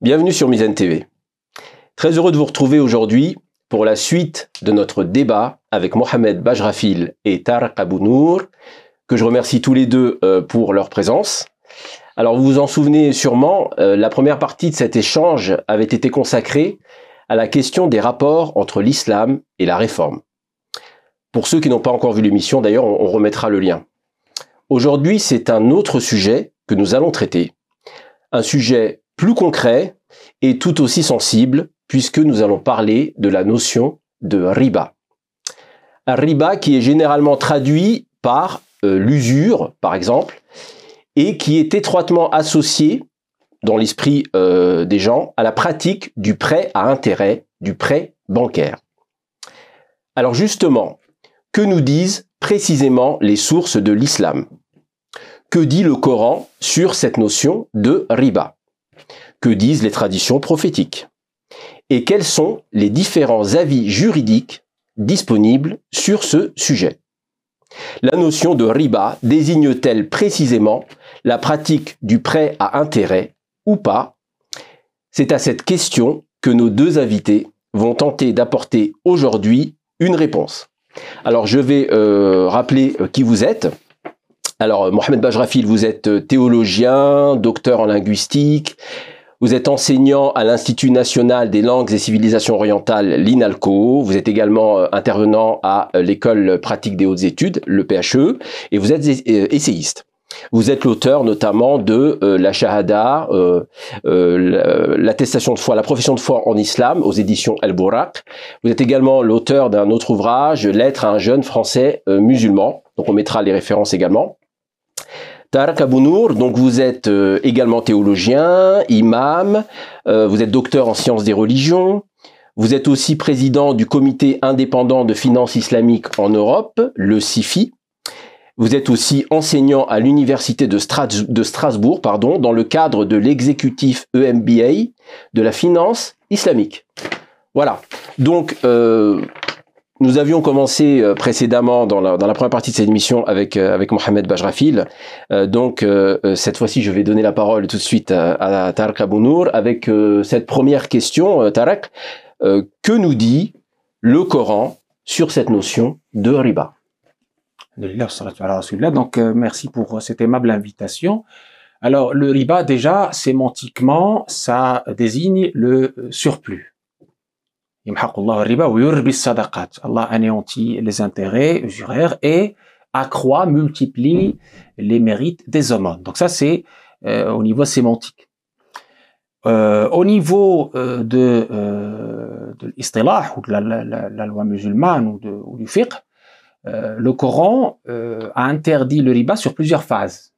Bienvenue sur Mizan TV. Très heureux de vous retrouver aujourd'hui pour la suite de notre débat avec Mohamed Bajrafil et Tarek Abounour, que je remercie tous les deux euh, pour leur présence. Alors vous vous en souvenez sûrement, euh, la première partie de cet échange avait été consacrée à la question des rapports entre l'islam et la réforme. Pour ceux qui n'ont pas encore vu l'émission, d'ailleurs, on remettra le lien. Aujourd'hui, c'est un autre sujet que nous allons traiter. Un sujet plus concret et tout aussi sensible puisque nous allons parler de la notion de riba. Un riba qui est généralement traduit par euh, l'usure, par exemple, et qui est étroitement associé dans l'esprit euh, des gens à la pratique du prêt à intérêt, du prêt bancaire. Alors justement, que nous disent précisément les sources de l'islam? Que dit le Coran sur cette notion de riba? Que disent les traditions prophétiques? Et quels sont les différents avis juridiques disponibles sur ce sujet? La notion de riba désigne-t-elle précisément la pratique du prêt à intérêt ou pas? C'est à cette question que nos deux invités vont tenter d'apporter aujourd'hui une réponse. Alors je vais euh, rappeler euh, qui vous êtes. Alors Mohamed Bajrafil, vous êtes euh, théologien, docteur en linguistique, vous êtes enseignant à l'Institut national des langues et civilisations orientales, l'INALCO. Vous êtes également euh, intervenant à euh, l'école pratique des hautes études, le PHE, et vous êtes euh, essayiste. Vous êtes l'auteur notamment de la Shahada, l'attestation de foi, la profession de foi en islam aux éditions El Bourak. Vous êtes également l'auteur d'un autre ouvrage, Lettre à un jeune français musulman. Donc on mettra les références également. Tarek Abounour, donc vous êtes euh, également théologien, imam, euh, vous êtes docteur en sciences des religions, vous êtes aussi président du comité indépendant de finances islamiques en Europe, le CIFI. Vous êtes aussi enseignant à l'université de, Strasbourg, pardon, dans le cadre de l'exécutif EMBA de la finance islamique. Voilà. Donc, euh, nous avions commencé euh, précédemment dans la, première partie de cette émission avec euh, Mohamed Bajrafil. Euh, donc cette fois-ci, je vais donner la parole tout de suite à, à Abounour avec cette première question, Tarek. que nous dit le Coran sur cette notion de riba? Donc merci pour cette aimable invitation. Alors le riba déjà sémantiquement, ça désigne le surplus. Allah anéantit les intérêts juraires et accroît, multiplie les mérites des hommes. Donc ça, c'est euh, au niveau sémantique. Euh, au niveau euh, de, euh, de l'istilah, ou de la, loi musulmane, ou, ou du fiqh, euh, le Coran a interdit le riba sur plusieurs phases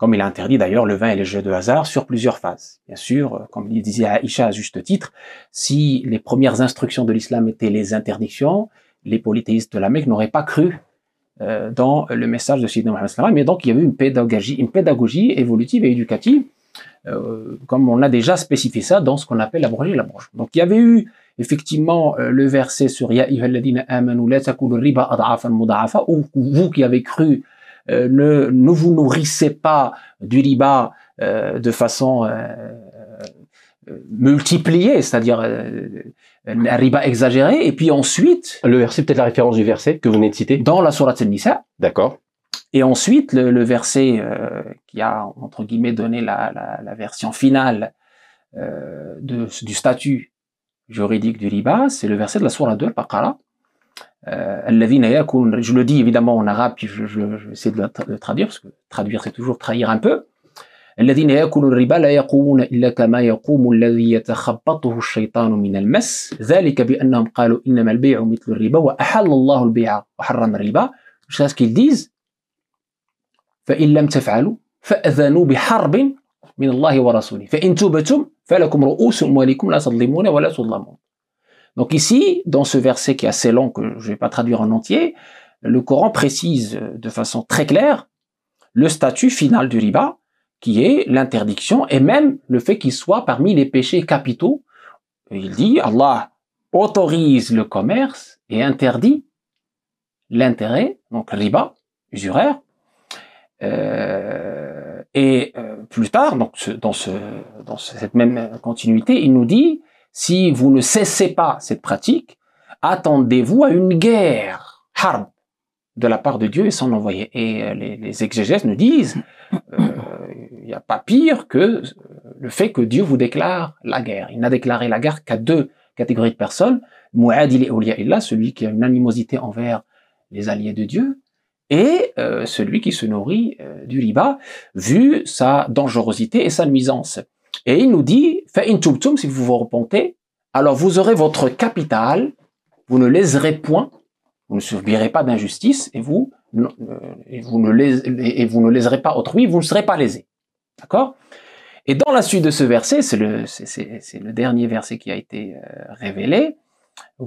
comme il a interdit d'ailleurs le vin et les jeux de hasard sur plusieurs phases. Bien sûr, euh, comme il disait Aïcha à juste titre, si les premières instructions de l'islam étaient les interdictions, les polythéistes de la Mecque n'auraient pas cru euh, dans le message de Sidney Mohammed mais donc il y avait une pédagogie, une pédagogie évolutive et éducative, euh, comme on a déjà spécifié ça dans ce qu'on appelle la branche et la branche. Donc il y avait eu effectivement le verset sur Ya amanu la riba muda'afa, ou vous qui avez cru euh, ne, ne vous nourrissez pas du riba euh, de façon euh, multipliée, c'est-à-dire un riba exagéré, et puis ensuite... Le verset, peut-être la référence du verset que vous venez de citer Dans la Sourate al-Nisa. D'accord. Et ensuite, le, verset qui a, entre guillemets, donné la, la, la version finale de, du statut juridique du riba, c'est le verset de la Sourate 2, Baqara, euh, je le dis évidemment en arabe, puis je, je, je vais essayer de le traduire, parce que traduire c'est toujours trahir un peu. الذين يأكلون الربا لا يقومون إلا كما يقوم الذي يتخبطه الشيطان من المس ذلك بأنهم قالوا إنما البيع مثل الربا وأحل الله البيع وحرم الربا jusqu'à ce qu'ils disent فإن لم تفعلوا فأذنوا بحرب من الله ورسوله فإن تبتم فلكم رؤوس أموالكم لا تظلمون ولا تظلمون Donc ici, dans ce verset qui est assez long, que je ne vais pas traduire en entier, le Coran précise de façon très claire le statut final du riba, qui est l'interdiction et même le fait qu'il soit parmi les péchés capitaux. Il dit, Allah autorise le commerce et interdit l'intérêt, donc riba, usuraire, Euh, et euh, plus tard, donc ce- dans, ce, dans cette même continuité, il nous dit si vous ne cessez pas cette pratique, attendez-vous à une guerre, harb, de la part de Dieu et son envoyé. Et euh, les, les exégètes nous disent euh, il n'y a pas pire que euh, le fait que Dieu vous déclare la guerre. Il n'a déclaré la guerre qu'à deux catégories de personnes Mu'adil et Awliya Illah, celui qui a une animosité envers les alliés de Dieu, et euh, celui qui se nourrit euh, du riba, vu sa dangerosité et sa nuisance. Et il nous dit, fait in si vous vous repentez, alors vous aurez votre capital, vous ne léserez point, vous ne subirez pas d'injustice, et vous, euh, et, vous ne léserez, pas autrui, vous ne serez pas lésé. D'accord? Et dans la suite de ce verset, c'est le, c'est, c'est le dernier verset qui a été euh, révélé, «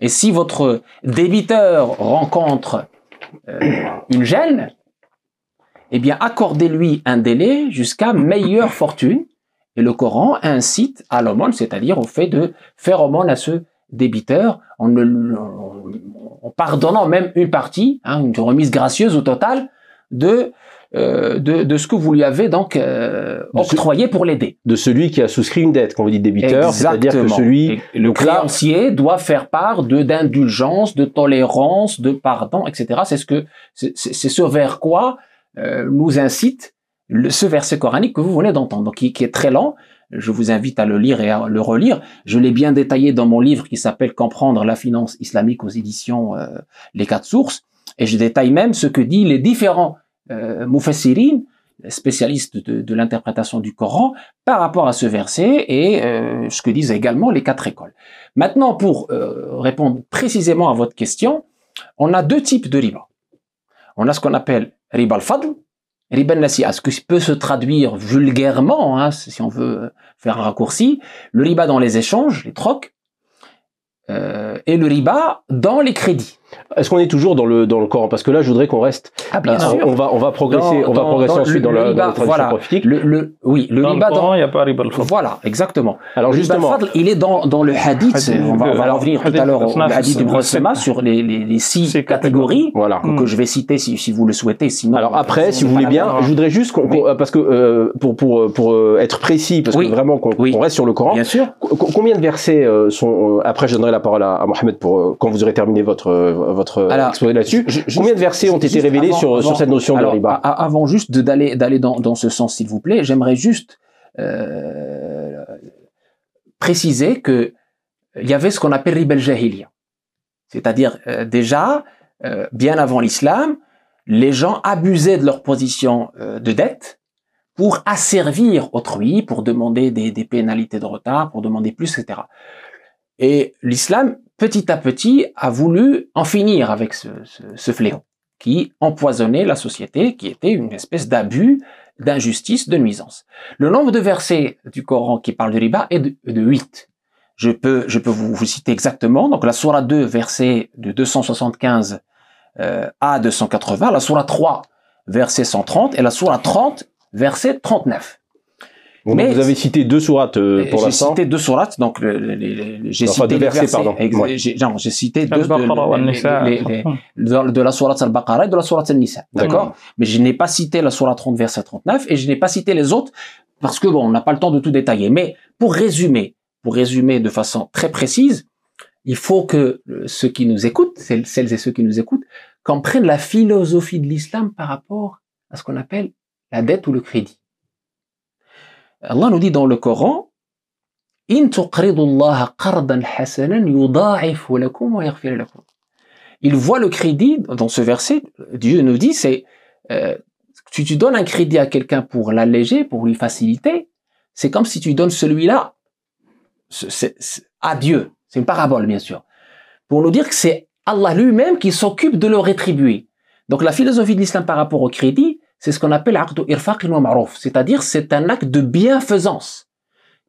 et si votre débiteur rencontre euh, une gêne, eh bien, accordez-lui un délai jusqu'à meilleure fortune. Et le Coran incite à l'aumône, c'est-à-dire au fait de faire aumône à ce débiteur en, pardonnant même une partie, hein, une remise gracieuse au total de euh, de, de ce que vous lui avez donc euh, ce- octroyé pour l'aider. De celui qui a souscrit une dette, quand vous dites débiteur, c'est-à-dire que celui... Et le créancier doit faire part de d'indulgence, de tolérance, de pardon, etc. C'est ce que c'est ce vers quoi euh, nous incite le- ce verset coranique que vous venez d'entendre, qui, qui est très lent. Je vous invite à le lire et à le relire. Je l'ai bien détaillé dans mon livre qui s'appelle Comprendre la finance islamique aux éditions euh, Les Quatre Sources. Et je détaille même ce que disent les différents euh, mufassirin, spécialistes de, l'interprétation du Coran, par rapport à ce verset et euh, ce que disent également les quatre écoles. Maintenant, pour euh, répondre précisément à votre question, on a deux types de riba. On a ce qu'on appelle riba al-fadl, riba al-nasi'a, ce qui peut se traduire vulgairement, hein, si on veut faire un raccourci, le riba dans les échanges, les trocs, euh, et le riba dans les crédits. Est-ce qu'on est toujours dans le, dans le Coran Parce que là, je voudrais qu'on reste... Ah, bien euh, sûr. on, va, on va progresser, Dans- on va dans- progresser dans ensuite le- dans, le la, dans la tradition voilà. prophétique. Le, le, oui, le Dans le riba dans, Coran, il n'y a pas riba al-fadl. Voilà, exactement. Alors Le riba justement, al-fadl, il est dans, dans le hadith, Hadith, on va, on va revenir tout à l'heure au hadith du c'est- Brosema sur les, les, les six Six catégories, voilà. que, que je vais citer si, si vous le souhaitez, sinon... Alors après, si vous voulez bien, je voudrais juste qu'on, parce que euh, pour pour pour euh, être précis, parce Oui. que vraiment qu'on Oui. reste sur le Coran. Bien sûr. Co- co- Combien de versets euh, sont euh, Après, je donnerai la parole à, Mohamed pour quand vous aurez terminé votre euh, votre euh, Alors, exposé là-dessus. Combien de versets ont été révélés avant- sur avant- sur cette notion alors, de riba Avant juste d'aller d'aller dans, dans ce sens, s'il vous plaît, j'aimerais juste euh, préciser que il y avait ce qu'on appelle riba al-jahiliya. C'est-à-dire, euh, déjà, euh, bien avant l'islam, les gens abusaient de leur position euh, de dette pour asservir autrui, pour demander des, des pénalités de retard, pour demander plus, etc. Et l'islam, petit à petit, a voulu en finir avec ce, ce, ce fléau qui empoisonnait la société, qui était une espèce d'abus, d'injustice, de nuisance. Le nombre de versets du Coran qui parlent de riba est de, de 8. Je peux, je peux vous, vous citer exactement. Donc la Surah 2, verset de 275 euh, à 280, la Surah 3, verset 130, et la Surah 30, verset 39. Donc, mais- vous avez cité deux sourates euh, pour J'ai l'instant. cité deux sourates, donc le- le- le- le- j'ai Enfin, cité deux versets, pardon. Ouais. j'ai- j'ai cité deux de, de, de la sourate al-Baqarah et de la sourate al-Nisa. D'accord Mais je n'ai pas cité la sourate 30, verset 39, et je n'ai pas cité les autres, parce que bon, on n'a pas le temps de tout détailler. Mais pour résumer, pour résumer de façon très précise, il faut que euh, ceux qui nous écoutent, celles et ceux qui nous écoutent, comprennent la philosophie de l'islam par rapport à ce qu'on appelle la dette ou le crédit. Allah nous dit dans le Coran Il voit le crédit dans ce verset, Dieu nous dit c'est euh, si tu donnes un crédit à quelqu'un pour l'alléger, pour lui faciliter, c'est comme si tu donnes celui-là à Dieu. C'est une parabole, bien sûr. Pour nous dire que c'est Allah lui-même qui s'occupe de le rétribuer. Donc la philosophie de l'islam par rapport au crédit, c'est ce qu'on appelle aqdu irfaq wa ma'ruf, c'est-à-dire c'est un acte de bienfaisance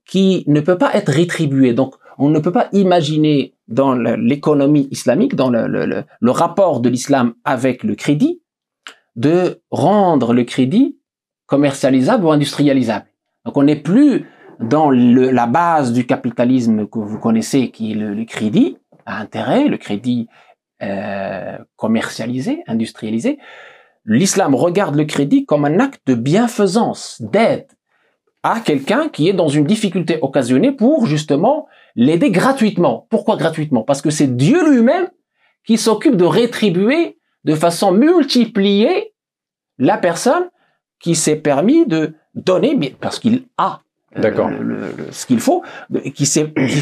qui ne peut pas être rétribué. Donc on ne peut pas imaginer dans l'économie islamique, dans le, rapport de l'islam avec le crédit, de rendre le crédit commercialisable ou industrialisable. Donc on n'est plus dans la base du capitalisme que vous connaissez, qui est le, le crédit, à intérêt, le crédit euh, commercialisé, industrialisé. L'islam regarde le crédit comme un acte de bienfaisance, d'aide à quelqu'un qui est dans une difficulté occasionnée pour justement l'aider gratuitement. Pourquoi gratuitement? Parce que c'est Dieu lui-même qui s'occupe de rétribuer de façon multipliée la personne qui s'est permis de donner, parce qu'il a euh, ce qu'il faut, qui,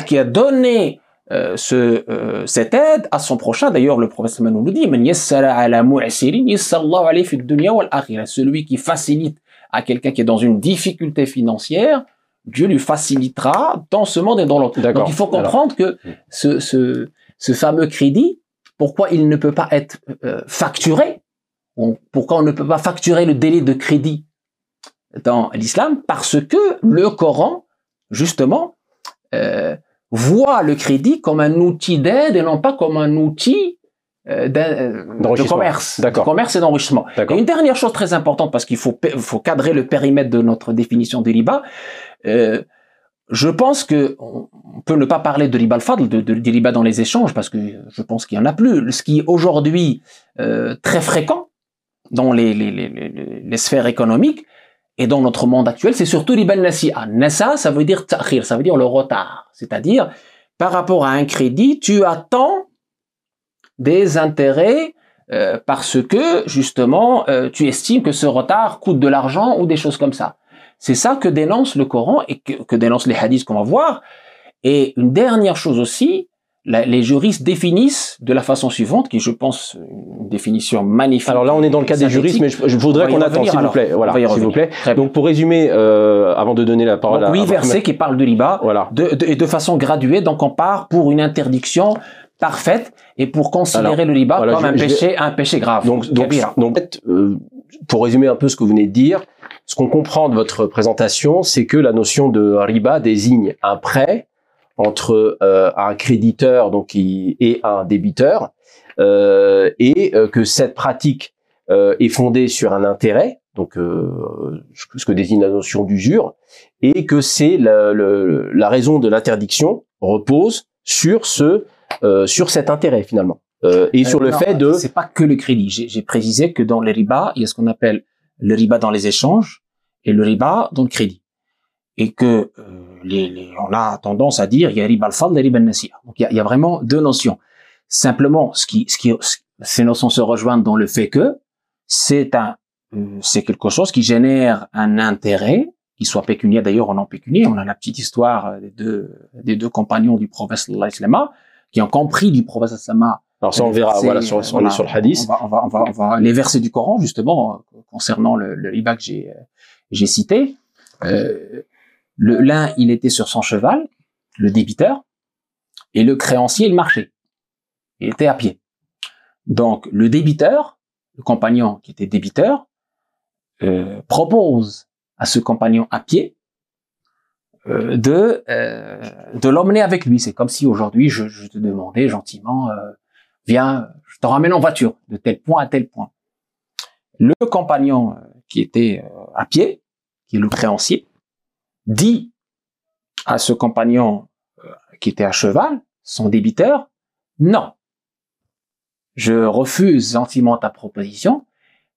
qui a donné euh, ce, euh, cette aide à son prochain. D'ailleurs, le prophète nous le dit, celui qui facilite à quelqu'un qui est dans une difficulté financière, Dieu lui facilitera dans ce monde et dans l'autre. Donc il faut comprendre que ce, ce, ce, fameux crédit, pourquoi il ne peut pas être euh, facturé? Pourquoi on ne peut pas facturer le délai de crédit dans l'islam? Parce que le Coran, justement, euh, voit le crédit comme un outil d'aide et non pas comme un outil euh, euh de commerce, de commerce et d'enrichissement. Et une dernière chose très importante parce qu'il faut, faut cadrer le périmètre de notre définition de riba. Euh, je pense que on peut ne pas parler de al-fadl, de, dans les échanges, parce que je pense qu'il y en a plus. Ce qui est aujourd'hui euh, très fréquent dans les, les, les, les, sphères économiques et dans notre monde actuel, c'est surtout riba al-nasi'a. Nasa, ça veut dire ta'khir, ça veut dire le retard. C'est-à-dire, par rapport à un crédit, tu attends des intérêts euh, parce que justement euh, tu estimes que ce retard coûte de l'argent ou des choses comme ça. C'est ça que dénonce le Coran et que, que dénoncent les hadiths qu'on va voir. Et une dernière chose aussi, les juristes définissent de la façon suivante, qui je pense une définition magnifique. Alors là, on est dans le cas des juristes, mais je, voudrais qu'on attende, s'il vous plaît. Voilà, s'il vous plaît. Donc pour résumer, euh, avant de donner la parole donc, à huit versets qui parlent de l'IBA, voilà. de, de, de façon graduée. Donc on part pour une interdiction parfaite et pour considérer le riba comme un péché, un péché grave. Donc, donc, donc euh, pour résumer un peu ce que vous venez de dire, ce qu'on comprend de votre présentation, c'est que la notion de riba désigne un prêt entre euh, un créditeur donc et un débiteur, euh, et euh, que cette pratique euh, est fondée sur un intérêt, donc ce que désigne la notion d'usure, et que c'est la, la raison de l'interdiction repose sur ce euh, sur cet intérêt finalement euh, et sur le fait de. C'est pas que le crédit. J'ai précisé que dans les riba, il y a ce qu'on appelle le riba dans les échanges et le riba dans le crédit, et que euh, les, les, on a tendance à dire il y a riba al-fadl et riba al-nasiya. Donc il y, a, il y a, vraiment deux notions. Simplement, ce qui, ce qui, ces notions se rejoignent dans le fait que c'est un, c'est quelque chose qui génère un intérêt, qu'il soit pécuniaire d'ailleurs ou non pécuniaire. On a la petite histoire des deux, des deux compagnons du prophète sallallahu alayhi wa qui ont compris du prophète Sama. Alors ça on verra, voilà, sur, sur, sur le hadith. On va, on va, on va, les versets du Coran justement concernant le, le riba que j'ai j'ai cité. Euh, l'un il était sur son cheval, le débiteur, et le créancier il marchait. Il était à pied. Donc le débiteur, le compagnon qui était débiteur, euh, propose à ce compagnon à pied euh, de euh, de l'emmener avec lui. C'est comme si aujourd'hui je, je, te demandais gentiment, euh, viens, je te ramène en voiture de tel point à tel point. Le compagnon qui était à pied, qui est le créancier, dit à ce compagnon qui était à cheval, son débiteur, non, je refuse gentiment ta proposition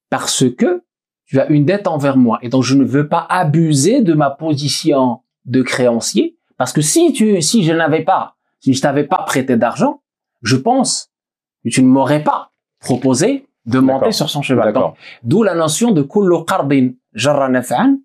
parce que tu as une dette envers moi et donc je ne veux pas abuser de ma position de créancier, parce que si tu, si je n'avais pas, si je t'avais pas prêté d'argent, je pense que tu ne m'aurais pas proposé de monter sur son cheval. D'où la notion de kullu qardin jarra naf'an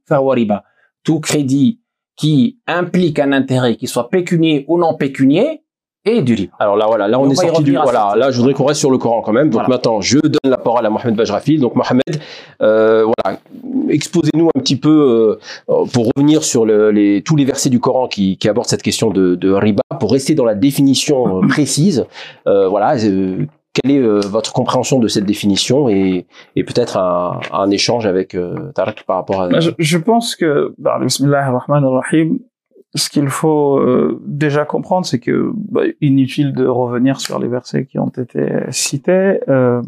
Tout crédit qui implique un intérêt, qui soit pécunier ou non pécunier, et du riba. Alors là, voilà, là on, est sorti du, voilà, là je voudrais qu'on reste sur le Coran quand même. Donc maintenant, je donne la parole à Mohamed Bajrafil. Donc Mohamed, euh, voilà, exposez-nous un petit peu euh, pour revenir sur le, les, tous les versets du Coran qui, qui abordent cette question de, de, riba, pour rester dans la définition euh, précise. Euh, voilà, quelle est votre compréhension de cette définition et, peut-être un, échange avec Tarek par rapport à. Je, je pense que, bah, ar-Rahim, ce qu'il faut euh, déjà comprendre, c'est que bah, inutile de revenir sur les versets qui ont été cités. Euh,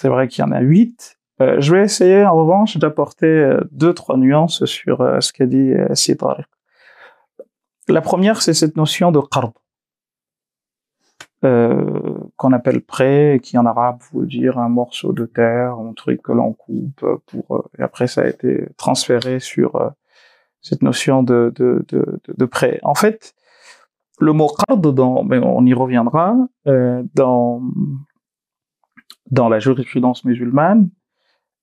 c'est vrai qu'il y en a huit. Euh, je vais essayer en revanche d'apporter euh, deux trois nuances sur euh, ce qu'a dit Sitariq. La première, c'est cette notion de qard. euh, qu'on appelle prêt, qui en arabe veut dire un morceau de terre, un truc que l'on coupe pour. Euh, et après, ça a été transféré sur euh, cette notion de, prêt. En fait, le mot qard, dans, mais on y reviendra, euh, dans dans la jurisprudence musulmane,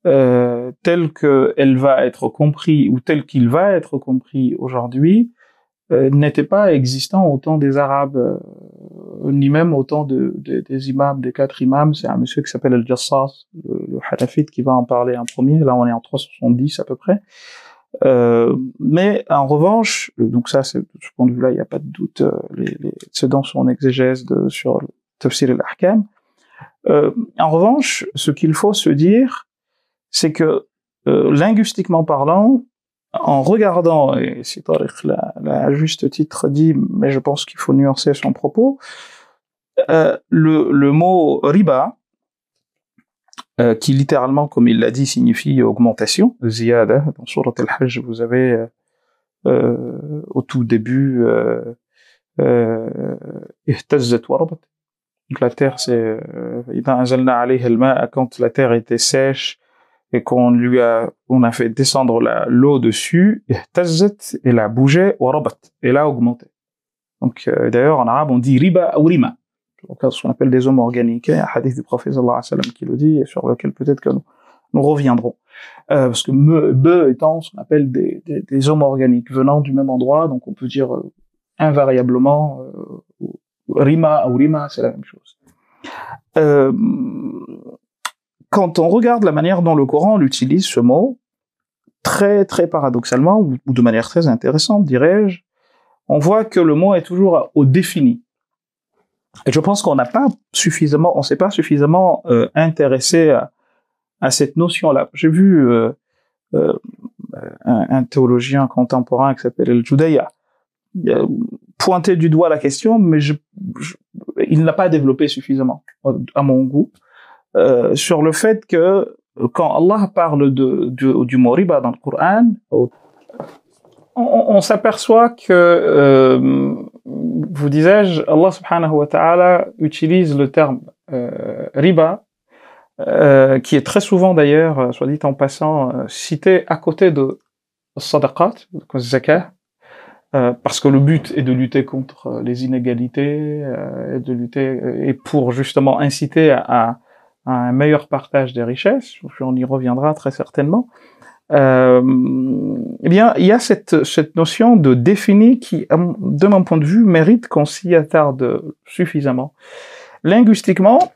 euh, telle qu'elle va être compris ou tel qu'il va être compris aujourd'hui, n'était pas existant au temps des Arabes, euh, ni même au temps de, de, des imams, des quatre imams. C'est un monsieur qui s'appelle Al-Jassas, le, le qui va en parler en premier. Là, on est en 370 à peu près. Euh, mais en revanche, donc ça, c'est de ce point de vue-là, il n'y a pas de doute. Euh, les, les, c'est dans son exégèse de, sur le Tafsir al-Ahkam. Euh, en revanche, ce qu'il faut se dire, c'est que euh, linguistiquement parlant, en regardant, et si Tariq l'a à juste titre dit, mais je pense qu'il faut nuancer son propos, euh, le, mot riba, euh, qui littéralement, comme il l'a dit, signifie augmentation, ziyada, dans Surat al-Hajj, vous avez euh, euh au tout début, ihtazat Donc la terre, c'est, quand la terre était sèche, et qu'on lui a, on a fait descendre l'eau dessus, et elle a bougé, et elle a augmenté. Donc euh, d'ailleurs en arabe on dit riba ou rima, ce qu'on appelle des hommes organiques. Il y a un hadith du prophète sallallahu alayhi wa sallam qui le dit et sur lequel peut-être que nous, nous reviendrons. Euh, parce que me, be étant ce qu'on appelle des, des, des, hommes organiques venant du même endroit, donc on peut dire euh, invariablement euh, rima ou rima, c'est la même chose. Quand on regarde la manière dont le Coran utilise ce mot, très très paradoxalement, ou, de manière très intéressante, dirais-je, on voit que le mot est toujours au défini. Et je pense qu'on n'a pas suffisamment, on s'est pas suffisamment euh, intéressé à, cette notion-là. J'ai vu euh, euh, un, un, théologien contemporain qui s'appelle El Judeya pointer du doigt la question, mais je, je, il n'a pas développé suffisamment, à mon goût, euh, sur le fait que quand Allah parle de, de du dans le Coran, on, s'aperçoit que, euh, vous disais-je, Allah subhanahu wa ta'ala utilise le terme euh, riba, euh, qui est très souvent d'ailleurs, soit dit en passant, euh, cité à côté de sadaqat, zakat, euh, parce que le but est de lutter contre euh, les inégalités, euh, et de lutter et pour justement inciter à, à, un meilleur partage des richesses. On y reviendra très certainement. Euh, eh bien, il y a cette, notion de défini qui, de mon point de vue, mérite qu'on s'y attarde suffisamment. Linguistiquement,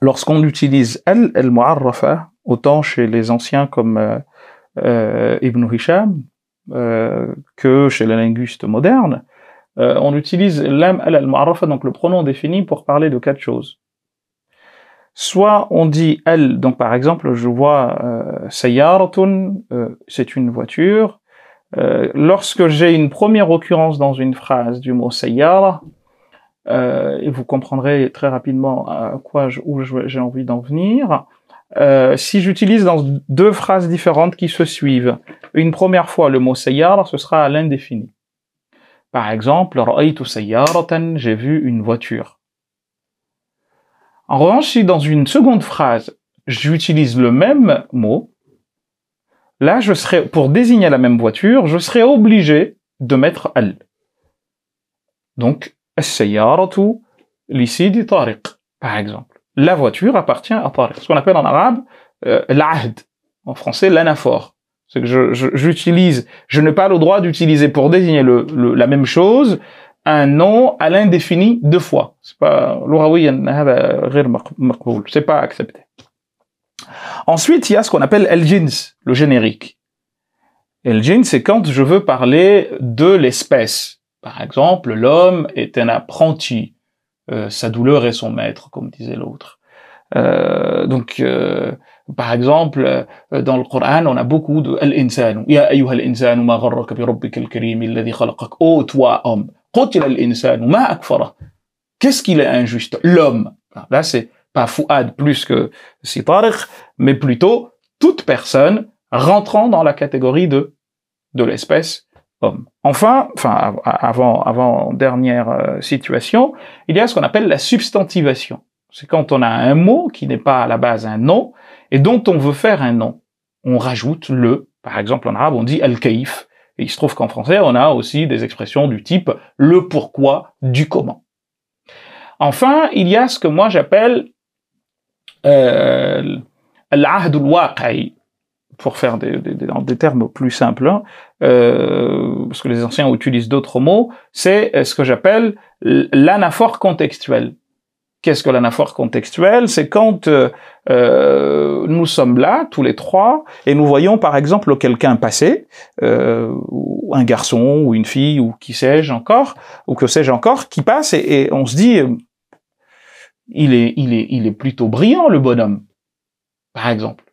lorsqu'on utilise el, el mu'arrafa, autant chez les anciens comme euh, Ibn Hisham, euh, que chez les linguistes modernes, euh, on utilise l'am al al donc le pronom défini, pour parler de quatre choses. Soit on dit elle, donc par exemple, je vois euh, sayyaratun, euh, c'est une voiture. Euh, lorsque j'ai une première occurrence dans une phrase du mot sayyara, euh, et vous comprendrez très rapidement à quoi je, où j'ai envie d'en venir, euh, si j'utilise dans deux phrases différentes qui se suivent, une première fois le mot sayyara, ce sera à l'indéfini. Par exemple, j'ai vu une voiture. En revanche, si dans une seconde phrase, j'utilise le même mot, là, je serai, pour désigner la même voiture, je serai obligé de mettre al. Donc, as-sayyaratu lisidi tariq, par exemple la voiture appartient à Tariq. Ce qu'on appelle en arabe euh, l'ahd, en français l'anaphore. C'est que j'utilise, je, je n'ai pas le droit d'utiliser pour désigner le, le, la même chose un nom à l'indéfini deux fois. C'est pas c'est pas accepté. Ensuite, il y a ce qu'on appelle el jins, le générique. El jins, c'est quand je veux parler de l'espèce. Par exemple, l'homme est un apprenti. Euh, sa douleur est son maître, comme disait l'autre. Euh, donc, euh, par exemple, euh, dans le Coran, on a beaucoup de al-insanu. Ya ayyuha al-insanu ma gharraka bi alladhi khalaqak. Oh toi homme, Qu'est-ce qu'il est injuste? L'homme. Là, c'est pas Fouad plus que si mais plutôt toute personne rentrant dans la catégorie de de l'espèce homme. Enfin, enfin av- avant, avant dernière euh, situation, il y a ce qu'on appelle la substantivation. C'est quand on a un mot qui n'est pas à la base un nom et dont on veut faire un nom. On rajoute le. Par exemple, en arabe, on dit al-kaif. Et il se trouve qu'en français, on a aussi des expressions du type le pourquoi du comment. Enfin, il y a ce que moi j'appelle euh, pour faire des termes plus simples, hein, euh, parce que les anciens utilisent d'autres mots, c'est euh, ce que j'appelle l'anaphore contextuel. Qu'est-ce que l'anaphore contextuel C'est quand euh, euh, nous sommes là, tous les trois, et nous voyons par exemple quelqu'un passer, euh, un garçon ou une fille ou qui sais-je encore, ou que sais-je encore, qui passe et, on se dit, il est, il est, il est plutôt brillant le bonhomme, par exemple.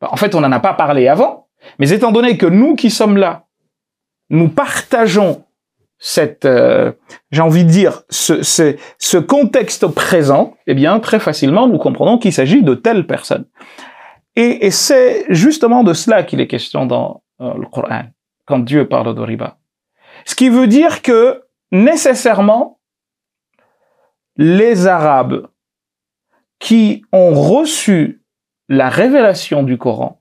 En fait, on n'en a pas parlé avant, mais étant donné que nous qui sommes là, nous partageons cette, euh, j'ai envie de dire, ce, ce, ce contexte présent, eh bien, très facilement, nous comprenons qu'il s'agit de telle personne. Et, et c'est justement de cela qu'il est question dans euh, le Coran, quand Dieu parle de riba. Ce qui veut dire que, nécessairement, les Arabes qui ont reçu la révélation du Coran,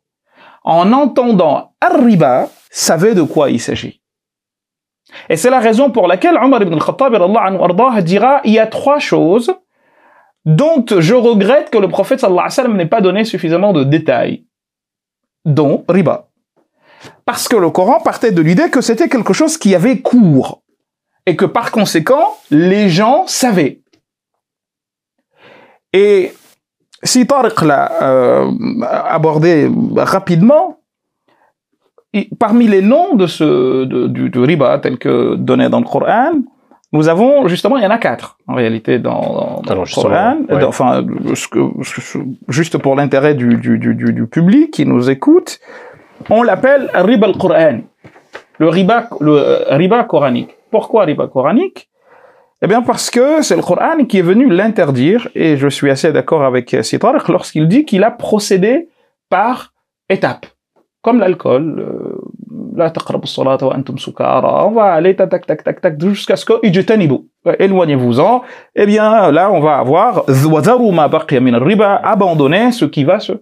en entendant Ar-Riba, savaient de quoi il s'agit. Et c'est la raison pour laquelle Omar ibn ardah, dira il y a trois choses dont je regrette que le prophète sallallahu alayhi wa sallam n'ait pas donné suffisamment de détails, dont riba. Parce que le Coran partait de l'idée que c'était quelque chose qui avait cours et que par conséquent les gens savaient. Et si Tariq l'a euh, abordé rapidement, parmi les noms de ce de, du, du riba tel que donné dans le Coran, nous avons justement il y en a quatre en réalité dans, dans, le Coran. ouais. Enfin, juste pour l'intérêt du, du, du, du, du public qui nous écoute, on l'appelle riba al-Qur'an, le riba le euh, riba coranique. Pourquoi riba coranique? Eh bien parce que c'est le Coran qui est venu l'interdire et je suis assez d'accord avec Sitarq lorsqu'il dit qu'il a procédé par étapes comme l'alcool. euh, La taqrabu as-salata wa antum sukara. On va aller tac tac tac tac tac jusqu'à ce que ijtanibu. Ouais, Éloignez-vous-en. Eh bien, là, on va avoir wa dharu ma baqiya min al-riba, abandonner ce qui va se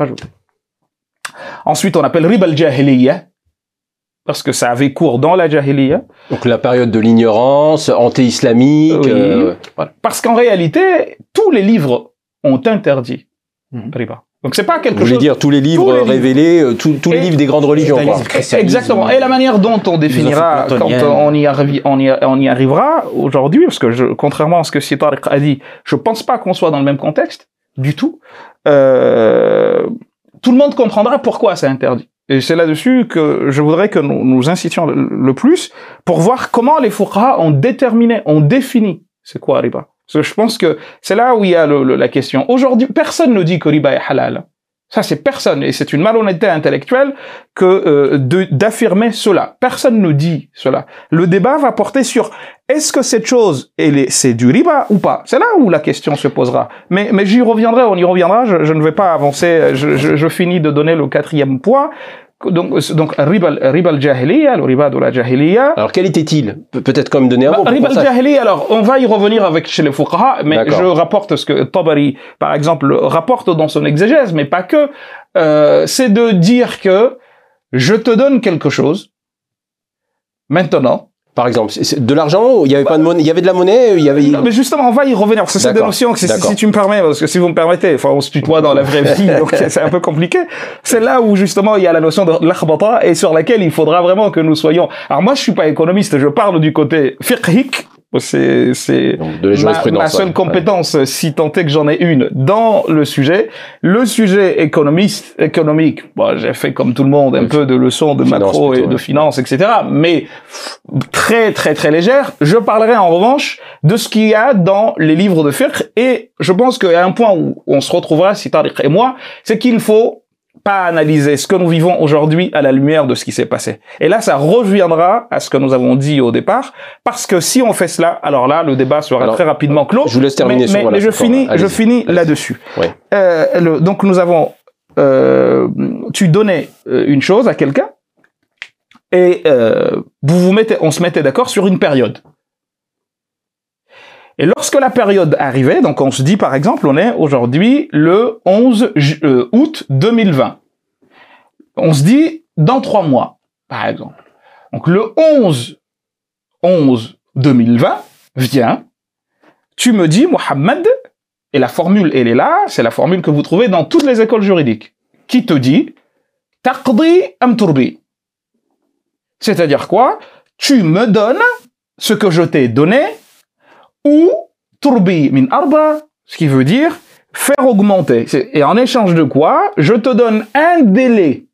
rajouter. Ensuite, on appelle riba al-jahiliya parce que ça avait cours dans la jahiliya. Donc la période de l'ignorance, anté-islamique. Oui. euh, voilà. Parce qu'en réalité, tous les livres ont interdit Mhm. riba. Donc c'est pas Vous quelque chose dire tous les livres tous les livres. révélés, euh, tous tous les livres des grandes religions. quoi. Exactement. Et la manière dont on définira quand on y, arrive, on y, on y arrivera aujourd'hui, parce que je, contrairement à ce que Sitarq a dit, je pense pas qu'on soit dans le même contexte du tout. Euh, tout le monde comprendra pourquoi c'est interdit. Et c'est là-dessus que je voudrais que nous, nous incitions le, le plus pour voir comment les fuqaha ont déterminé, ont défini c'est quoi riba. Je pense que c'est là où il y a le- le- la question. Aujourd'hui, personne ne dit que riba est halal. Ça, c'est personne. Et c'est une malhonnêteté intellectuelle que euh, d'affirmer cela. Personne ne dit cela. Le débat va porter sur est-ce que cette chose, c'est du riba ou pas? C'est là où la question se posera. Mais, mais j'y reviendrai, on y reviendra. Je, je ne vais pas avancer. Je, je, je finis de donner le quatrième point. Donc, donc riba, riba al-jahiliya, le riba de la jahiliya. Alors quel était-il? Pe- Peut-être comme donner un mot. Bah, riba al-jahili, alors on va y revenir avec chez les fuqaha, mais je rapporte ce que Tabari, par exemple, rapporte dans son exégèse, mais pas que. Euh, c'est de dire que je te donne quelque chose, maintenant. Par exemple, de l'argent, il y avait pas de monnaie, il y avait de la monnaie, il y avait. Non, mais justement, on va y revenir. C'est D'accord. notions que si, si tu me permets, parce que si vous me permettez, enfin, on se tutoie dans la vraie vie, donc c'est un peu compliqué. C'est là où justement il y a la notion de l'akhbata et sur laquelle il faudra vraiment que nous soyons. Alors moi, je suis pas économiste, je parle du côté fiqhik. C'est, c'est, ma, ma seule ouais. compétence, si tant est que j'en ai une, dans le sujet. Le sujet économiste, économique, bon, j'ai fait comme tout le monde un Oui. peu de leçons de Finance macro plutôt, et de ouais. finance, etc. Mais très très très légère. Je parlerai en revanche de ce qu'il y a dans les livres de fiqh et je pense qu'il y a un point où on se retrouvera, si Tariq et moi, c'est qu'il faut pas analyser ce que nous vivons aujourd'hui à la lumière de ce qui s'est passé. Et là, ça reviendra à ce que nous avons dit au départ, parce que si on fait cela, alors là, le débat sera Alors, très rapidement clos. Je vous laisse terminer mais, sur mais- voilà, mais je finis, je finis là-dessus. Ouais. Euh, le- donc nous avons, euh, tu donnais euh, une chose à quelqu'un, et euh, vous vous mettez, on se mettait d'accord sur une période. Et lorsque la période arrivait, donc on se dit par exemple, on est aujourd'hui le 11 ju- euh, août 2020. On se dit dans trois mois, par exemple. Donc le 11 11 2020 vient, tu me dis Mohamed, et la formule elle est là, c'est la formule que vous trouvez dans toutes les écoles juridiques, qui te dit Taqdi am turbi. C'est-à-dire quoi? Tu me donnes ce que je t'ai donné ou turbi min arba, ce qui veut dire faire augmenter. Et en échange de quoi Je te donne un délai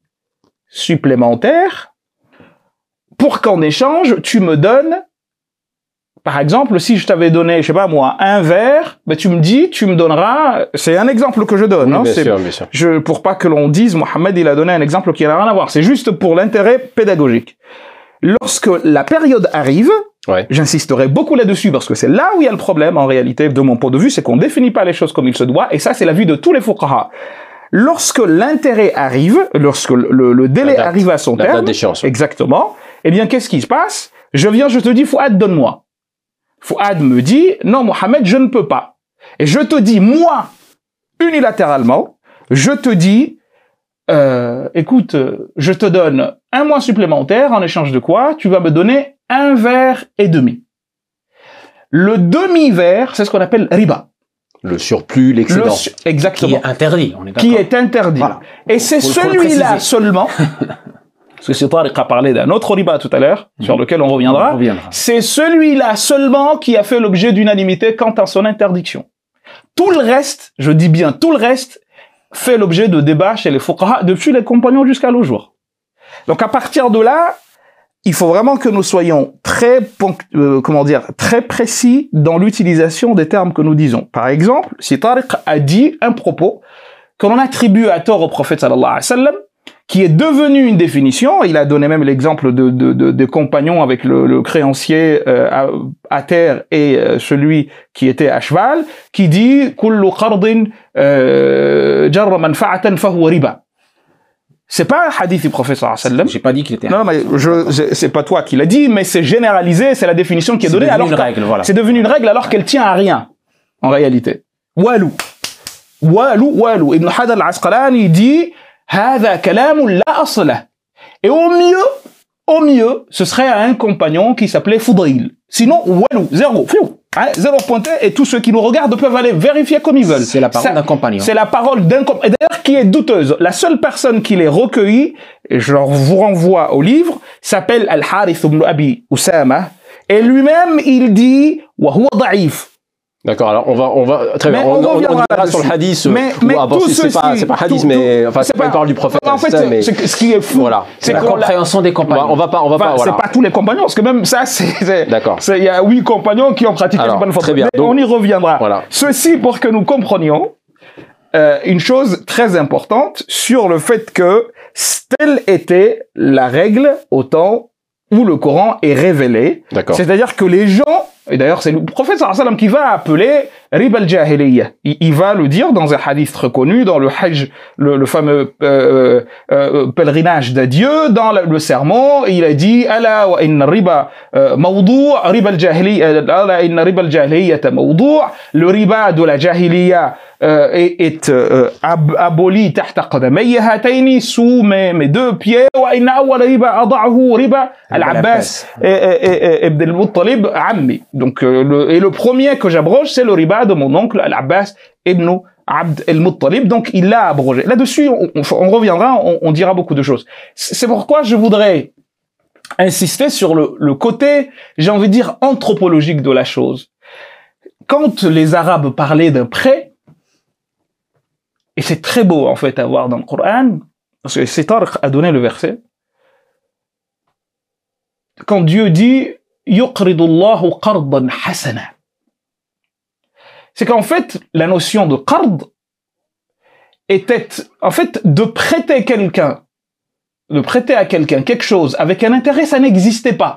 supplémentaire pour qu'en échange, tu me donnes, par exemple, si je t'avais donné, je sais pas moi, un verre, ben tu me dis, tu me donneras, c'est un exemple que je donne, Oui, hein, bien sûr, bien sûr. je, pour pas que l'on dise Mohamed il a donné un exemple qui n'a rien à voir. C'est juste pour l'intérêt pédagogique. Lorsque la période arrive, Ouais. j'insisterai beaucoup là-dessus parce que c'est là où il y a le problème en réalité de mon point de vue, c'est qu'on définit pas les choses comme il se doit et ça c'est la vue de tous les fuqaha. Lorsque l'intérêt arrive, lorsque le, le- délai date. arrive à son terme. Exactement. Eh bien, qu'est-ce qui se passe? Je viens, je te dis, Fouad, donne-moi. Fouad me dit, non, Mohamed, je ne peux pas. Et je te dis, moi, unilatéralement, je te dis, euh, écoute, euh, je te donne un mois supplémentaire en échange de quoi Tu vas me donner un verre et demi. Le demi-verre, c'est ce qu'on appelle riba. Le surplus, Le l'excédent. su- Qui exactement. est interdit, on est d'accord. Qui est interdit. Voilà. Et c'est celui-là seulement, parce que c'est Tariq a parlé d'un autre riba tout à l'heure, sur lequel on reviendra, On reviendra. c'est celui-là seulement qui a fait l'objet d'unanimité quant à son interdiction. Tout le reste, je dis bien tout le reste, fait l'objet de débats chez les fuqaha depuis les compagnons jusqu'à nos jours. Donc à partir de là, il faut vraiment que nous soyons très, euh, comment dire, très précis dans l'utilisation des termes que nous disons. Par exemple, si a dit un propos que l'on attribue à tort au prophète sallallahu alayhi wa sallam, qui est devenu une définition. Il a donné même l'exemple de, de, de, de compagnons avec le, le créancier euh, à, à terre et euh, celui qui était à cheval, qui dit "Kullu qardin euh, jarra manfa'atan fahuwa riba." C'est pas un hadith du prophète sallallahu alayhi wa sallam. J'ai pas dit qu'il était. Non, mais je, je- c'est pas toi qui l'as dit, mais c'est généralisé, c'est la définition qui est C'est donnée. devenu Alors une qu'en- règle, voilà. c'est devenu une règle alors qu'elle tient à rien, en réalité. Walou. Walou, walou. Ibn Hajar al-Asqalani dit هذا كلام لا أصل له. Et au mieux, au mieux, ce serait à un compagnon qui s'appelait Foudail. Sinon, walou, zéro, fiou, hein, Hein, zéro pointé et tous ceux qui nous regardent peuvent aller vérifier comme ils veulent. C'est la parole d'un compagnon. C'est la parole d'un compagnon. Et D'ailleurs, qui est douteuse. La seule personne qui l'ait recueillie, je vous renvoie au livre, s'appelle Al-Harith ibn Abi Usama. Et lui-même, il dit, « Wa huwa da'if » D'accord, alors on va, on va, très Mais bien, on on, on, on reviendra sur le hadith. Mais- ou mais avant, tout c'est pas, pas hadith, tout- mais enfin, c'est pas une parole du prophète. En fait, mais ce qui est fou, Voilà. c'est la compréhension des on va, compagnons. on va pas, on va Enfin, pas, voilà. c'est pas tous les compagnons, parce que même ça, c'est, c'est- D'accord. c'est- il y a huit compagnons qui ont pratiqué Alors, cette bonne très bien. Mais Donc- on y reviendra. Voilà. Ceci pour que nous comprenions euh, une chose très importante sur le fait que telle était la règle au temps où le Coran est révélé. D'accord. C'est-à-dire que les gens, et d'ailleurs c'est le prophète sallam qui va appeler riba al-jahiliya. Il, il va le dire dans un hadith reconnu, dans le hajj, le, le fameux euh, euh, pèlerinage d'adieu, dans le, le sermon, il a dit ala wa inna riba euh, mawdu' riba al-jahiliya ala inna riba al-jahiliya mawdu' le riba de la jahiliya euh, est, est euh, ab- aboli tahta qadamayya hatayni sous mes, mes deux pieds wa inna awwal riba ada'ahu riba ammi. Donc, euh, le, et le premier que j'abroge, c'est le riba de mon oncle Al-Abbas Ibn Abd al-Muttalib. Donc, il l'a abrogé. Là-dessus, on, on- reviendra, on, on dira beaucoup de choses. C'est pourquoi je voudrais insister sur le, le côté, j'ai envie de dire, anthropologique de la chose. Quand les Arabes parlaient d'un prêt, et c'est très beau en fait à voir dans le Coran, parce que c'est Tariq a donné le verset, quand Dieu dit يقرض الله قرضا حسنا c'est qu'en fait la notion de qard était en fait de prêter quelqu'un de prêter à quelqu'un quelque chose avec un intérêt ça n'existait pas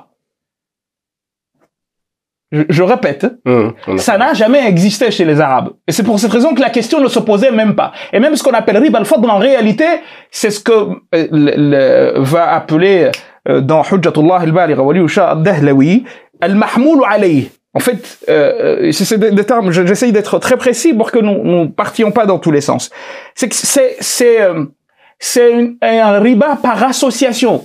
je, je répète Hum, on a- ça n'a jamais existé chez les Arabes. Et c'est pour cette raison que la question ne se posait même pas. Et même ce qu'on appelle riba al-fadl, en réalité, c'est ce que euh, le- le- va appeler euh, dans Hujjatullah al-Baligha wa al-Dahlawi, al-mahmoul alayh. En fait, euh, euh, c'est des, termes, je- j'essaye d'être très précis pour que nous nous partions pas dans tous les sens. C'est que c'est c'est euh, c'est un riba par association.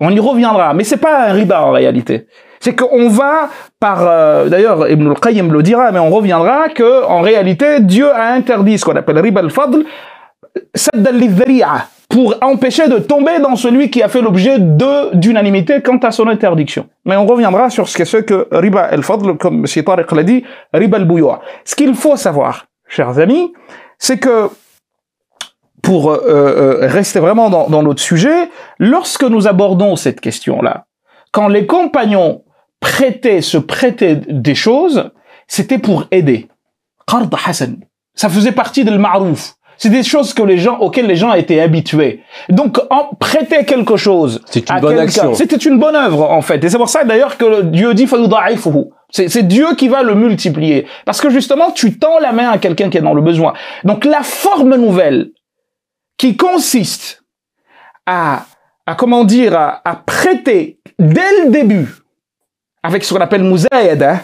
On y reviendra, mais c'est pas un riba en réalité. C'est qu'on va par, euh, d'ailleurs Ibn al-Qayyim le dira, mais on reviendra que en réalité Dieu a interdit ce qu'on appelle riba al-fadl, saddan lidhari'a, pour empêcher de tomber dans celui qui a fait l'objet de d'unanimité quant à son interdiction. Mais on reviendra sur ce que c'est que riba al-fadl, comme M. Tariq l'a dit, riba al-bouyoua. Ce qu'il faut savoir, chers amis, c'est que pour euh, euh, rester vraiment dans, dans notre sujet, lorsque nous abordons cette question-là, quand les compagnons prêtaient, se prêtaient des choses, c'était pour aider. Qard Hassan. Ça faisait partie de l'ma'rouf. C'est des choses que les gens, auxquelles les gens étaient habitués. Donc, en prêter quelque chose. C'est une bonne action. C'était une bonne œuvre, en fait. Et c'est pour ça, d'ailleurs, que Dieu dit, c'est Dieu qui va le multiplier. Parce que justement, tu tends la main à quelqu'un qui est dans le besoin. Donc, la forme nouvelle qui consiste à, à comment dire, à, à prêter dès le début avec ce qu'on appelle moussaïd, hein,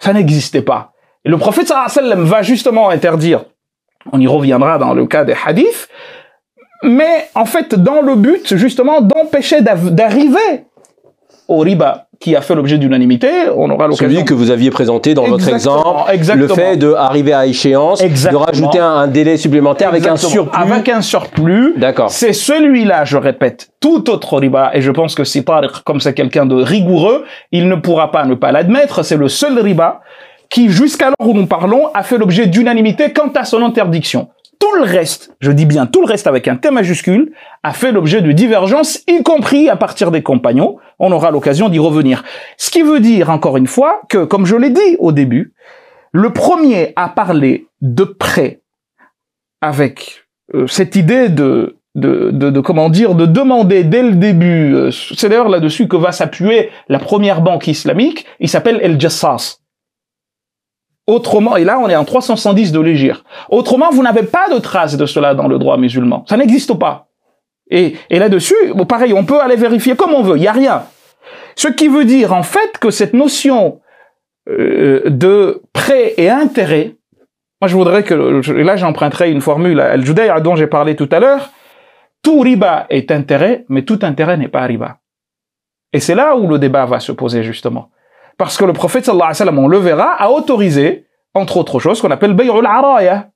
ça n'existait pas. Et le prophète sallallahu va justement interdire on y reviendra dans le cas des hadiths, mais en fait dans le but justement d'empêcher d'arriver au riba qui a fait l'objet d'unanimité, on aura l'occasion. Celui que vous aviez présenté dans votre exemple, exactement. le fait d'arriver à échéance, Exactement. de rajouter un, un délai supplémentaire avec un surplus. Avec un surplus. D'accord. C'est celui-là, je répète, tout autre riba, et je pense que si Tariq, comme c'est quelqu'un de rigoureux, il ne pourra pas ne pas l'admettre, c'est le seul riba qui, jusqu'à l'heure où nous parlons, a fait l'objet d'unanimité quant à son interdiction. Tout le reste, je dis bien tout le reste avec un T majuscule, a fait l'objet de divergences, y compris à partir des compagnons. On aura l'occasion d'y revenir. Ce qui veut dire, encore une fois, que, comme je l'ai dit au début, le premier à parler de prêt avec euh, cette idée de, de, de, de, comment dire, de demander dès le début, euh, c'est d'ailleurs là-dessus que va s'appuyer la première banque islamique, il s'appelle El Jassas. Autrement, et là on est en 310 de l'Égir. Autrement, vous n'avez pas de trace de cela dans le droit musulman. Ça n'existe pas. Et, et là-dessus, bon, pareil, on peut aller vérifier comme on veut, il n'y a rien. Ce qui veut dire en fait que cette notion euh, de prêt et intérêt, moi je voudrais que, là j'emprunterai une formule à Al-Juday'a dont j'ai parlé tout à l'heure, tout riba est intérêt, mais tout intérêt n'est pas riba. Et c'est là où le débat va se poser justement. Parce que le prophète sallallahu alayhi wa sallam, on le verra, a autorisé, entre autres choses, ce qu'on appelle bay'ul araya.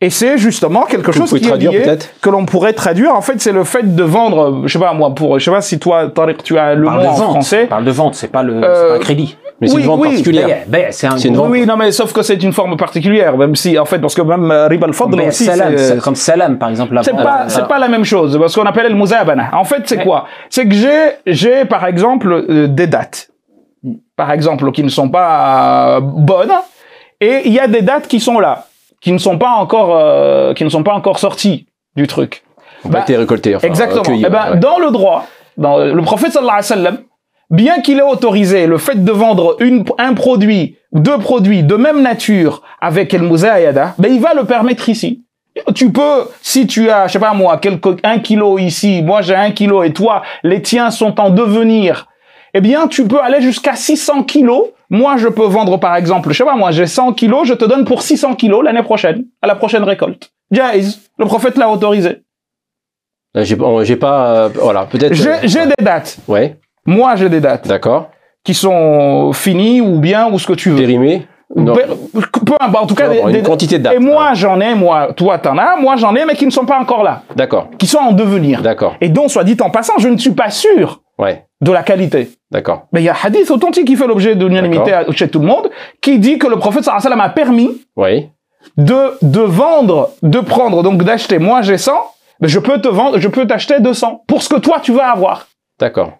Et c'est justement quelque Que chose qui est traduire lié, que l'on pourrait traduire. En fait, c'est le fait de vendre, euh, je sais pas moi, pour, je sais pas si toi, Tariq, tu as le mot de en vente. français. parle de vente, c'est pas le, Euh, c'est pas un crédit. Mais c'est oui, une vente oui. particulière. Ben, ben, c'est un une vente. Oui, non, mais sauf que c'est une forme particulière, même si, en fait, parce que même euh, riba al-fadl Ben, aussi, salam, c'est- comme salam, par exemple. la c'est pas, Euh, c'est pas la même chose, parce qu'on appelle le muzabana. En fait, c'est Ouais. quoi? C'est que j'ai, j'ai par exemple euh, des dates, par exemple, qui ne sont pas euh, bonnes, et il y a des dates qui sont là, qui ne sont pas encore, euh, qui ne sont pas encore sorties du truc. On Bah, été. Enfin, Exactement. Eh ben, ouais. dans le droit, dans le prophète sallallahu alayhi wa sallam, bien qu'il ait autorisé le fait de vendre une, un produit, deux produits de même nature avec el muzayada, ben il va le permettre ici. Tu peux, si tu as, je sais pas moi, quelque, un kilo ici, moi j'ai un kilo et toi, les tiens sont en devenir, eh bien, tu peux aller jusqu'à 600 kilos. Moi, je peux vendre, par exemple, je sais pas moi, j'ai 100 kilos, je te donne pour 600 kilos l'année prochaine, à la prochaine récolte. Jaiz. Le prophète l'a autorisé. J'ai bon, j'ai pas. euh, voilà, peut-être. J'ai euh, j'ai des dates. Ouais, Moi, j'ai des dates d'accord. qui sont finies ou bien ou ce que tu veux. Périmé Non. Peu, importe, en tout cas, des, une des- quantité de dates. Et moi, j'en ai, moi, toi, t'en as, moi, j'en ai, mais qui ne sont pas encore là, D'accord, qui sont en devenir. d'accord. Et donc, soit dit en passant, je ne suis pas sûr Ouais, de la qualité. d'accord. Mais il y a un hadith authentique qui fait l'objet de l'unanimité chez tout le monde, qui dit que le prophète sallallahu alayhi wa sallam a permis Oui, de, de vendre, de prendre, donc d'acheter. Moi, j'ai 100, mais je peux te vendre, je peux t'acheter 200 pour ce que toi, tu vas avoir. d'accord.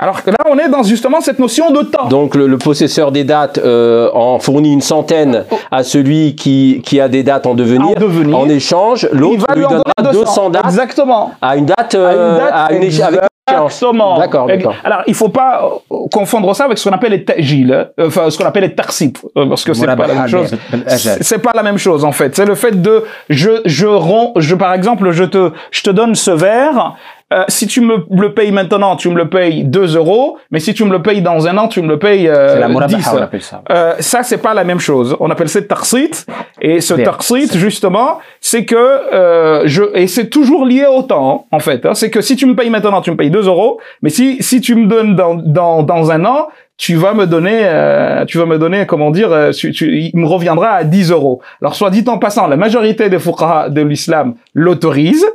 Alors que là, on est dans justement cette notion de temps. Donc le, le possesseur des dates euh, en fournit une centaine à celui qui, qui a des dates en devenir. En devenir. En échange, l'autre lui en donnera donner 200 dates Exactement. à une date, À euh, une date à une éche- avec. Exactement. D'accord, d'accord. Alors, il faut pas euh, confondre ça avec ce qu'on appelle les ta'jil, hein. enfin, ce qu'on appelle les tarsib, euh, parce que c'est pas la bah, même chose. ajal. C'est pas la même chose en fait. C'est le fait de je je rends je par exemple je te je te donne ce verre euh, si tu me le payes maintenant, tu me le payes 2 euros, mais si tu me le payes dans un an, tu me le payes euh, C'est la 10. murabaha, on appelle ça. Euh, ça, c'est pas la même chose. On appelle ça taqsit. Et ce Bien. taqsit, justement, c'est que euh, je et c'est toujours lié au temps, en fait. hein. C'est que si tu me payes maintenant, tu me payes 2 euros. Mais si si tu me donnes dans dans dans un an, tu vas me donner, euh, tu vas me donner, comment dire, euh, tu, tu- il me reviendra à 10 euros. Alors, soit dit en passant, la majorité des fuqaha de l'islam l'autorise.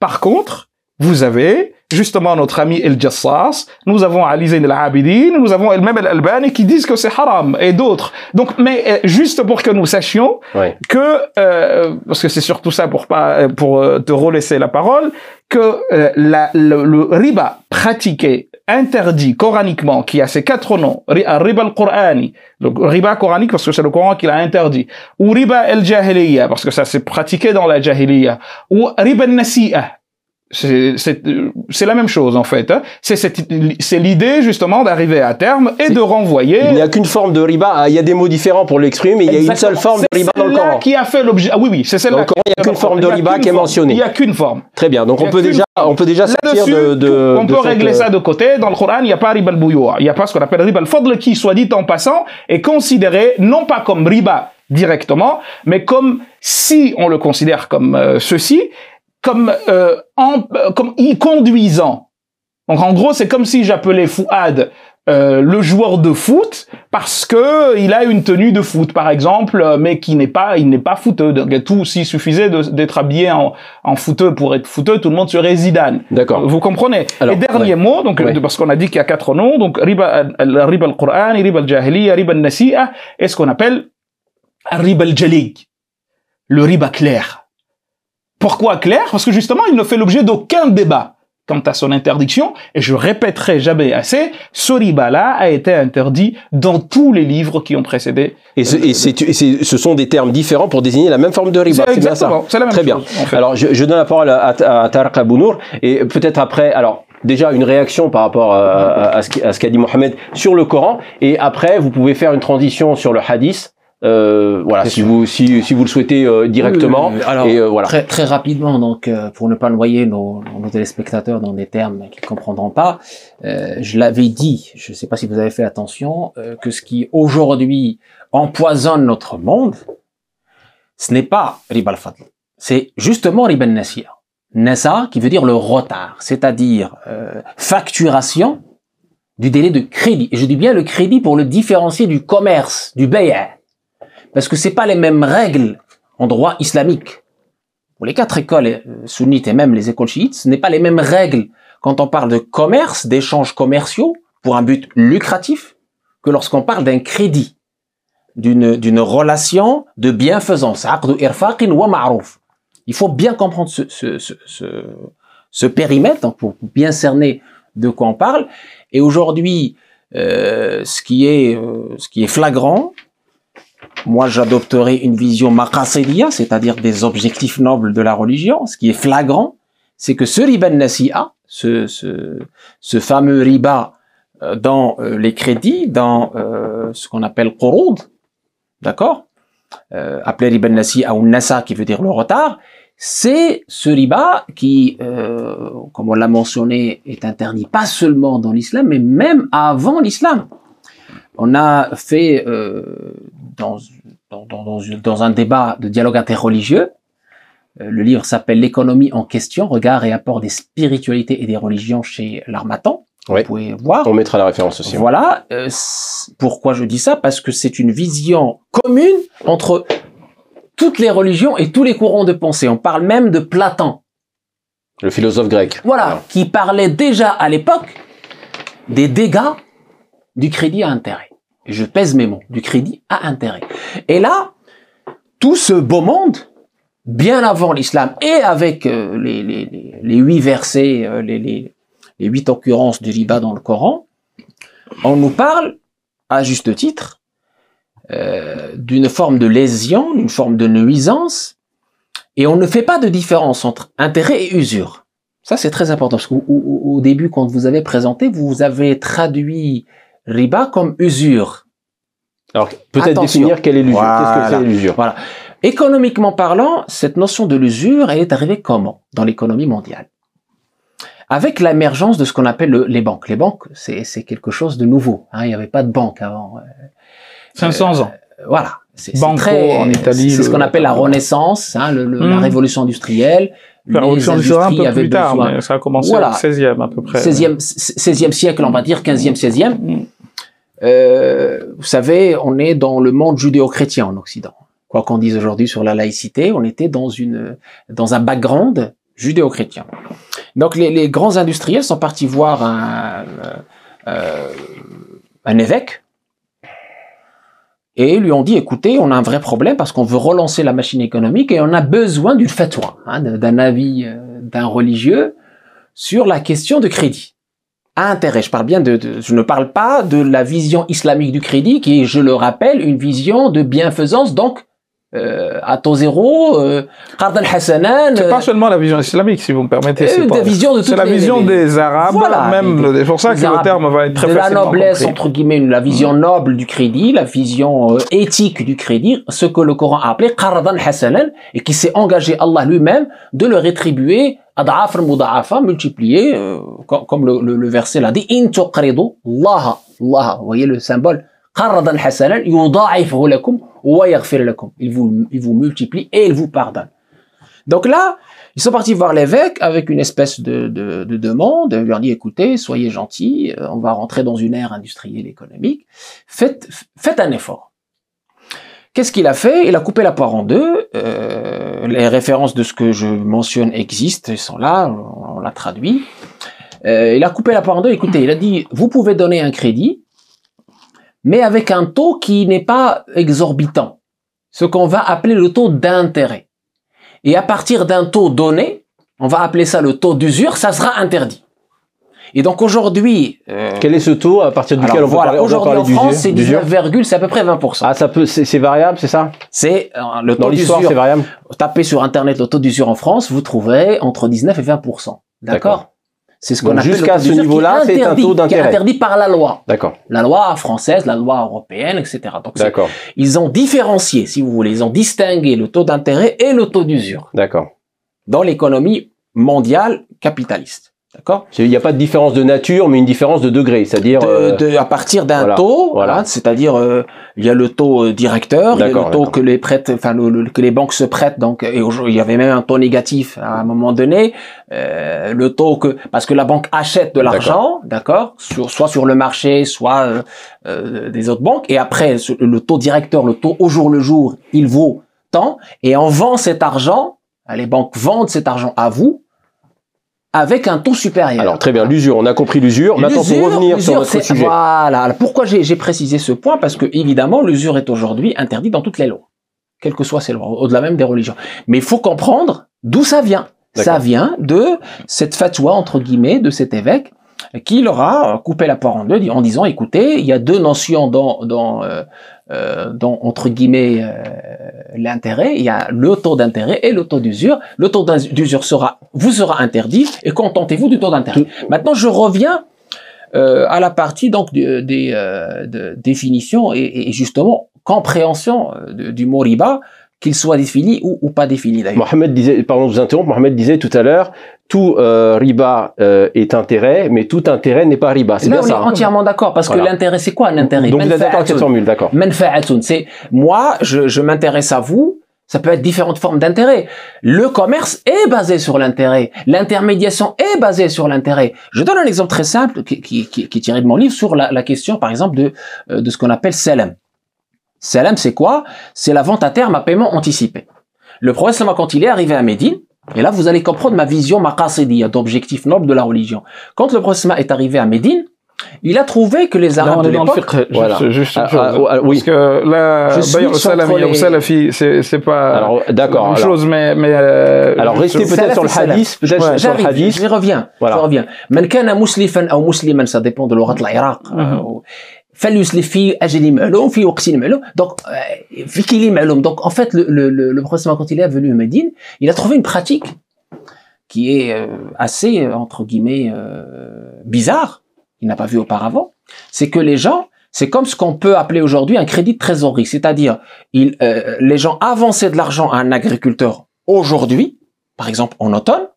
Par contre, vous avez justement notre ami El Jassas, nous avons Ali Zayn al-Abidin, nous avons même Al-Albani qui disent que c'est haram et d'autres. Donc, mais euh, juste pour que nous sachions que, euh, parce que c'est surtout ça pour pas, pour euh, te relaisser la parole, que euh, la, le, le riba pratiqué, interdit coraniquement, qui a ces quatre noms, ri- riba al-Qur'ani, le riba coranique parce que c'est le Coran qui l'a interdit, ou riba al-Jahiliya parce que ça s'est pratiqué dans la Jahiliya, ou riba al-Nasi'a, c'est la même chose en fait. hein. C'est l'idée justement d'arriver à terme et de renvoyer. Il n'y a qu'une forme de riba. Ah, Il y a des mots différents pour l'exprimer, mais il y a une seule forme de riba dans le Coran. qui a fait l'objet. Ah oui, oui, c'est Dans celle-là. le Coran, il n'y a qu'une forme de riba qui est mentionnée. Il n'y a qu'une forme. Très bien. Donc on peut déjà, forme. on peut déjà sortir de, de, on de peut cette, régler euh, ça de côté. Dans le Coran, il n'y a pas riba al-bouyoua. Il n'y a pas ce qu'on appelle riba al-fadl qui, soit dit en passant, est considéré non pas comme riba directement, mais comme si on le considère comme euh, ceci, comme euh, en, euh, comme y conduisant. Donc en gros, c'est comme si j'appelais Fouad euh, le joueur de foot parce que il a une tenue de foot par exemple euh, mais qui n'est pas il n'est pas footeux donc tout s'il suffisait d'être habillé en, en footeux pour être footeux tout le monde serait Zidane D'accord. vous comprenez? Alors, et dernier mot donc Ouais. parce qu'on a dit qu'il y a quatre noms donc riba al- al- riba al-Qur'an riba al-Jahiliya riba al-Nasi'a et ce qu'on appelle riba al-Jali le riba clair pourquoi clair Parce que justement, il ne fait l'objet d'aucun débat quant à son interdiction. Et je répéterai jamais assez, ce riba-là a été interdit dans tous les livres qui ont précédé. Et, ce, et c'est- et c'est- ce sont des termes différents pour désigner la même forme de riba. C'est bien ça. la même Très bien. chose. en fait. Alors, je, je donne la parole à, à, à Tarek Abounour et peut-être après, alors déjà une réaction par rapport à, à- à ce qu'a dit Mohamed sur le Coran et après vous pouvez faire une transition sur le hadith. Euh, voilà, si vous si, si vous le souhaitez euh, directement. Oui, oui, oui. Alors, et euh, voilà. très, très rapidement, donc, euh, pour ne pas noyer nos, nos téléspectateurs dans des termes qu'ils comprendront pas, euh, je l'avais dit, je ne sais pas si vous avez fait attention, euh, que ce qui aujourd'hui empoisonne notre monde, ce n'est pas riba al-fadl, c'est justement riba al-nasiya. Nasa, qui veut dire le retard, c'est-à-dire euh, facturation du délai de crédit. Et je dis bien le crédit pour le différencier du commerce, du bay'a. Parce que c'est pas les mêmes règles en droit islamique. Pour les quatre écoles euh, sunnites et même les écoles chiites, ce n'est pas les mêmes règles quand on parle de commerce, d'échanges commerciaux pour un but lucratif, que lorsqu'on parle d'un crédit, d'une relation de bienfaisance. Il faut bien comprendre ce, ce, ce, ce, périmètre pour bien cerner de quoi on parle. Et aujourd'hui, euh, ce euh, ce qui est flagrant, moi j'adopterai une vision maqasidiya, c'est-à-dire des objectifs nobles de la religion. Ce qui est flagrant, c'est que ce riba nasi'a, ce, fameux riba euh, dans euh, les crédits, dans euh, ce qu'on appelle qurud, d'accord Appelé riba nasi'a ou nasa qui veut dire le retard, c'est ce riba qui, comme on l'a mentionné, est interdit pas seulement dans l'islam, mais même avant l'islam. On a fait euh, dans, dans, dans, dans, un débat de dialogue interreligieux, euh, le livre s'appelle L'économie en question, regard et apport des spiritualités et des religions chez l'Armatan. Oui. Vous pouvez voir. On mettra la référence aussi. Voilà. euh, pourquoi je dis ça? Parce que c'est une vision commune entre toutes les religions et tous les courants de pensée. On parle même de Platon. Le philosophe grec. Voilà, qui parlait déjà à l'époque des dégâts du crédit à intérêt. Je pèse mes mots, du crédit à intérêt. Et là, tout ce beau monde, bien avant l'islam et avec euh, les, les, les, huit versets, euh, les, les, huit occurrences du riba dans le Coran, on nous parle, à juste titre, euh, d'une forme de lésion, d'une forme de nuisance, et on ne fait pas de différence entre intérêt et usure. Ça, c'est très important, parce qu'au au- au début, quand vous avez présenté, vous avez traduit riba comme usure. Alors peut-être définir quelle est l'usure. Qu'est-ce que Voilà. c'est l'usure? Voilà. Économiquement parlant, cette notion de l'usure, elle est arrivée comment dans l'économie mondiale? Avec l'émergence de ce qu'on appelle le- les banques. Les banques, c'est c'est quelque chose de nouveau. hein. Il n'y avait pas de banque avant. 500 ans. Euh, voilà. C'est c'est Banco très- en Italie, C'est ce qu'on appelle la Renaissance, hein, le- le- la Hmm. révolution industrielle. La révolution industrielle un peu plus tard, mais ça a commencé Voilà. au 16e à peu près. 16e, 16e siècle, on va dire 15e, 16e. Mm. Euh, vous savez, on est dans le monde judéo-chrétien en Occident. Quoi qu'on dise aujourd'hui sur la laïcité, on était dans une dans un background judéo-chrétien. Donc les, les grands industriels sont partis voir un euh, un évêque et lui ont dit écoutez, on a un vrai problème parce qu'on veut relancer la machine économique et on a besoin d'une fatwa, hein, d'un avis euh, d'un religieux sur la question de crédit intérêt. Je parle bien de, je ne parle pas de la vision islamique du crédit, qui est, je le rappelle, une vision de bienfaisance, donc à taux zéro, euh, qard al-hasanan, C'est euh, pas seulement la vision islamique, si vous me permettez. euh, C'est la vision de c'est la vision des Arabes, Voilà, même. C'est pour ça que le terme va être très de la noblesse, entre guillemets, la vision noble du crédit, la vision euh, éthique du crédit, ce que le Coran a appelé qardan hasanan, et qui s'est engagé Allah lui-même de le rétribuer ad'afr muda'afa, multiplié, euh, com- comme le, le- le verset l'a dit, in tuqridu Allah, Allah, vous voyez le symbole, Il vous, il vous multiplie et il vous pardonne. Donc là, ils sont partis voir l'évêque avec une espèce de, de, de demande. Il leur dit écoutez, soyez gentils, euh, on va rentrer dans une ère industrielle économique. Faites, faites un effort. Qu'est-ce qu'il a fait? Il a coupé la poire en deux. Euh, les références de ce que je mentionne existent, elles sont là, on, on l'a traduit. Euh, il a coupé la poire en deux. Écoutez, il a dit vous pouvez donner un crédit, mais avec un taux qui n'est pas exorbitant, ce qu'on va appeler le taux d'intérêt. Et à partir d'un taux donné, on va appeler ça le taux d'usure, ça sera interdit. Et donc aujourd'hui, euh, Quel est ce taux à partir duquel alors on voilà, aujourd'hui en d'usure France, c'est d'usure 19, c'est à peu près 20%. Ah, ça peut, c'est variable, c'est ça? C'est euh, le Dans taux l'histoire, c'est d'usure. variable Tapez sur internet le taux d'usure en France, vous trouverez entre 19 et 20%. D'accord. C'est ce qu'on appelle le jusqu'à ce niveau-là, c'est un taux qui est d'intérêt. interdit par la loi. D'accord, La loi française, la loi européenne, etc. Donc d'accord, ils ont différencié, si vous voulez, ils ont distingué le taux d'intérêt et le taux d'usure d'accord. dans l'économie mondiale capitaliste. D'accord? Il n'y a pas de différence de nature, mais une différence de degré, c'est-à-dire... de, euh, de- à partir d'un voilà, taux, voilà. hein, c'est-à-dire euh, il y a le taux euh, directeur, il y a D'accord, le taux que les prêtes, enfin le- le- que les banques se prêtent, donc et aujourd'hui il y avait même un taux négatif à un moment donné, euh, le taux que parce que la banque achète de l'argent, d'accord, sur, soit sur le marché, soit euh, euh, des autres banques, et après le taux directeur, le taux au jour le jour, il vaut tant, et on vend cet argent, les banques vendent cet argent à vous avec un taux supérieur. Alors, très bien, l'usure, on a compris l'usure. Maintenant, pour revenir sur notre sujet. Voilà. Alors, Pourquoi j'ai précisé ce point? Parce que évidemment, l'usure est aujourd'hui interdite dans toutes les lois, quelles que soient ces lois, au-delà même des religions. Mais il faut comprendre d'où ça vient. Ça vient de cette fatwa entre guillemets de cet évêque qui leur a coupé la poire en deux en disant écoutez, il y a deux notions dans dans euh, euh, dans entre guillemets euh, l'intérêt, il y a le taux d'intérêt et le taux d'usure. Le taux d'usure sera vous sera interdit et contentez-vous du taux d'intérêt. Maintenant, je reviens euh, à la partie donc de- des euh, de définition et, et justement compréhension du mot riba, qu'il soit défini ou, ou pas défini d'ailleurs. Mohamed disait, pardon vous interrompre, Mohamed disait tout à l'heure, tout euh, riba euh, est intérêt, mais tout intérêt n'est pas riba. C'est bien on ça. est hein entièrement d'accord parce Voilà. que l'intérêt, c'est quoi un intérêt Donc vous êtes d'accord avec cette formule, d'accord. C'est moi, je, je m'intéresse à vous. Ça peut être différentes formes d'intérêt. Le commerce est basé sur l'intérêt. L'intermédiation est basée sur l'intérêt. Je donne un exemple très simple qui, qui, qui, qui est tiré de mon livre sur la, la question, par exemple, de, euh, de ce qu'on appelle salam. Salam, c'est quoi? C'est la vente à terme à paiement anticipé. Le prophète, quand il est arrivé à Médine, et là, vous allez comprendre ma vision maqasidiya, d'objectif noble de la religion. Quand le prophète est arrivé à Médine, il a trouvé que les Arabes là, on de l'époque... Voilà. Juste, juste ah, chose, ah, ah, oui. Parce que là, Bayr Salafi, c'est pas d'accord, la même chose, mais... mais euh, alors, restez peut-être sur le hadith. Peut-être sur le hadith. J'y reviens. Voilà. Je reviens. Man kana musliman, ça dépend de l'orat l'Irak. Mhm. فليسلف في أجل معلوم في وقت معلوم. Donc, euh, في كيل معلوم. Donc, en fait, le, le, le, le prophète, quand il est venu à Médine, il a trouvé une pratique qui est euh, assez, euh, entre guillemets, euh, bizarre, qu'il n'a pas vu auparavant. C'est que les gens, c'est comme ce qu'on peut appeler aujourd'hui un crédit de trésorerie. C'est-à-dire, il, euh, les gens avançaient de l'argent à un agriculteur aujourd'hui, par exemple en automne,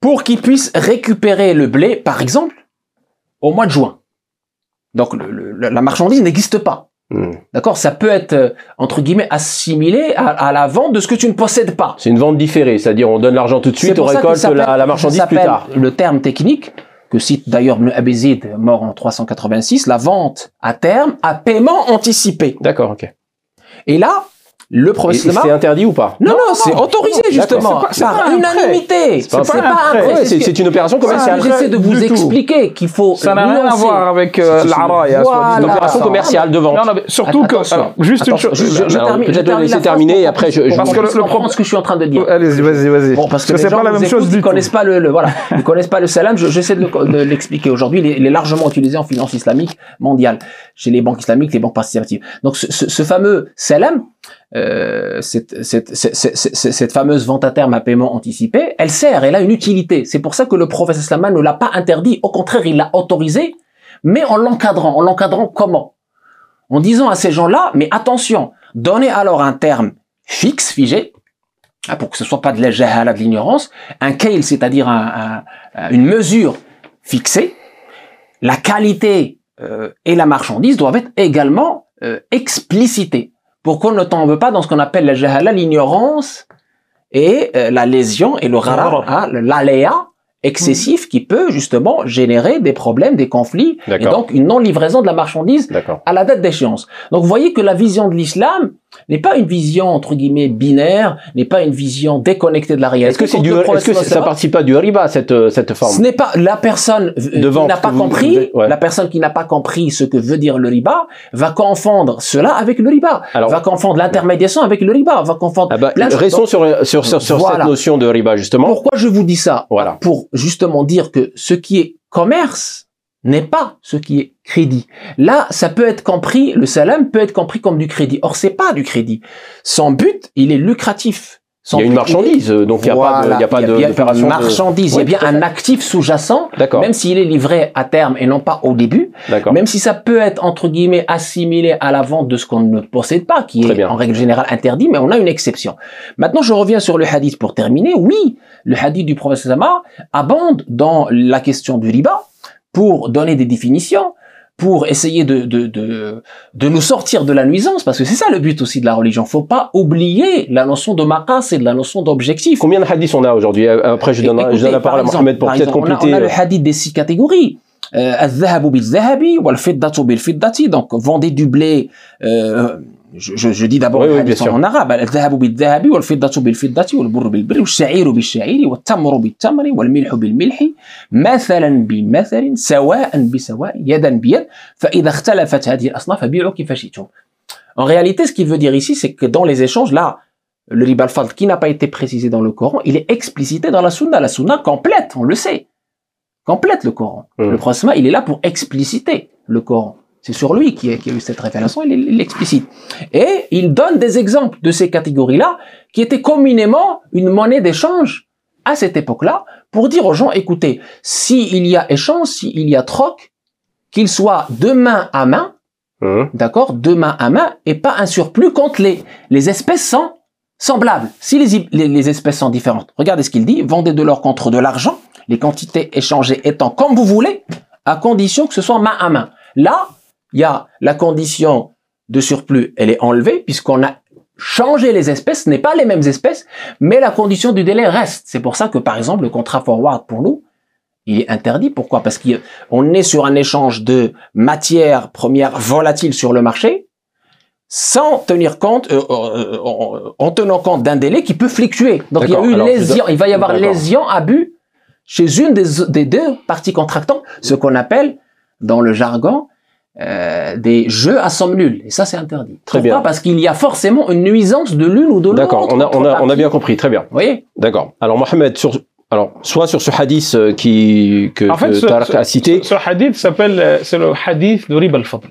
pour qu'ils puissent récupérer le blé, par exemple, au mois de juin. Donc le- le- la marchandise n'existe pas. Hmm. D'accord? Ça peut être, euh, entre guillemets, assimilé à, à la vente de ce que tu ne possèdes pas. C'est une vente différée, c'est-à-dire on donne l'argent tout de suite, on récolte la, la marchandise ça plus tard. Le terme technique, que cite d'ailleurs Ibn Abizid, mort en 386, la vente à terme à paiement anticipé. D'accord, ok. Et là, le c'est professeur... interdit ou pas Non, non, c'est autorisé D'accord. justement, C'est pas- c'est par unanimité. C'est pas C'est un prêt. C'est c'est ce c'est une opération commerciale. J'essaie de vous expliquer qu'il faut Ça n'a rien à voir avec euh, C'est- c'est- l'ara. voilà. Une opération commerciale de vente. Non, non, mais surtout que, juste une chose. je- termine- phrase et après, je- Parce que le- problème- ce que je suis en train de dire. Allez-y, vas-y, vas-y. Bon, parce que c'est pas la même chose ils connaissent pas le, voilà, ils connaissent pas le salam. Je- J'essaie de le- de l'expliquer aujourd'hui. Il, est- il est largement utilisé en finance islamique mondiale chez les banques islamiques, les banques participatives. Donc ce, ce- ce fameux salam, euh, cette, fameuse vente à terme à paiement anticipé, elle sert, elle a une utilité. C'est pour ça que le prophète islamien ne l'a pas interdit. Au contraire, il l'a autorisé, mais en l'encadrant. En l'encadrant comment? En disant à ces gens-là, mais attention, donnez alors un terme fixe, figé, hein, pour que ce soit pas de la de l'ignorance, un kale, c'est-à-dire un- un- une mesure fixée. La qualité euh, et la marchandise doivent être également euh, explicitées pour qu'on ne tombe pas dans ce qu'on appelle la jahala, l'ignorance et euh, la lésion et le rara, hein, le- l'aléa excessif qui peut justement générer des problèmes, des conflits et donc une non-livraison de la marchandise à la date d'échéance. Donc vous voyez que la vision de l'islam n'est pas une vision entre guillemets binaire, n'est pas une vision déconnectée de la réalité. Est-ce que c'est du, est-ce que ça participe pas du riba cette euh, cette forme ce n'est pas la personne euh, qui n'a pas vous- compris, ouais. la personne qui n'a pas compris ce que veut dire le riba va confondre cela avec le riba, Alors, va confondre l'intermédiation avec le riba, va confondre ah bah, plein restons Donc, sur sur sur, sur Voilà. cette notion de riba justement. Pourquoi je vous dis ça? Voilà. Pour justement dire que ce qui est commerce n'est pas ce qui est crédit. Là, ça peut être compris, le salam peut être compris comme du crédit. Or, c'est pas du crédit. Son but, il est lucratif. Il y a une marchandise, donc il n'y a pas de, il y a pas de, il y a de- marchandise, il y a bien un actif sous-jacent, même s'il est livré à terme et non pas au début, D'accord. même si ça peut être entre guillemets assimilé à la vente de ce qu'on ne possède pas, qui Très est bien. en règle générale interdit, mais on a une exception. Maintenant, je reviens sur le hadith pour terminer. Oui, le hadith du prophète Sama abonde dans la question du riba pour donner des définitions, pour essayer de, de, de, de nous sortir de la nuisance, parce que c'est ça le but aussi de la religion. Faut pas oublier la notion de maqas et de la notion d'objectif. Combien de hadiths on a aujourd'hui? Euh, après, je donne, Écoutez, la parole exemple, à Mohamed pour peut-être compléter. On a, le euh. hadith des six catégories. Euh, donc vendez du blé, euh, je, je, je dis d'abord Oui, le oui, hadith bien sûr. en arabe. الذهب بالذهب والفضة بالفضة والبر بالبر والشعير بالشعير والتمر بالتمر والملح بالملح مثلا بمثل سواء بسواء يدا بيد فإذا اختلفت هذه الأصناف فبيعوا كيف شئتم. En réalité, ce qu'il veut dire ici, c'est que dans les échanges, là, le riba al-fadl qui n'a pas été précisé dans le Coran, il est explicité dans la sunna. La sunna complète, on le sait. Complète le Coran. Mm. Le prophète, il est là pour expliciter le Coran. C'est sur lui qui a, qui a eu cette révélation, il, l'explicite. Et il donne des exemples de ces catégories-là qui étaient communément une monnaie d'échange à cette époque-là pour dire aux gens, écoutez, s'il y a échange, s'il y a troc, qu'il soit de main à main, hum, d'accord, de main à main, et pas un surplus quand les, les espèces sont semblables. Si les, les, les espèces sont différentes, regardez ce qu'il dit, vendez de l'or contre de l'argent, les quantités échangées étant comme vous voulez, à condition que ce soit main à main. Là, il y a la condition de surplus, elle est enlevée, puisqu'on a changé les espèces, ce n'est pas les mêmes espèces, mais la condition du délai reste. C'est pour ça que, par exemple, le contrat forward pour nous, il est interdit. Pourquoi? Parce qu'on est sur un échange de matières premières volatiles sur le marché, sans tenir compte, euh, euh, en, en tenant compte d'un délai qui peut fluctuer. Donc il y a eu lésion, il va y avoir lésion, abus chez une des, des deux parties contractantes, ce qu'on appelle dans le jargon euh, des jeux à somme nulle. Et ça, c'est interdit. Très Pourquoi bien. Parce qu'il y a forcément une nuisance de l'une ou de l'autre. D'accord, on a, on, a, on a bien compris, très bien. Vous voyez D'accord. Alors Mohamed, sur, alors, soit sur ce hadith euh, qui, que, En fait, que ce, ce- a cité, ce hadith s'appelle, euh, c'est le hadith de Rib al-Fadl.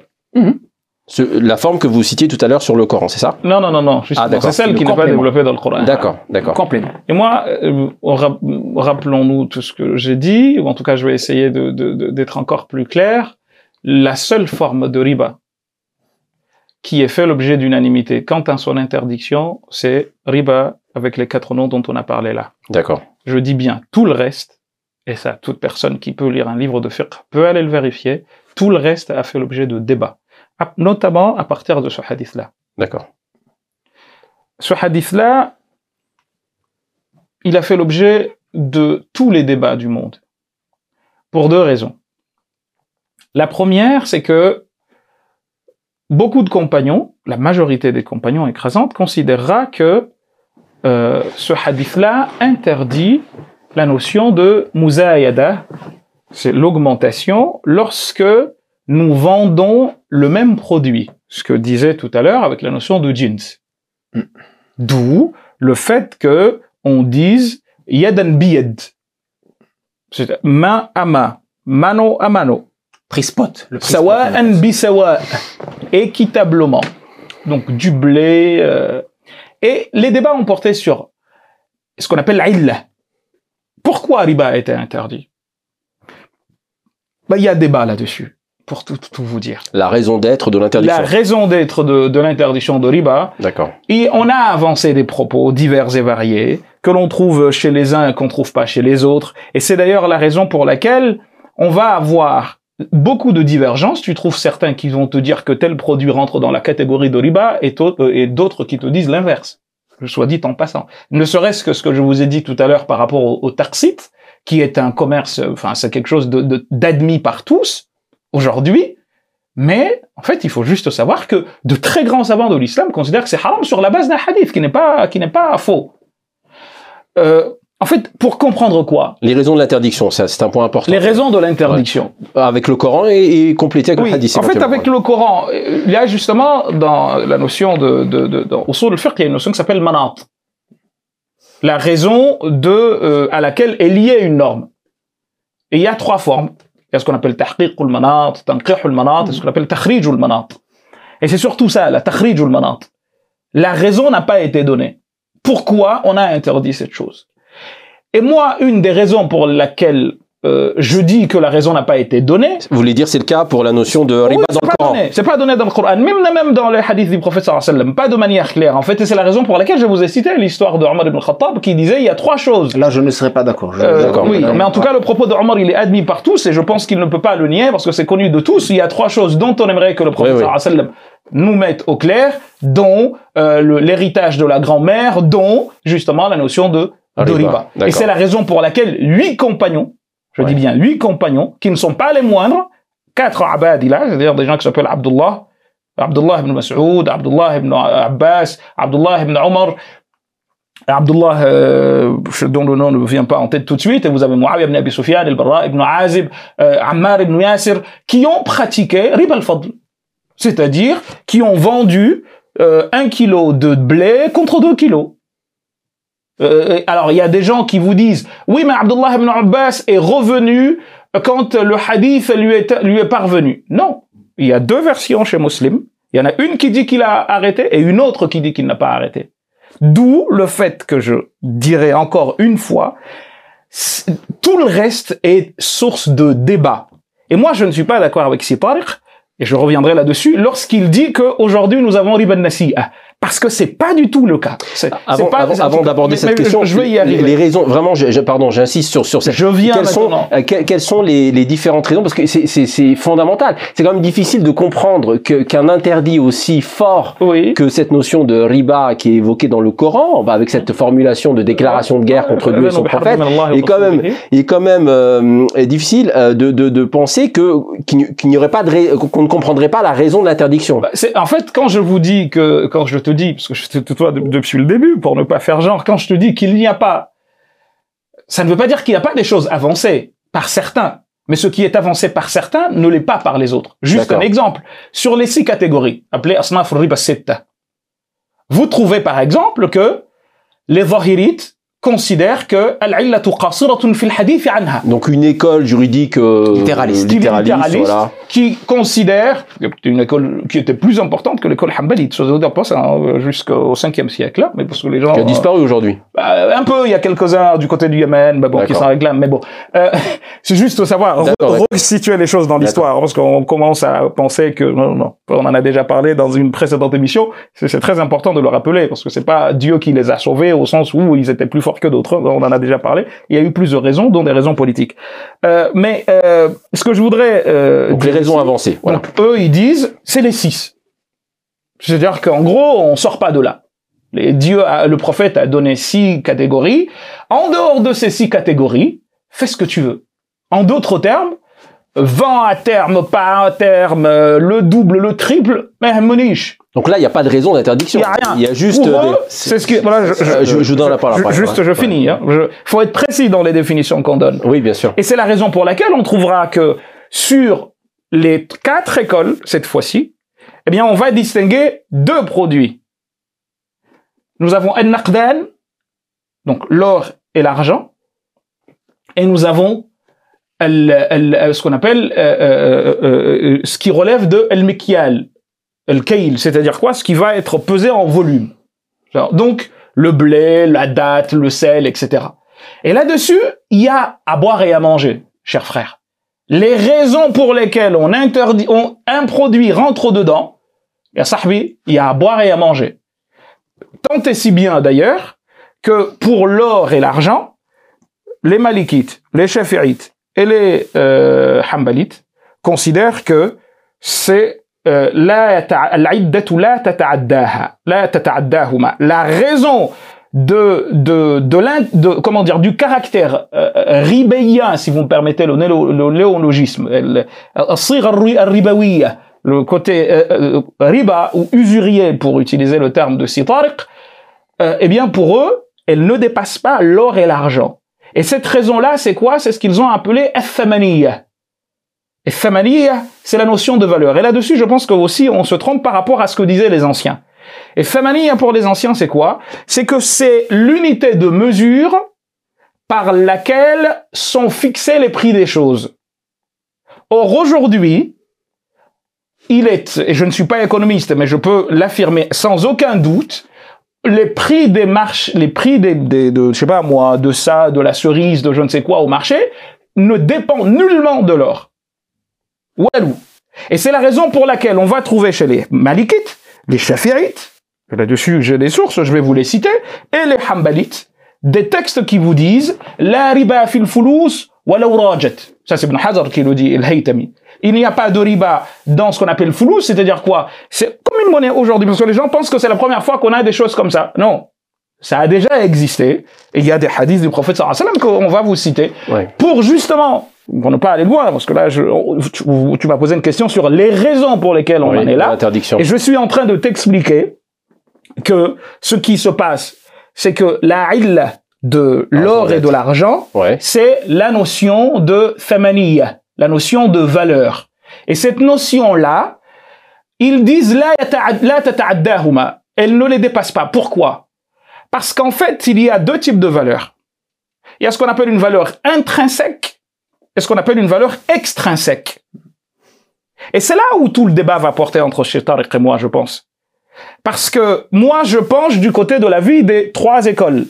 ce- la forme que vous citiez tout à l'heure sur le Coran, c'est ça? Non, non, non, non, Ah, c'est celle Le qui n'est pas développée dans le Coran. D'accord, d'accord. Complément. Et moi, euh, rap- rappelons-nous tout ce que j'ai dit, ou en tout cas, je vais essayer de- de- de- d'être encore plus clair. La seule forme de riba qui est fait l'objet d'unanimité quant à son interdiction, c'est riba avec les quatre noms dont on a parlé là. D'accord. Je dis bien tout le reste, et ça, toute personne qui peut lire un livre de fiqh peut aller le vérifier, tout le reste a fait l'objet de débats, à- notamment à partir de ce hadith-là. D'accord. Ce hadith-là, il a fait l'objet de tous les débats du monde, pour deux raisons. La première, c'est que beaucoup de compagnons, la majorité des compagnons écrasante, considérera que euh, ce hadith-là interdit la notion de muzayada, c'est l'augmentation, lorsque nous vendons le même produit. Ce que disait tout à l'heure avec la notion de jeans. D'où le fait que on dise yadan biyad. C'est main à main, mano à mano. Prix spot. Le prix Sawa'an bi sawa. Équitablement. Donc du blé. euh, Et les débats ont porté sur ce qu'on appelle l'illa. Pourquoi riba a été interdit? Ben, Il y a débat là-dessus, pour tout, tout vous dire. La raison d'être de La l'interdiction. raison d'être de, de l'interdiction de riba, D'accord. et on a avancé des propos divers et variés que l'on trouve chez les uns et qu'on trouve pas chez les autres. Et c'est d'ailleurs la raison pour laquelle on va avoir beaucoup de divergences. Tu trouves certains qui vont te dire que tel produit rentre dans la catégorie de riba et, to- euh, et d'autres qui te disent l'inverse. Je sois dit en passant. Ne serait-ce que ce que je vous ai dit tout à l'heure par rapport au, au qui est un commerce, enfin c'est quelque chose d'admis par tous aujourd'hui. Mais en fait, il faut juste savoir que de très grands savants de l'islam considèrent que c'est haram sur la base d'un hadith qui n'est pas qui n'est pas faux. Euh, en fait, pour comprendre quoi? Les raisons de l'interdiction, ça, c'est un point important. Les raisons de l'interdiction. Avec le Coran et, et complété avec Oui, le hadith. en fait, avec le Coran, il y a justement dans la notion de, de, de dans Usul al-Fiqh, il y a une notion qui s'appelle manat. La raison de euh, à laquelle est liée une norme. Et il y a trois formes. Il y a ce qu'on appelle tahqiq al-manat, tanqih al-manat, et ce qu'on appelle takhrij al-manat. Et c'est surtout ça, la takhrij al-manat. La raison n'a pas été donnée. Pourquoi on a interdit cette chose? Et moi, une des raisons pour laquelle euh, je dis que la raison n'a pas été donnée, Vous voulez dire c'est le cas pour la notion de riba oui, dans c'est le pas Coran donné. C'est pas donné dans le Coran, même, même dans les hadiths du prophète sallallahu alayhi wa sallam, pas de manière claire. En fait, et c'est la raison pour laquelle je vous ai cité l'histoire de Omar ibn Khattab qui disait il y a trois choses. Là, je ne serais pas d'accord. Je- Euh, D'accord, oui, d'accord. mais en tout cas, le propos de Omar, il est admis par tous et je pense qu'il ne peut pas le nier parce que c'est connu de tous. Il y a trois choses dont on aimerait que le prophète Oui, sallam nous mette au clair, dont euh, le- l'héritage de la grand-mère, dont justement la notion de, de Riba, riba. d'accord. Et c'est la raison pour laquelle huit compagnons, je Ouais. dis bien huit compagnons, qui ne sont pas les moindres, quatre abadillah, c'est-à-dire des gens qui s'appellent Abdullah, Abdullah ibn Mas'ud, Abdullah ibn Abbas, Abdullah ibn Omar, Abdullah, euh, dont le nom ne me vient pas en tête tout de suite, et vous avez Muawiyah ibn Abi Sufyan, Al-Barra ibn Azib, euh, Ammar ibn Yasir, qui ont pratiqué riba al-fadl. C'est-à-dire, qui ont vendu euh, un kilo de blé contre deux kilos. Euh, alors, il y a des gens qui vous disent, oui, mais Abdullah ibn Abbas est revenu quand le hadith lui est, lui est parvenu. Non. Il y a deux versions chez Muslim. Il y en a une qui dit qu'il a arrêté et une autre qui dit qu'il n'a pas arrêté. D'où le fait que je dirais encore une fois, tout le reste est source de débat. Et moi, je ne suis pas d'accord avec Si Tariq, et je reviendrai là-dessus, lorsqu'il dit qu'aujourd'hui nous avons riba nasi'a. Parce que c'est pas du tout le cas. Avant, pas- avant- avant d'aborder cette mais question, je, je vais y arriver. Les, raisons, vraiment, je, je- pardon, j'insiste sur, sur cette. Je viens quelles sont, euh, que- quelles sont les, les différentes raisons Parce que c'est- c'est c'est fondamental. C'est quand même difficile de comprendre que- qu'un interdit aussi fort Oui. que cette notion de riba qui est évoquée dans le Coran, bah, avec cette formulation de déclaration de guerre contre Dieu et son prophète, est quand même, est quand même euh, difficile euh, de, de, de penser que qu'il n'y- aurait pas de qu'on ne comprendrait pas la raison de l'interdiction. Bah, en fait quand je vous dis que quand je te dis parce que je te tutoie de- depuis le début pour ne pas faire genre quand je te dis qu'il n'y a pas ça ne veut pas dire qu'il n'y a pas des choses avancées par certains mais ce qui est avancé par certains ne l'est pas par les autres. Juste un exemple. Sur les six catégories appelées asnaf riba vous trouvez par exemple que les zahirites considèrent que Donc une école juridique euh, Littéraliste. euh, littéraliste, Littéraliste. voilà. qui considère une école qui était plus importante que l'école Hanbalite, ça veut dire pas ça, hein, jusqu'au 5e siècle, là, mais parce que les gens... qui a disparu aujourd'hui. Bah, un peu, il y a quelques-uns du côté du Yémen, mais bon, qui s'en réclament, mais bon. Euh, c'est juste de savoir, resituer les choses dans l'histoire, parce qu'on commence à penser que, non, non, on en a déjà parlé dans une précédente émission, c'est c'est très important de le rappeler, parce que c'est pas Dieu qui les a sauvés au sens où ils étaient plus forts que d'autres. On en a déjà parlé. Il y a eu plusieurs raisons, dont des raisons politiques. Euh, mais euh, ce que je voudrais euh, Donc les raisons ici, avancées. Voilà. donc, eux, ils disent, c'est les six. C'est-à-dire qu'en gros, on sort pas de là. Les, Dieu, a- le prophète a donné six catégories. En dehors de ces six catégories, fais ce que tu veux. En d'autres termes, vend à terme, pas à terme, euh, le double, le triple, mais moniche. Donc là, il n'y a pas de raison d'interdiction. Il y a rien. Il y a juste. Des- c'est ce qui, voilà, je, Euh, je- je donne la parole après, Juste, ouais. je Ouais. finis, hein. Je- faut être précis dans les définitions qu'on donne. Oui, bien sûr. Et c'est la raison pour laquelle on trouvera que sur les quatre écoles, cette fois-ci, eh bien, on va distinguer deux produits. Nous avons al-naqdan, donc l'or et l'argent, et nous avons al- ce qu'on appelle euh, euh, euh, euh, ce qui relève de al-mikyal, al-kayl, c'est-à-dire quoi? Ce qui va être pesé en volume. Donc, le blé, la date, le sel, etc. Et là-dessus, il y a à boire et à manger, chers frères. Les raisons pour lesquelles on interdit, on, un produit rentre dedans, il y a à boire et à manger. Tant et si bien d'ailleurs que pour l'or et l'argent, les malikites, les shafi'ites et les euh, considèrent que c'est euh, la la La raison de, de, de, de, comment dire, du caractère euh, ribéien, si vous me permettez le, le, le léologisme, le, le côté euh, euh, riba ou usurier, pour utiliser le terme de Sitariq, euh, eh bien pour eux, elle ne dépasse pas l'or et l'argent. Et cette raison-là, c'est quoi? C'est ce qu'ils ont appelé « ethmaniyya ». Et famaliya, c'est la notion de valeur. Et là-dessus, je pense que aussi on se trompe par rapport à ce que disaient les anciens. Et famaliya pour les anciens, c'est quoi? C'est que c'est l'unité de mesure par laquelle sont fixés les prix des choses. Or aujourd'hui, il est, et je ne suis pas économiste, mais je peux l'affirmer sans aucun doute, les prix des marches, les prix des, des de, je sais pas moi, de ça, de la cerise, de je ne sais quoi au marché, ne dépendent nullement de l'or. Walou. Et c'est la raison pour laquelle on va trouver chez les Malikites, les Shafi'ites, et là-dessus j'ai des sources, je vais vous les citer, et les Hanbalites, des textes qui vous disent La riba fil walaw rajat. Ça c'est Ibn Hazar qui le dit, el Haytami. Il n'y a pas de riba dans ce qu'on appelle fulus, c'est-à-dire quoi? C'est comme une monnaie aujourd'hui, parce que les gens pensent que c'est la première fois qu'on a des choses comme ça. Non. Ça a déjà existé, et il y a des hadiths du prophète sallallahu alayhi wa sallam qu'on va vous citer, Ouais. pour justement, pour ne pas aller loin, parce que là, je, tu, tu m'as posé une question sur les raisons pour lesquelles on Oui, en est là. Et je suis en train de t'expliquer que ce qui se passe, c'est que la illa de l'or et de l'argent, Ouais. c'est la notion de thamaniya, la notion de valeur. Et cette notion-là, ils disent la. Elle ne les dépasse pas. Pourquoi? Parce qu'en fait, il y a deux types de valeurs. Il y a ce qu'on appelle une valeur intrinsèque et ce qu'on appelle une valeur extrinsèque. Et c'est là où tout le débat va porter entre Cheikh et moi, je pense. Parce que moi, je penche du côté de la vie des trois écoles,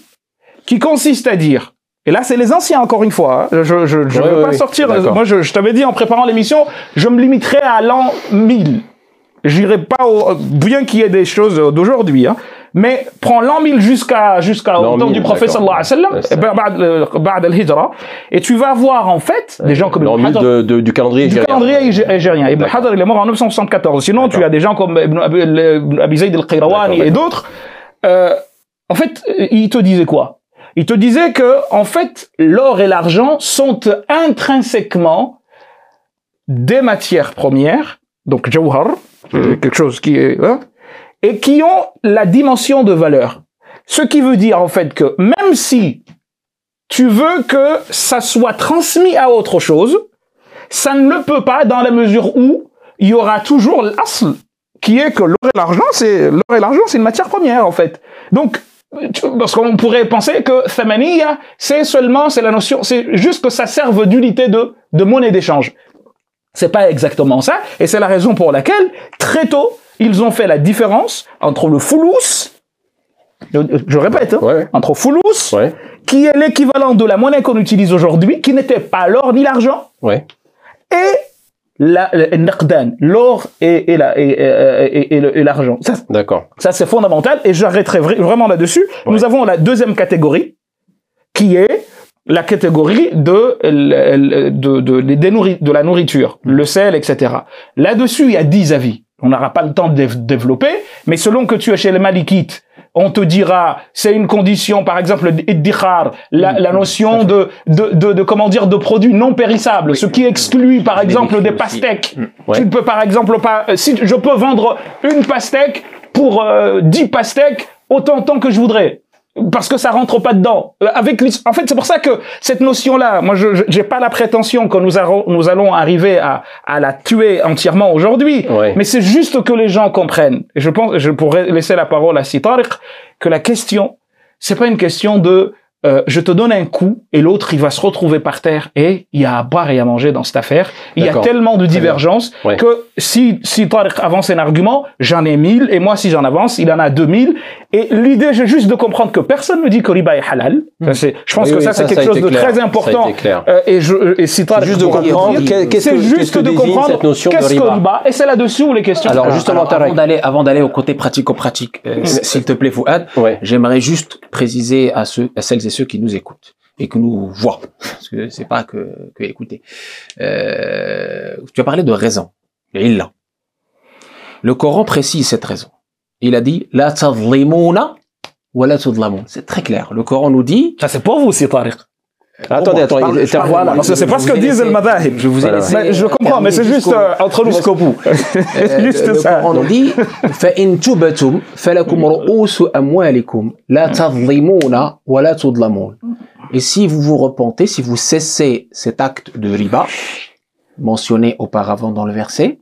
qui consiste à dire, et là, c'est les anciens, encore une fois, hein, je je, je veux pas sortir, moi, je, je t'avais dit en préparant l'émission, je me limiterai à l'an 1000. J'irai pas au, bien qu'il y ait des choses d'aujourd'hui, hein, mais prends l'an 1000 jusqu'à, jusqu'à au temps 1000, du prophète sallallahu alayhi wa sallam, ben, ba'd, euh, et tu vas voir, en fait, des gens comme Ibn 1000 Hajar- de, de- du calendrier du calendrier algé- algérien. Ibn. Hadar, il est mort en 974. Sinon, tu as des gens comme Ibn Abi, Zayd al-Qayrawani et d'autres. Euh, en fait, euh, il te disait quoi? Il te disait que, en fait, l'or et l'argent sont intrinsèquement des matières premières, donc jawhar, Mhm. quelque chose qui est, hein, et qui ont la dimension de valeur. Ce qui veut dire, en fait, que même si tu veux que ça soit transmis à autre chose, ça ne le peut pas dans la mesure où il y aura toujours l'asl, qui est que l'or et l'argent, c'est l'or et l'argent, c'est une matière première en fait. Donc parce qu'on pourrait penser que thamaniya, c'est seulement, c'est la notion, c'est juste que ça serve d'unité de, de monnaie d'échange. C'est pas exactement ça, et c'est la raison pour laquelle, très tôt, ils ont fait la différence entre le fulus, je, répète, hein, Ouais. entre fulus, Ouais. qui est l'équivalent de la monnaie qu'on utilise aujourd'hui, qui n'était pas l'or ni l'argent, Ouais. et l'or et, et, la- et, l'argent. Ça, D'accord. ça c'est fondamental, et j'arrêterai vra- vraiment là-dessus. Nous avons la deuxième catégorie, qui est la catégorie de, de, de, de, de la nourriture, le sel, etc. Là-dessus, il y a dix avis. On n'aura pas le temps de développer, mais selon que tu es chez les Malikites, on te dira, c'est une condition, par exemple, la, la notion de, de, de, de, comment dire, de produits non périssables, ce qui exclut, par exemple, des pastèques. Mm. Tu ne peux, par exemple, pas, euh, si je peux vendre une pastèque pour euh, 10 pastèques autant de temps que je voudrais parce que ça rentre pas dedans. Euh, avec en fait, c'est pour ça que cette notion-là, moi, je j'ai pas la prétention que nous, allons nous allons arriver à, à la tuer entièrement aujourd'hui, mais c'est juste que les gens comprennent. Et je pense, je pourrais laisser la parole à Sitariq, que la question, c'est pas une question de euh, je te donne un coup et l'autre il va se retrouver par terre et il y a à boire et à manger dans cette affaire. Il y a tellement de divergences que si si Tariq avance un argument, j'en ai mille et moi si j'en avance, il en a 2000 et l'idée c'est juste de comprendre que personne ne dit que riba est halal. Hmm. je pense que ça c'est quelque chose de très important. euh, et je et si Tariq juste de comprendre c'est juste de comprendre qu'est-ce que riba. et c'est là-dessus où les questions. Alors justement avant d'aller avant d'aller au côté pratico-pratique euh, s'il te plaît Fouad, j'aimerais juste préciser à ceux à celles et ceux qui nous écoutent et que nous voient, parce que c'est pas que, que écouter. Euh, tu as parlé de raison, et il l'a. Le Coran précise cette raison. Il a dit la tadlimuna wa la C'est très clair. Le Coran nous dit. Ça c'est pour vous, c'est Tariq. Attendez, attendez, voilà, parce que c'est pas ce que disent le madahib. Je vous ai laissé je comprends, mais c'est juste euh, entre nous jusqu'au bout. c'est juste le, ça. Le Coran nous dit فإن تبتم فلكم رؤوس أموالكم لا تظلمون ولا تظلمون. Et si vous vous repentez, si vous cessez cet acte de riba mentionné auparavant dans le verset,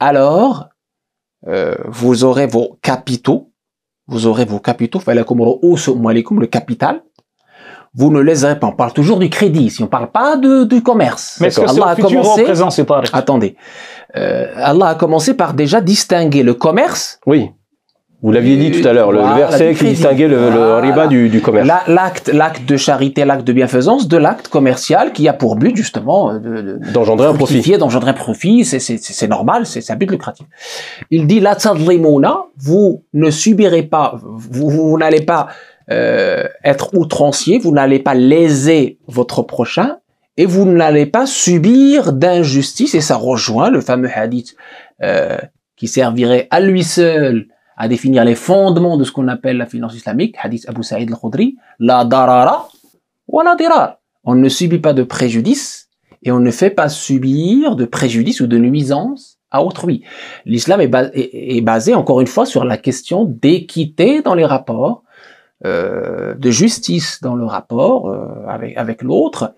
alors euh, vous aurez vos capitaux, vous aurez vos capitaux, فلكم رؤوس أموالكم, le capital, vous ne léserez pas. On parle toujours du crédit, si on parle pas de, du commerce. Mais est-ce que Allah a commencé, présent, c'est pas Attendez. Euh, Allah a commencé par déjà distinguer le commerce. Oui. Vous l'aviez dit tout à l'heure, le verset qui distinguait le, le riba du, du commerce. L'acte, l'acte de charité, l'acte de bienfaisance, de l'acte commercial qui a pour but justement de, d'engendrer un profit. D'engendrer un profit, c'est, c'est, c'est normal, c'est, c'est un but lucratif. Il dit la vous ne subirez pas, vous, vous n'allez pas euh, être outrancier, vous n'allez pas léser votre prochain et vous n'allez pas subir d'injustice. Et ça rejoint le fameux hadith euh, qui servirait à lui seul à définir les fondements de ce qu'on appelle la finance islamique, hadith Abu Sa'id al-Khudri, la darara wa la dirar. On ne subit pas de préjudice et on ne fait pas subir de préjudice ou de nuisance à autrui. L'islam est, basé, encore une fois, sur la question d'équité dans les rapports euh, de justice dans le rapport euh, avec, avec l'autre.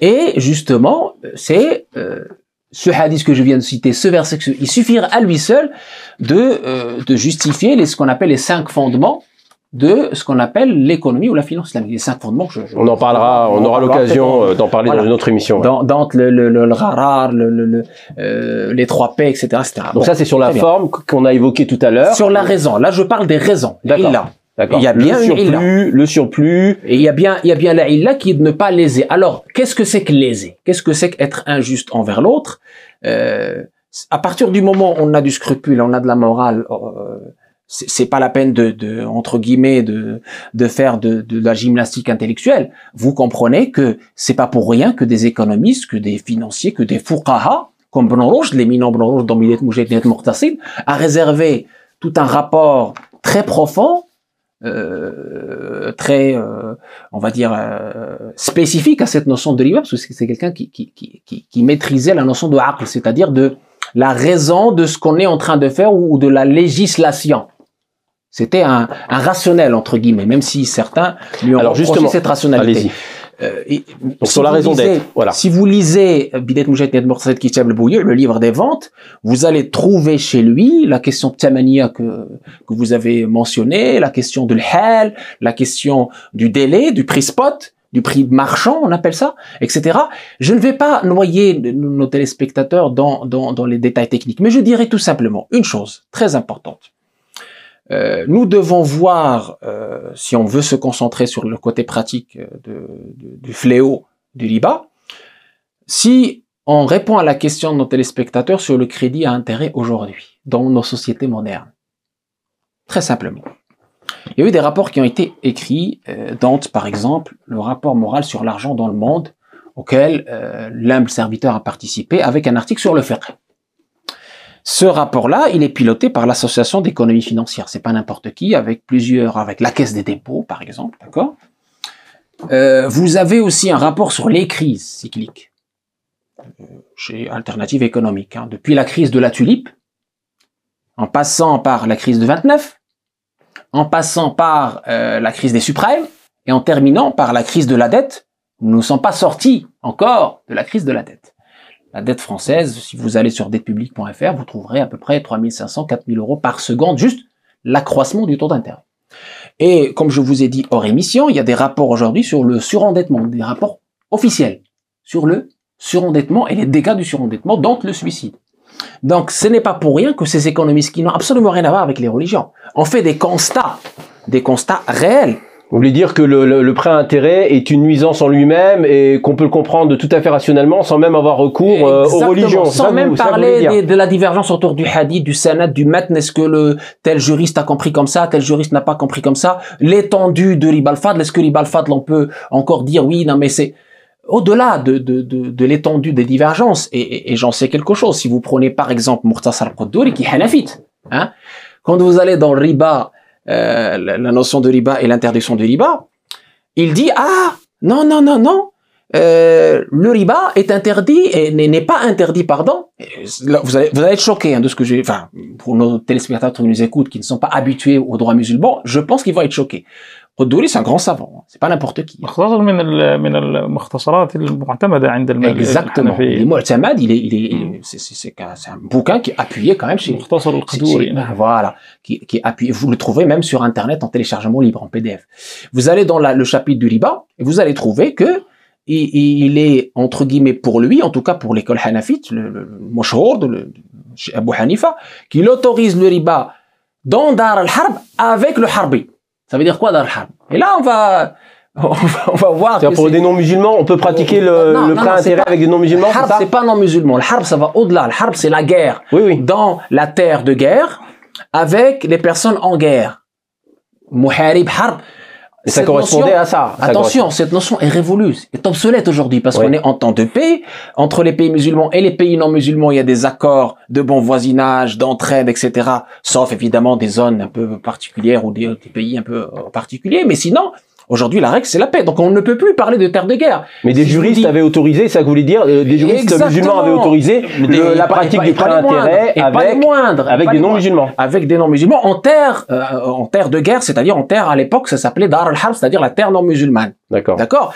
Et justement, c'est euh, ce hadith que je viens de citer, ce verset, il suffirait à lui seul de, de justifier les, ce qu'on appelle les cinq fondements de ce qu'on appelle l'économie ou la finance islamique. Les cinq fondements. Je, on en parlera, on, aura l'occasion d'en parler dans une autre émission. Dans, dans le, le, le, le rarar, le, le, euh, les trois P, etc., etc. Donc ça, c'est sur la forme qu'on a évoquée tout à l'heure. Sur la raison. Là, je parle des raisons. D'accord. Il y a bien le surplus, le surplus. Et il y a bien, il y a bien la illa qui est de ne pas léser. Alors, qu'est-ce que c'est que léser? Qu'est-ce que c'est qu'être injuste envers l'autre? Euh, À partir du moment où on a du scrupule, on a de la morale, euh, c'est pas la peine de, de, entre guillemets de, de faire de, de, la gymnastique intellectuelle. Vous comprenez que c'est pas pour rien que des économistes, que des financiers, que des fuqaha, comme Ibn l'éminent Ibn Rushd dans Milet Moujahid a réservé tout un rapport très profond euh, très, euh, on va dire, euh, spécifique à cette notion de riba, parce que c'est quelqu'un qui, qui, qui, qui, maîtrisait la notion de aql, c'est-à-dire de la raison de ce qu'on est en train de faire ou, de la législation. C'était un, un, rationnel, entre guillemets, même si certains lui ont Alors justement, cette rationalité. Euh, Donc sur la raison d'être. Voilà. Si vous lisez Bidet Moujahid Kitab le livre des ventes, vous allez trouver chez lui la question de tamania que, que vous avez mentionné, la question de l'hal, la question du délai, du prix spot, du prix marchand, on appelle ça, etc. Je ne vais pas noyer nos téléspectateurs dans, dans, dans les détails techniques, mais je dirais tout simplement une chose très importante. Euh, nous devons voir, euh, si on veut se concentrer sur le côté pratique de, du fléau du Liba, si on répond à la question de nos téléspectateurs sur le crédit à intérêt aujourd'hui, dans nos sociétés modernes. Très simplement. Il y a eu des rapports qui ont été écrits, euh, Dante par exemple, le rapport moral sur l'argent dans le monde, auquel euh, l'humble serviteur a participé avec un article sur le fiqh. Ce rapport-là, il est piloté par l'association d'économie financière. C'est pas n'importe qui, avec plusieurs, avec la caisse des dépôts, par exemple, d'accord? Euh, vous avez aussi un rapport sur les crises cycliques euh, chez Alternative économique. Hein. Depuis la crise de la tulipe, en passant par la crise de 29, en passant par euh, la crise des suprêmes et en terminant par la crise de la dette, nous ne sommes pas sortis encore de la crise de la dette. La dette française, si vous allez sur dettepublique.fr, vous trouverez à peu près 3500, 4000 euros par seconde, juste l'accroissement du taux d'intérêt. Et comme je vous ai dit hors émission, il y a des rapports aujourd'hui sur le surendettement, des rapports officiels sur le surendettement et les dégâts du surendettement, donc le suicide. Donc ce n'est pas pour rien que ces économistes qui n'ont absolument rien à voir avec les religions ont fait des constats, des constats réels vous voulez dire que le, le, prêt à intérêt est une nuisance en lui-même et qu'on peut le comprendre tout à fait rationnellement sans même avoir recours euh, aux religions. Sans même parler de la divergence autour du hadith, du sanad, du matn. Est-ce que le tel juriste a compris comme ça, tel juriste n'a pas compris comme ça? L'étendue de ribal fadl, est-ce que ribal fadl on peut encore dire oui, non mais c'est au-delà de, de, de, de l'étendue des divergences. Et, et, j'en sais quelque chose. Si vous prenez par exemple Murtasar Quddouri qui est hanafite, hein, quand vous allez dans le riba euh, la, notion de riba et l'interdiction de riba, il dit ah non non non non euh, le riba est interdit et n'est pas interdit pardon. vous allez vous allez être choqué hein, de ce que j'ai. Enfin pour nos téléspectateurs qui nous écoutent qui ne sont pas habitués au droit musulman, je pense qu'ils vont être choqués. C'est un grand savant, c'est pas n'importe qui. Exactement. Le il est, il est, c'est un bouquin qui est appuyé quand même chez. Voilà, qui, qui est appuyé. Vous le trouvez même sur Internet en téléchargement libre, en PDF. Vous allez dans la, le chapitre du riba et vous allez trouver que il, il, est entre guillemets pour lui, en tout cas pour l'école hanafite, le, le, le le, Abu Hanifa, qu'il autorise le riba dans Dar al-Harb avec le Harbi. Ça veut dire quoi darham? Et là, on va, on va, voir. pour des non-musulmans, on peut pratiquer le, le prêt intérêt avec des non-musulmans. Le harb, c'est pas non-musulman. Le harb, ça va au-delà. Le harb, c'est la guerre. Oui, oui. Dans la terre de guerre, avec les personnes en guerre. Muharib, harb. Et ça correspondait à ça. attention, cette notion est révolue, est obsolète aujourd'hui parce qu'on est en temps de paix. Entre les pays musulmans et les pays non musulmans, il y a des accords de bon voisinage, d'entraide, etc. Sauf évidemment des zones un peu particulières ou des, des pays un peu particuliers. Mais sinon, Aujourd'hui, la règle, c'est la paix. Donc, on ne peut plus parler de terre de guerre. Mais des juristes avaient autorisé, ça voulait dire, euh, des juristes musulmans avaient autorisé la pratique du prêt d'intérêt avec, avec des non-musulmans. Avec des non-musulmans en terre, euh, en terre de guerre, c'est-à-dire en terre, à l'époque, ça s'appelait Dar al-Harb, c'est-à-dire la terre non-musulmane. D'accord. D'accord.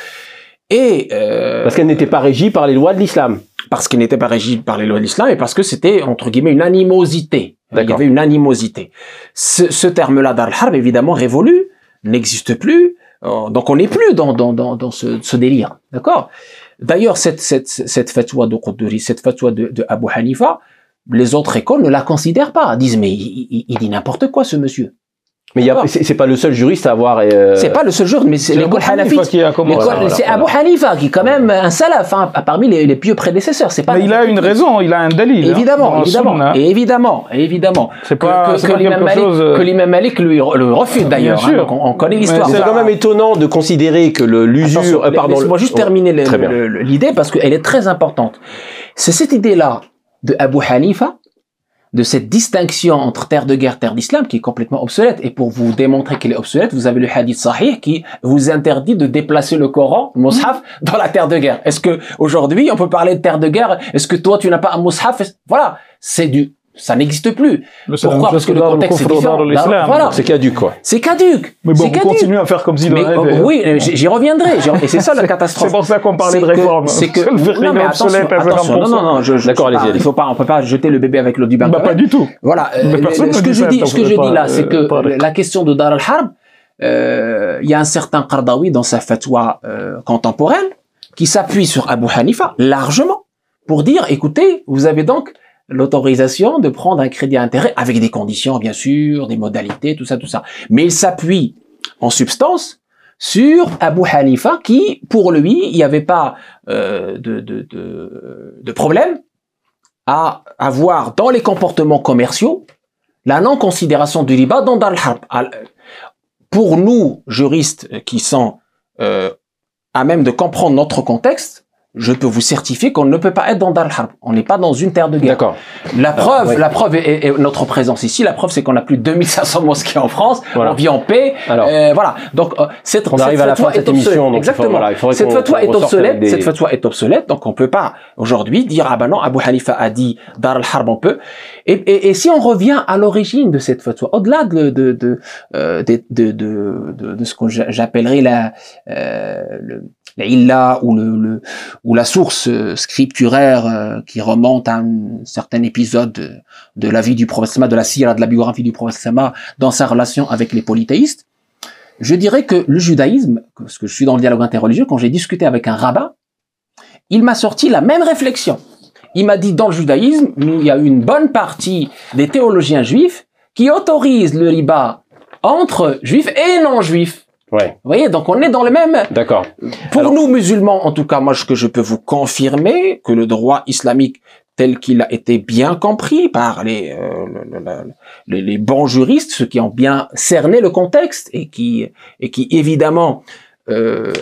Et euh, parce qu'elle n'était pas régie par les lois de l'islam. Parce qu'elle n'était pas régie par les lois de l'islam et parce que c'était entre guillemets une animosité. Il y avait une animosité. Ce, ce terme-là, Dar al-Harb, évidemment révolu, n'existe plus. Oh, donc on n'est plus dans, dans, dans, dans ce, ce délire, d'accord? D'ailleurs, cette, cette, cette fatwa de Quduri, cette fatwa de, Abu Hanifa, les autres écoles ne la considèrent pas. Disent, mais il, il dit n'importe quoi, ce monsieur. Mais c'est pas le seul juriste à avoir. Euh... C'est pas le seul juriste, mais c'est l'école Hanafite. C'est Abu Hanifa qui est quand même un salaf, hein, parmi les, les pieux prédécesseurs. C'est pas. Mais il a une raison, il a un dalil. Hein, évidemment, évidemment, et évidemment, évidemment. C'est pas, que, que, l'imam Malik, chose... que l'imam Malik lui le refuse d'ailleurs. Hein, on, on, connaît l'histoire. C'est quand même étonnant de considérer que l'usure. Euh, pardon. Laisse-moi juste terminer l'idée parce qu'elle est très importante. C'est cette idée-là de Abu Hanifa de cette distinction entre terre de guerre, terre d'islam, qui est complètement obsolète. Et pour vous démontrer qu'elle est obsolète, vous avez le hadith sahih qui vous interdit de déplacer le Coran, le dans la terre de guerre. Est-ce que aujourd'hui on peut parler de terre de guerre? Est-ce que toi tu n'as pas un mushaf? Voilà, c'est du ça n'existe plus. Pourquoi Parce que le contexte est différent. Voilà. C'est caduque, quoi. C'est caduque. Mais bon, vous continuez à faire comme si mais, euh, Oui, j'y reviendrai. Et c'est ça la catastrophe. c'est pour ça qu'on parlait de réforme. C'est que, non, mais attention, attention non, non, non, je, d'accord, allez-y. Il faut pas, on peut pas jeter le bébé avec l'eau du bain. Bah, pas du tout. Voilà. Ce que je dis, ce que je dis là, c'est que la question de Dar al-Harb, euh, il y a un certain Qardawi dans sa fatwa euh, contemporaine qui s'appuie sur Abu Hanifa largement pour dire, écoutez, vous avez donc l'autorisation de prendre un crédit à intérêt avec des conditions, bien sûr, des modalités, tout ça, tout ça. Mais il s'appuie en substance sur Abu Hanifa qui, pour lui, il n'y avait pas euh, de, de, de, problème à avoir dans les comportements commerciaux la non-considération du riba dans al pour nous, juristes qui sont euh, à même de comprendre notre contexte, je peux vous certifier qu'on ne peut pas être dans Dar al-Harb. On n'est pas dans une terre de guerre. D'accord. La preuve, la preuve est, est- notre présence ici. La preuve, c'est qu'on a plus de 2500 mosquées en France. Voilà. On vit en paix. Alors. Euh, voilà. Donc, euh, cette, On cette arrive à la fin de cette est obsolète. émission, donc faut- Exactement. voilà, il faudrait cette fatwa est obsolète. des- Cette fatwa est obsolète. Donc, on peut pas aujourd'hui dire ah ben non, Abu Hanifa a dit Dar al-Harb on peut. Et, et, et si on revient à l'origine de cette fatwa, au-delà de de de, euh, de, de, de, de- ce que j'a- j'appellerais la euh, le, la illa ou le, la source euh, scripturaire euh, qui remonte à un certain épisode de, la vie du prophète de la sira, de la biographie du prophète dans sa relation avec les polythéistes, je dirais que le judaïsme, parce que je suis dans le dialogue interreligieux, quand j'ai discuté avec un rabbin, il m'a sorti la même réflexion. Il m'a dit, dans le judaïsme, il y a une bonne partie des théologiens juifs qui autorisent le riba entre juifs et non-juifs. Ouais. Vous voyez, donc on est dans le même... D'accord. Pour Alors- nous musulmans, en tout cas, moi, ce que je peux vous confirmer, que le droit islamique tel qu'il a été bien compris par les, euh, le- le- le- les, les bons juristes, ceux qui ont bien cerné le contexte et qui, et qui évidemment euh,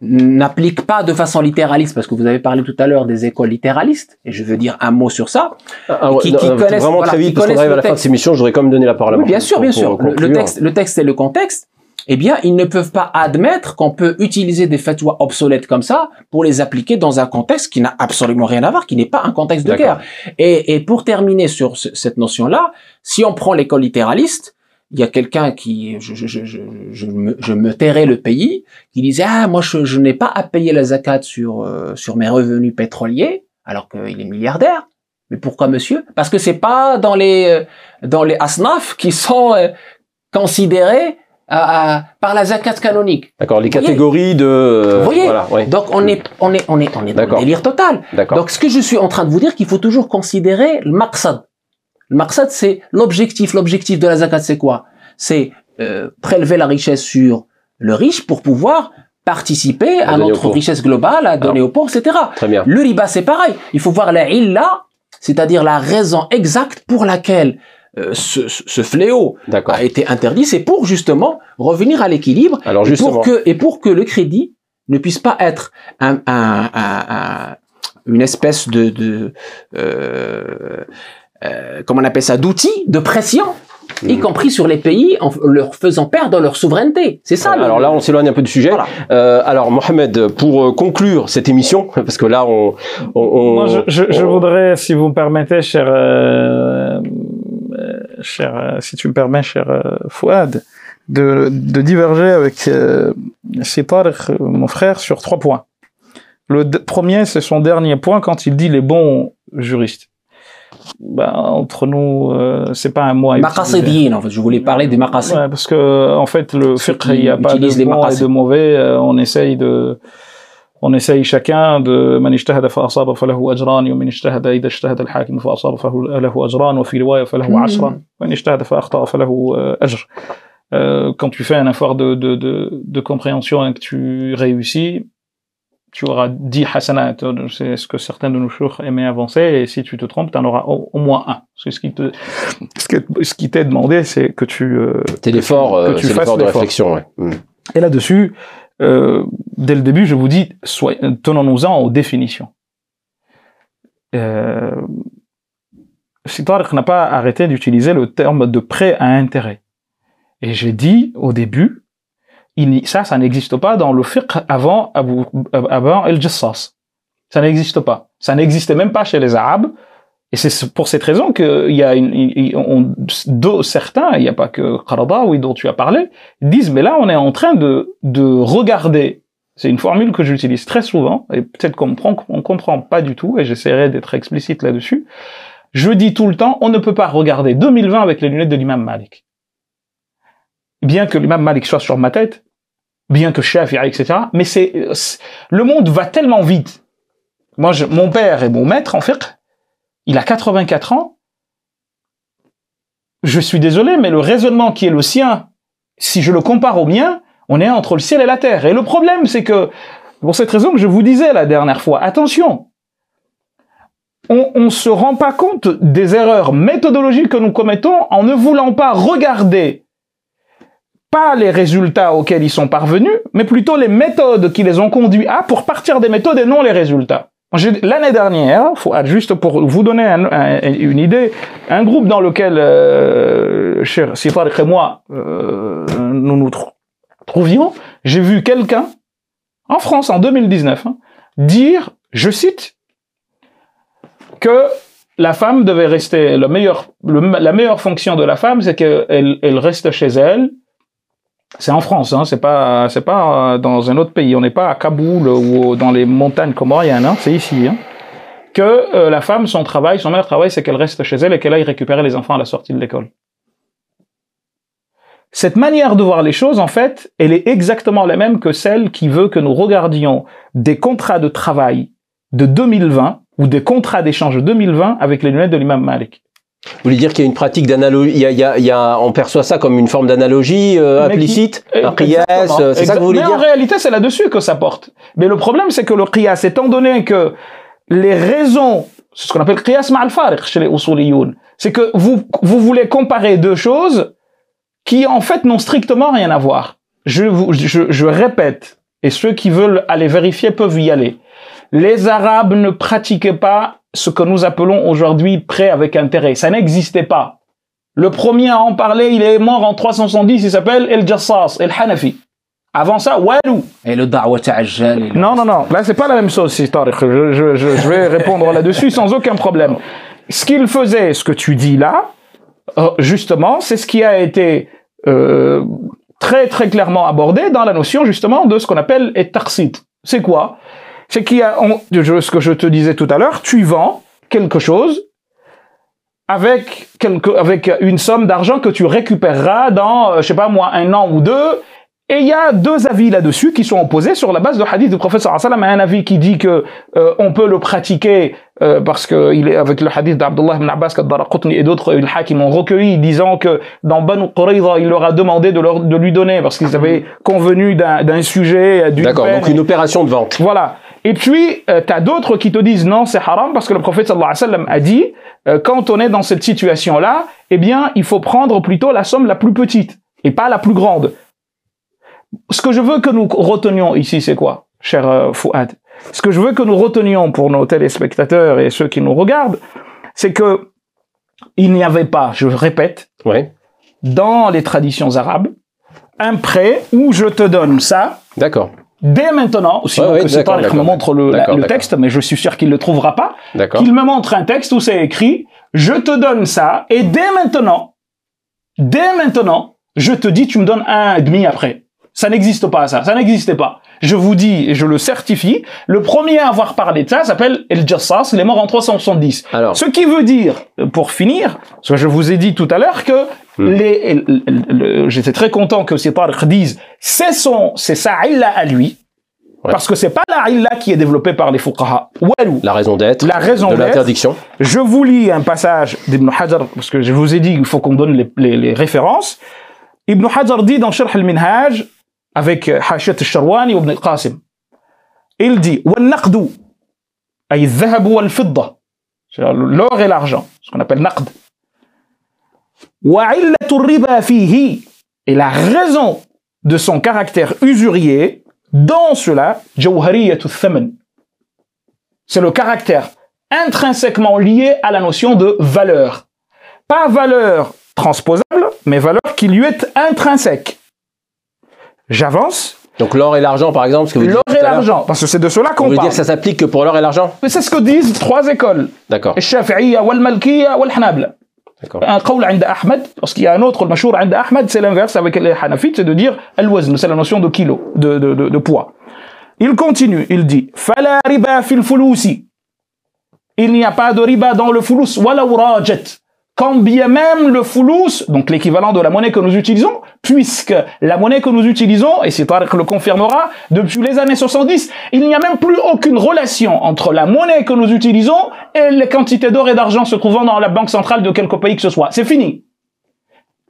n'appliquent pas de façon littéraliste, parce que vous avez parlé tout à l'heure des écoles littéralistes, et je veux dire un mot sur ça. Ah, ouais, Qui- non, qui non, connaissent- vraiment voilà, très vite, parce qu'on arrive à la fin de cette émission, je voudrais quand même donner la parole à Oui, bien sûr, pour- bien pour sûr. Le, texte, le texte et le contexte. Eh bien, ils ne peuvent pas admettre qu'on peut utiliser des fatwas obsolètes comme ça pour les appliquer dans un contexte qui n'a absolument rien à voir, qui n'est pas un contexte de guerre. Et, et pour terminer sur ce- cette notion-là, si on prend l'école littéraliste, il y a quelqu'un qui, je, je, je, je, me, je me tairai le pays, qui disait ah moi je, je n'ai pas à payer la zakat sur euh, sur mes revenus pétroliers, alors qu'il est milliardaire. Mais pourquoi monsieur? Parce que c'est pas dans les euh, dans les asnaf qui sont euh, considérés à- à- par la zakat canonique. D'accord, les catégories de... Vous voyez Voilà, ouais. Donc on est on est on est on est dans le délire total. D'accord. Donc ce que je suis en train de vous dire qu'il faut toujours considérer le maqsad. Le maqsad c'est l'objectif. L'objectif de la zakat c'est quoi? C'est euh, prélever la richesse sur le riche pour pouvoir participer À notre richesse globale, à donner aux pauvres, etc. Très bien. Le riba, c'est pareil. Il faut voir la illa, c'est-à-dire la raison exacte pour laquelle ce, ce- ce fléau D'accord. a été interdit. C'est pour justement revenir à l'équilibre Alors et justement, pour que et pour que le crédit ne puisse pas être un, un- un- un- une espèce de, de euh, euh, comment on appelle ça d'outil de pression, y Mhm. compris sur les pays en leur faisant perdre leur souveraineté. C'est ça. le- alors là, on s'éloigne un peu du sujet. Voilà. Euh, alors, Mohamed, pour euh, conclure cette émission, parce que là, on... on, on- Moi, je, je, voudrais, si vous me permettez, cher, euh, euh, cher, euh, si tu me permets, cher euh, Fouad, de, de diverger avec euh, Sitar, mon frère, sur trois points. Le premier, c'est son dernier point quand il dit les bons juristes. Ben, entre nous, euh, c'est pas un mot. Maqasidiyin, en fait. Je voulais parler des maqasid. Ouais, parce que en fait, le fiqh, il n'y a pas de utilisent les bon et de mauvais. euh, on essaye de, on essaye chacun de من اجتهد فأصاب فله أجران ومن اجتهد إذا اجتهد الحاكم فأصاب فله أجران وفي رواية فله مم. عشرا وإن اجتهد فأخطأ فله euh, أجر. Euh, quand tu fais un effort de, de, de, de compréhension et que tu réussis, tu auras 10 hasanat. C'est ce que certains de nos chours aimaient avancer. Et si tu te trompes, tu en auras au, au moins un. Parce que ce qui te, ce que- ce qui t'est demandé, c'est que tu, euh, C'est l'effort, que euh, tu c'est fasses l'effort de l'effort. réflexion. Ouais. Mm. Et là-dessus, euh, dès le début, je vous dis, tenons-nous-en aux définitions. Euh, n'a pas arrêté d'utiliser le terme de prêt à intérêt. Et j'ai dit au début, il ça, ça n'existe pas dans le fiqh avant, avant El-Jassas. Ça n'existe pas. Ça n'existait même pas chez les Arabes. Et c'est pour cette raison qu'il y a une, on- certains, il n'y a pas que Qaradawi dont tu as parlé, disent, mais là, on est en train de, de regarder. C'est une formule que j'utilise très souvent, et peut-être qu'on comprend, on comprend pas du tout, et j'essaierai d'être explicite là-dessus. Je dis tout le temps, on ne peut pas regarder 2020 avec les lunettes de l'imam Malik. Bien que l'imam Malik soit sur ma tête, bien que Shafi'i, etc., mais c'est, le monde va tellement vite. Moi, je- mon père est mon maître en fiqh, il a 84 ans, je suis désolé, mais le raisonnement qui est le sien, si je le compare au mien, on est entre le ciel et la terre. Et le problème, c'est que, pour cette raison que je vous disais la dernière fois, attention, on ne se rend pas compte des erreurs méthodologiques que nous commettons en ne voulant pas regarder pas les résultats auxquels ils sont parvenus, mais plutôt les méthodes qui les ont conduits à pour partir des méthodes et non les résultats. L'année dernière, ah, juste pour vous donner un- un- une idée, un groupe dans lequel euh, cher et moi euh, nous nous trou- trouvions, j'ai vu quelqu'un en France en 2019 hein, dire, je cite, que la femme devait rester le meilleur, le- la meilleure fonction de la femme, c'est qu'elle elle reste chez elle. C'est en France, hein, c'est pas, c'est pas euh, dans un autre pays. On n'est pas à Kaboul ou dans les montagnes comoriennes, hein, c'est ici. Hein, que euh, la femme, son travail, son meilleur travail, c'est qu'elle reste chez elle et qu'elle aille récupérer les enfants à la sortie de l'école. Cette manière de voir les choses, en fait, elle est exactement la même que celle qui veut que nous regardions des contrats de travail de 2020 ou des contrats d'échange de 2020 avec les lunettes de l'imam Malik. Vous voulez dire qu'il y a une pratique d'analogie, il y a, il y a- il y a- on perçoit ça comme une forme d'analogie euh, qui- implicite, un qiyas, Exactement. euh, c'est ça que vous voulez Mais dire? en réalité, c'est là-dessus que ça porte. Mais le problème, c'est que le qiyas, étant donné que les raisons, c'est ce qu'on appelle qiyas ma'al fariq chez les usuliyoun, c'est que vous, vous voulez comparer deux choses qui, en fait, n'ont strictement rien à voir. Je, vous, je, je répète, et ceux qui veulent aller vérifier peuvent y aller. Les Arabes ne pratiquaient pas ce que nous appelons aujourd'hui prêt avec intérêt. Ça n'existait pas. Le premier à en parler, il est mort en 370, il s'appelle El Jassas, El Hanafi. Avant ça, Walou. Et le da'wa ta'ajjal. Non, non, non. Là, c'est pas la même chose, c'est je, je, je vais répondre là-dessus sans aucun problème. Ce qu'il faisait, ce que tu dis là, euh, justement, c'est ce qui a été euh, très, très clairement abordé dans la notion, justement, de ce qu'on appelle et tarsit. C'est quoi? C'est qu'il y a, on- ce que je te disais tout à l'heure, tu vends quelque chose avec, quelque, avec une somme d'argent que tu récupéreras dans, euh, je sais pas moi, un an ou deux, et il y a deux avis là-dessus qui sont opposés sur la base de hadith du wa sallam. Un avis qui dit que euh, on peut le pratiquer euh, parce que il est avec le hadith d'Abdullah ibn Abbas qu'Ad-Daraqutni et d'autres il hakim ont recueilli disant que dans Banu Qurayza il leur a demandé de, leur, de lui donner parce qu'ils avaient convenu d'un d'un sujet d'une D'accord, donc une opération de vente. voilà. Et puis, euh, t'as d'autres qui te disent non, c'est haram parce que le prophète sallallahu alayhi wa sallam a dit, euh, quand on est dans cette situation-là, eh bien, il faut prendre plutôt la somme la plus petite et pas la plus grande. Ce que je veux que nous retenions ici, c'est quoi, cher euh, Fouad? Ce que je veux que nous retenions pour nos téléspectateurs et ceux qui nous regardent, c'est que il n'y avait pas, je répète, Ouais, dans les traditions arabes, un prêt où je te donne ça, d'accord, dès maintenant, sinon Ouais, que c'est d'accord, Tariq me montre le, la- texte, mais je suis sûr qu'il ne le trouvera pas, qu'il me montre un texte où c'est écrit « Je te donne ça, et dès maintenant, dès maintenant, je te dis, tu me donnes un et demi après. » Ça n'existe pas, ça. Ça n'existait pas. Je vous dis, et je le certifie, le premier à avoir parlé de ça s'appelle El Jassas, il est mort en 370. Alors, Ce qui veut dire, pour finir, parce que je vous ai dit tout à l'heure que Hmm. le- j'étais très content que ces Tariq disent, c'est son, c'est sa à lui, Ouais. parce que c'est pas la illa qui est développée par les fuqaha. La raison d'être, La raison de l'interdiction. Je vous lis un passage d'Ibn Hajar, parce que je vous ai dit qu'il faut qu'on donne les, les- les références. Ibn Hajar dit dans Sharh al-Minhaj, avec euh, Hachit al-Sharwani ibn Qasim, Il dit Wal-Naqdu, l'or et l'argent, ce qu'on appelle Naqd. Et la raison de son caractère usurier, dans cela, C'est le caractère intrinsèquement lié à la notion de valeur. Pas valeur transposable, mais valeur qui lui est intrinsèque J'avance. Donc l'or et l'argent, par exemple, ce que vous L'or disiez et tout à l'heure. l'argent, parce que c'est de cela Vous qu'on voulez parle. dire que ça s'applique que pour l'or et l'argent Mais c'est ce que disent trois écoles. D'accord, الشافعية والمالكية والحنابلة. d'accord. Un qawl عند أحمد, parce qu'il y a un autre, le mashour عند أحمد, c'est l'inverse avec les hanafites, c'est de dire al-wazn, c'est la notion de kilo, de, de, de, de poids. Il continue, il dit فلا ربا في الفلوس. Il n'y a pas de riba dans le fulus, ولو راجت. Quand bien même le fulus, donc l'équivalent de la monnaie que nous utilisons, puisque la monnaie que nous utilisons, et c'est Tariq le confirmera, depuis les années 70, il n'y a même plus aucune relation entre la monnaie que nous utilisons et les quantités d'or et d'argent se trouvant dans la banque centrale de quelque pays que ce soit. C'est fini.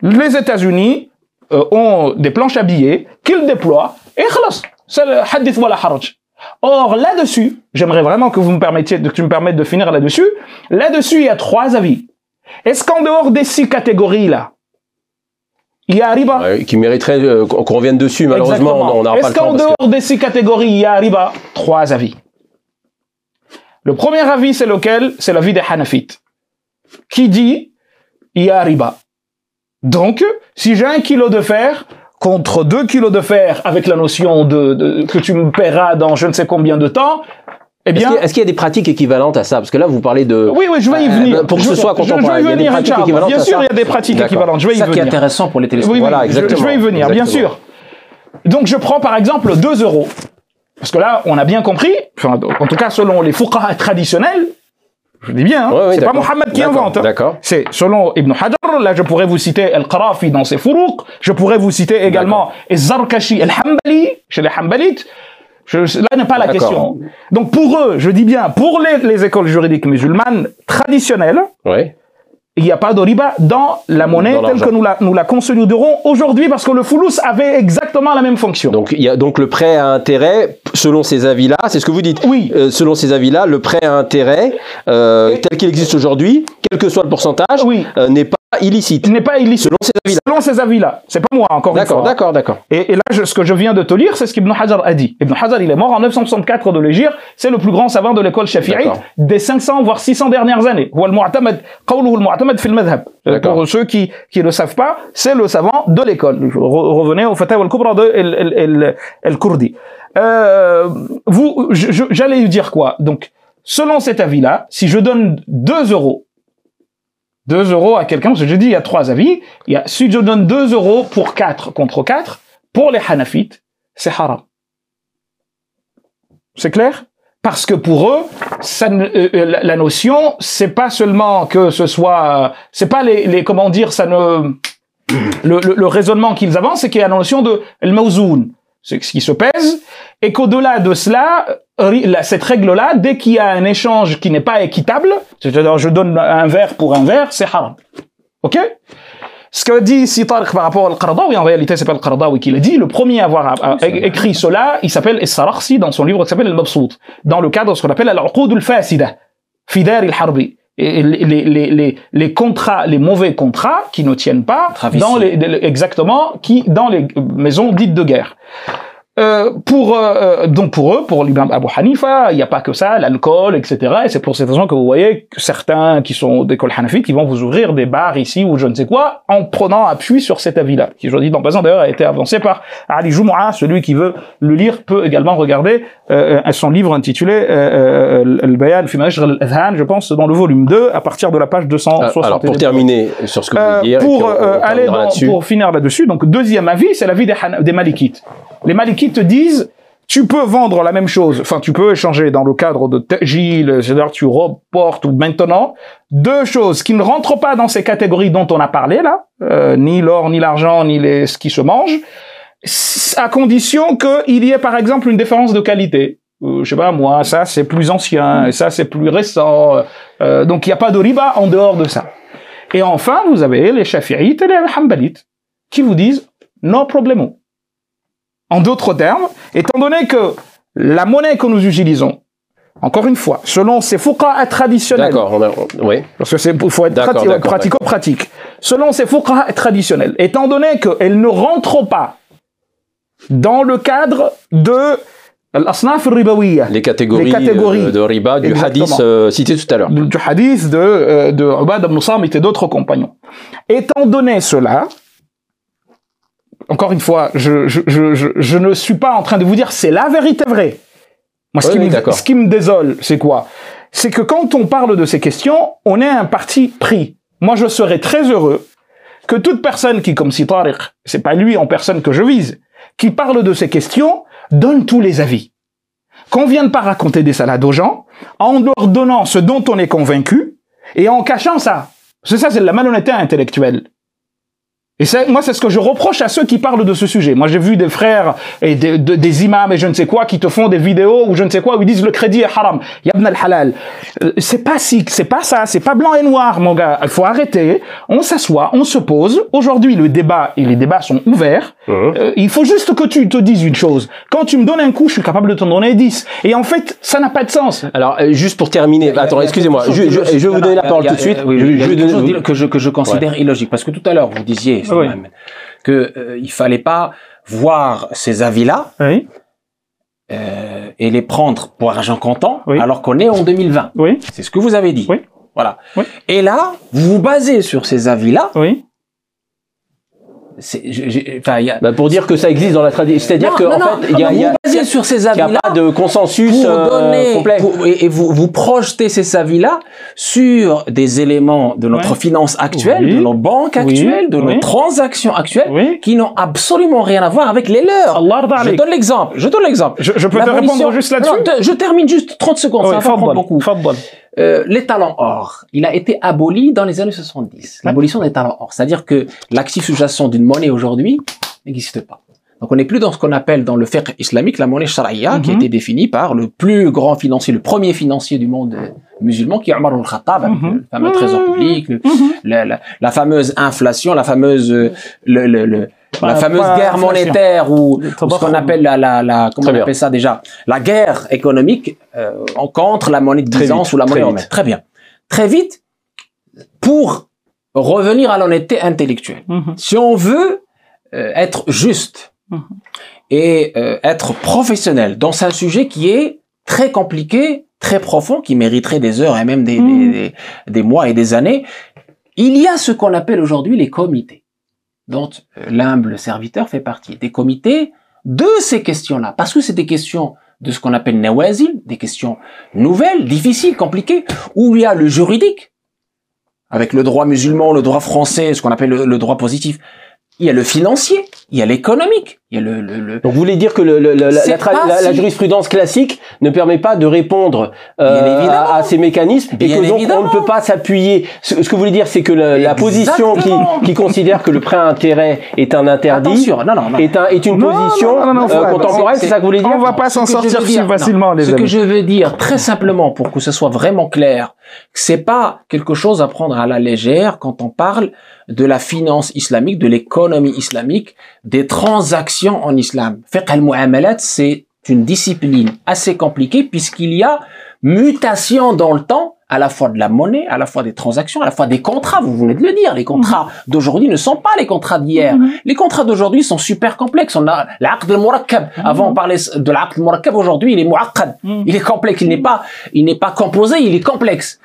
Les États-Unis euh, ont des planches à billets qu'ils déploient et khalas. C'est le hadith haraj. Or, là-dessus, j'aimerais vraiment que vous me permettiez, que tu me permettes de finir là-dessus. Là-dessus, il y a trois avis. Est-ce qu'en dehors des six catégories-là, il y a. Ouais, qui mériterait euh, qu'on revienne dessus. Malheureusement, Exactement. on Est-ce qu'en parce que- dehors de ces catégories, il y a riba Trois avis. Le premier avis, c'est lequel? C'est l'avis des Hanafites, qui dit il y a riba. Donc, si j'ai un kilo de fer contre deux kilos de fer avec la notion de, de- que tu me paieras dans je ne sais combien de temps, eh Est-ce bien, qu'il y a- est-ce qu'il y a des pratiques équivalentes à ça? Parce que là, vous parlez de. oui, oui, je vais y Euh, venir. pour que Je- ce soit je- je, contemporain, vais il y y a des venir, équivalentes Bien sûr, il y a des pratiques équivalentes. Je vais y ça qui est venir. intéressant pour les téléspectateurs. oui, Voilà, je- Je, exactement. vais y venir, bien Exactement. sûr. Donc je prends par exemple 2 euros. Parce que là, on a bien compris, enfin, en tout cas selon les fuqaha traditionnels, je dis bien, hein, Ouais, c'est pas. Mohammed qui invente. hein. D'accord. C'est selon Ibn Hajar, là je pourrais vous citer Al-Qarafi dans ses Furuq, je pourrais vous citer également Al-Zarkashi Al-Hambali, chez les Hambalites. Je- là n'est pas la question. Donc pour eux, je dis bien, pour les, les écoles juridiques musulmanes traditionnelles, Ouais. il n'y a pas de riba dans la monnaie Dans telle que nous la, nous la consolidérons aujourd'hui parce que le foulous avait exactement la même fonction. Donc il y a donc le prêt à intérêt selon ces avis-là, c'est ce que vous dites. Oui. Euh, selon ces avis-là, le prêt à intérêt euh, tel qu'il existe aujourd'hui, quel que soit le pourcentage, Oui. euh, n'est pas illicite. Il n'est pas illicite. Selon ces avis-là. Selon ces avis-là. C'est pas moi, encore une fois. D'accord, d'accord, d'accord. Et, là, ce que je viens de te lire, c'est ce qu'Ibn Hazar a dit. Ibn Hazar, il est mort en 964 de l'Égypte. C'est le plus grand savant de l'école shafi'ite des 500, voire 600 dernières années. Euh, pour ceux qui, qui ne savent pas, c'est le savant de l'école. Revenez au Fatah al-Kubra de El, el, el, el Kurdi. Euh, vous, j'allais dire quoi? Donc, selon cet avis-là, si je donne 2 euros 2 euros à quelqu'un, parce que j'ai dit il y a trois avis. Il y a, si je donne 2 euros pour 4 contre 4, pour les Hanafites, c'est haram. C'est clair? Parce que pour eux, ça euh, euh, la, notion, c'est pas seulement que ce soit, euh, c'est pas les, les, comment dire, ça ne, le, le, raisonnement qu'ils avancent, c'est qu'il y a la notion de el-mawzoun, ce qui se pèse, et qu'au-delà de cela, cette règle-là, dès qu'il y a un échange qui n'est pas équitable, c'est-à-dire je donne un verre pour un verre, c'est haram. Ok? Ce que dit ici Tariq par rapport au Qaradawi, en réalité c'est pas le Qaradawi qui l'a dit, le premier à avoir à- à- écrit cela, il s'appelle Essarakhsi dans son livre qui s'appelle Al-Mabsout, dans le cadre de ce qu'on appelle Al-Uqud al-Fasida, Fidar al-Harbi. Et les, les, les, les, contrats, les mauvais contrats qui ne tiennent pas dans les- exactement, qui dans les maisons dites de guerre. Euh, pour euh, donc pour eux, pour l'imam Abu Hanifa, il n'y a pas que ça, l'alcool, etc. Et c'est pour cette raison que vous voyez que certains qui sont d'école hanafites, qui vont vous ouvrir des bars ici ou je ne sais quoi, en prenant appui sur cet avis-là, qui je dis dans passant d'ailleurs a été avancé par Ali Joumoua. Celui qui veut le lire peut également regarder euh, euh, son livre intitulé euh, euh, fi Majr al-Adhan, je pense dans le volume 2, à partir de la page 260. Alors pour terminer sur ce que vous Euh, voulez dire, pour euh, aller dans- pour finir là-dessus, donc deuxième avis, c'est l'avis des, Han- des Malikites. Les Malikites te disent, tu peux vendre la même chose, enfin tu peux échanger dans le cadre de Tajil, c'est-à-dire tu reportes ou maintenant deux choses qui ne rentrent pas dans ces catégories dont on a parlé là, euh, ni l'or, ni l'argent, ni les, ce qui se mange, à condition qu'il y ait par exemple une différence de qualité. Euh, je sais pas moi, ça c'est plus ancien, et ça c'est plus récent, euh, donc il n'y a pas de riba en dehors de ça. Et enfin, vous avez les Shafi'ites et les Hanbalites qui vous disent no problemo. En d'autres termes, étant donné que la monnaie que nous utilisons, encore une fois, selon ces fuqaha traditionnels, D'accord, ouais. parce que c'est, faut être prati- pratico-pratique, selon ces fuqaha traditionnels, étant donné qu'elles ne rentrent pas dans le cadre de les catégories, Les catégories. euh, de riba du Exactement. hadith euh, cité tout à l'heure. du du hadith de, euh, de Ubad ibn Samit et d'autres compagnons. Étant donné cela, encore une fois, je, je, je, je, je ne suis pas en train de vous dire c'est la vérité vraie. Moi, ce, Oui, qui, oui, me, ce qui me désole, c'est quoi? C'est que quand on parle de ces questions, on est un parti pris. Moi, je serais très heureux que toute personne qui, comme si Tariq, c'est pas lui en personne que je vise, qui parle de ces questions, donne tous les avis. Qu'on vienne pas raconter des salades aux gens, en leur donnant ce dont on est convaincu, et en cachant ça. C'est ça, c'est de la malhonnêteté intellectuelle. Et moi, c'est ce que je reproche à ceux qui parlent de ce sujet. Moi, j'ai vu des frères et des, de- des imams et je ne sais quoi qui te font des vidéos ou je ne sais quoi où ils disent le crédit est haram. Yabna al-halal. Euh, C'est pas si, c'est pas ça, c'est pas blanc et noir, mon gars. Il faut arrêter. On s'assoit, on se pose. Aujourd'hui, le débat et les débats sont ouverts. Mhm. Euh, il faut juste que tu te dises une chose. Quand tu me donnes un coup, je suis capable de t'en donner 10. Et en fait, ça n'a pas de sens. Alors euh, juste pour terminer, attends, excusez-moi, je, je- vais vous donner la parole tout de suite. que je, que je considère illogique. Parce que tout à l'heure, vous disiez, Oui. Mohamed, que euh, il fallait pas voir ces avis-là Oui, euh, et les prendre pour argent comptant, Oui. alors qu'on est en 2020. oui, C'est ce que vous avez dit. Oui. Voilà. Oui. Et là, vous vous basez sur ces avis-là. oui. Y a. Bah, pour dire que ça existe dans la tradition. C'est-à-dire que non, en fait, il y a, y a- vous basez sur ces il y a avis-là pas de consensus pour euh, donner complet. pour- et, et vous vous projetez ces avis-là sur des éléments de notre Ouais. finance actuelle, Oui. de nos banques Oui. actuelles, de Oui. nos transactions actuelles, Oui. qui n'ont absolument rien à voir avec les leurs. Allah Je donne l'exemple. Je donne l'exemple. Je, je peux te répondre juste là-dessus je termine juste 30 secondes. ça Oui, va prendre beaucoup. Euh, les talents or, il a été aboli dans les années 70. L'abolition des talents or, c'est-à-dire que l'actif sous-jacent d'une monnaie aujourd'hui n'existe pas. Donc on n'est plus dans ce qu'on appelle dans le fiqh islamique la monnaie sharia qui a Mhm. été définie par le plus grand financier, le premier financier du monde euh, musulman qui est Omar al-Khattab avec Mhm. le fameux trésor public, le- Mhm. la, la- la fameuse inflation, la fameuse euh, le, le- le- la fameuse guerre monétaire ou, ce qu'on appelle la, la, la comment on appelle ça déjà la guerre économique euh, en- contre la monnaie de Byzance ou la monnaie romaine. Très bien. Très vite pour revenir à l'honnêteté intellectuelle. Mhm. Si on veut euh, être juste Mhm. et euh, être professionnel dans un sujet qui est très compliqué, très profond, qui mériterait des heures et même des, Mhm. des, des- des mois et des années, il y a ce qu'on appelle aujourd'hui les comités, dont euh, l'humble serviteur fait partie. Des comités de ces questions-là, parce que c'est des questions de ce qu'on appelle nawazil, des questions nouvelles, difficiles, compliquées, où il y a le juridique, avec le droit musulman, le droit français, ce qu'on appelle le, le droit positif. Il y a le financier, il y a l'économique, il y a le, le, le- Donc vous voulez dire que le, le- le- la, la tra- la- la jurisprudence classique ne permet pas de répondre euh, à, à ces mécanismes et que donc on ne peut pas s'appuyer. Ce, ce que vous voulez dire, c'est que le- la position qui, qui considère que le prêt à intérêt est un interdit Attention, non, non, non. est, un, est une Non, position non, non, non, euh, contemporaine, c'est- ça que vous voulez dire On va pas s'en Ce que sortir si dire- facilement, les Ce que amis. je veux dire très simplement pour que ce soit vraiment clair, c'est pas quelque chose à prendre à la légère quand on parle de la finance islamique, de l'économie islamique, des transactions en islam. Fiqh al-mu'amalat, c'est une discipline assez compliquée puisqu'il y a mutation dans le temps à la fois de la monnaie, à la fois des transactions, à la fois des contrats. Vous venez de le dire, les contrats d'aujourd'hui ne sont pas les contrats d'hier. Les contrats d'aujourd'hui sont super complexes. On a l'aqd al-murakkab. Avant, on parlait de l'aqd al-murakkab. Aujourd'hui, il est muakkad. Mhm. Il est complexe. Il n'est pas, il n'est pas composé. Il est complexe.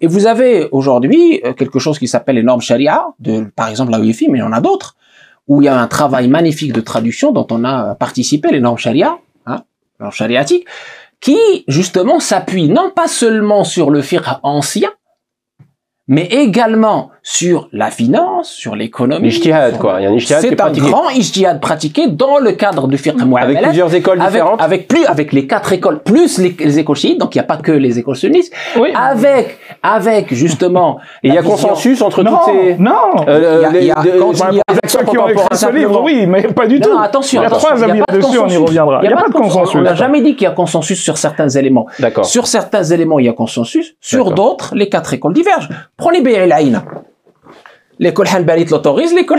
Et vous avez aujourd'hui euh, quelque chose qui s'appelle les normes sharia, de, par exemple la UEFI, mais il y en a d'autres, où il y a un travail magnifique de traduction dont on a participé, les normes sharia, hein, chariatiques, qui justement s'appuient non pas seulement sur le fiqh ancien, mais également sur la finance, sur l'économie. L'ijtihad, quoi. Il y a un ijtihad C'est un pratiqué. grand ijtihad pratiqué dans le cadre du fiqh Avec mu'amalat, plusieurs écoles avec, différentes. avec plus avec les quatre écoles plus les, les écoles chiites donc il n'y a pas que les écoles sunnites Oui. avec avec justement Et il y a vision- consensus entre Non, toutes ces... non. euh, Il y a- les- il y a- de- quand de- il y a- Avec ceux qui ont écrit ce livre, oui, mais pas du Non, tout. non, attention, Il y a attention, trois il y a avis pas de dessus, on y consensus. reviendra. Il n'y a pas de consensus. On n'a jamais dit qu'il y a consensus sur certains éléments. D'accord. Sur certains éléments, il y a consensus. Sur d'autres, les quatre écoles divergent. Prenez Aïna. L'école Hanbalite l'autorise, l'école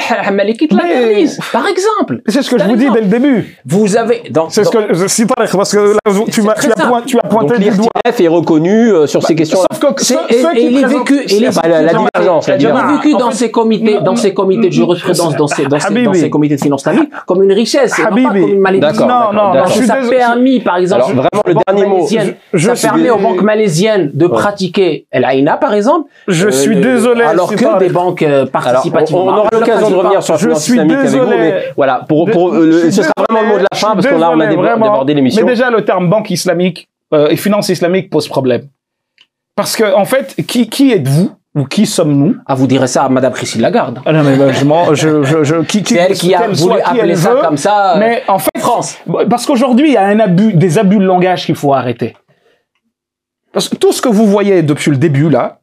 Mais- l'interdise. Par exemple. C'est ce que je vous dis dès le début. Vous avez, dans, C'est ce que, si parce que là, tu, as, tu as pointé Donc du doigt. est reconnu euh, sur ces questions-là. Sauf que et- il est vécu- est Bah, la, la divergence, la Il est divergence. vécu dans fait, ces comités, dans ces comités de jurisprudence, dans ces, dans ces, dans Habibi. ces comités de finance islamique, comme une richesse, et non pas Habibi. comme une malédiction. Non, non, non, ça permis, par exemple, Alors, vraiment, le dernier mot, ça permet aux banques malaisiennes de pratiquer l'AINA, par exemple. Je euh, suis désolé. Alors que des banques Alors, on, on aura l'occasion de revenir sur la finance suis islamique avec vous, désolé. mais voilà, pour, pour, euh, ce sera vraiment le mot de la fin, parce qu'on a, on a débordé l'émission. Mais déjà, le terme banque islamique euh, et finance islamique pose problème. Parce que, en fait, qui, qui êtes-vous ou qui sommes-nous? Ah, vous direz ça à Madame Christine Lagarde. ah non, mais ben, je, m'en- je, je, je, qui, qui, C'est elle qui a voulu appeler ça veut, comme ça. euh, Mais en fait, France. parce qu'aujourd'hui, il y a un abus, des abus de langage qu'il faut arrêter. Parce que tout ce que vous voyez depuis le début, là,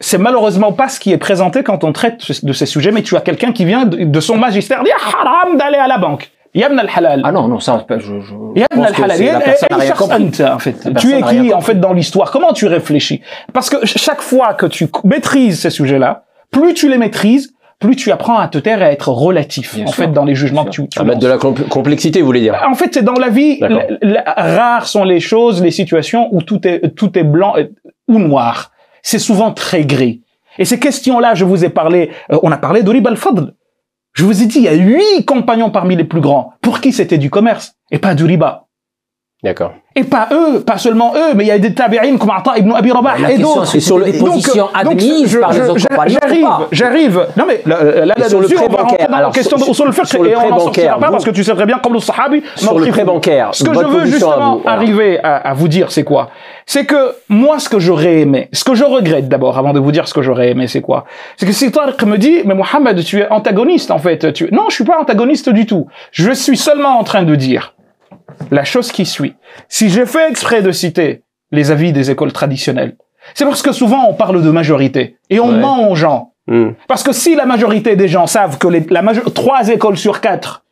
c'est malheureusement pas ce qui est présenté quand on traite de ces sujets, mais tu as quelqu'un qui vient de, son magistère dire haram d'aller à la banque. Yabna al-halal. Ah non, non, ça, je, je, Yabna al-halal. anta, en fait. La Tu es qui, en fait, dans l'histoire Comment tu réfléchis? Parce que ch- chaque fois que tu maîtrises ces sujets-là, plus tu les maîtrises, plus tu apprends à te taire et à être relatif, Bien en sûr. fait, dans les jugements que tu, tu À mettre de la compl- complexité, vous voulez dire En fait, c'est dans la vie, rares sont les choses, les situations où tout est, tout est blanc ou noir. C'est souvent très gris. Et ces questions-là, je vous ai parlé, euh, on a parlé de riba al-fadl. Je vous ai dit, il y a huit compagnons parmi les plus grands. Pour qui c'était du commerce et pas du riba. D'accord. Et pas eux, pas seulement eux, mais il y a des tabi'in comme Ata ibn Abi Rabah et d'autres. c'est sur les positions admises par les autres J'arrive, j'arrive. Non mais là, Et sur le prêt bancaire, alors, question sur- le et prêt on n'en bancaire, sortira pas parce que tu sais très bien comme le sahabi. Sur le prêt bancaire, Ce que je veux justement arriver à, à vous dire, c'est quoi? C'est que moi, ce que j'aurais aimé, ce que je regrette d'abord, avant de vous dire ce que j'aurais aimé, c'est quoi? C'est que si Tariq me dit, mais Mohamed, tu es antagoniste en fait. Tu... Non, je suis pas antagoniste du tout. Je suis seulement en train de dire la chose qui suit. Si j'ai fait exprès de citer les avis des écoles traditionnelles, c'est parce que souvent on parle de majorité et on Ouais. ment aux gens. Hmm. Parce que si la majorité des gens savent que les, la trois écoles sur quatre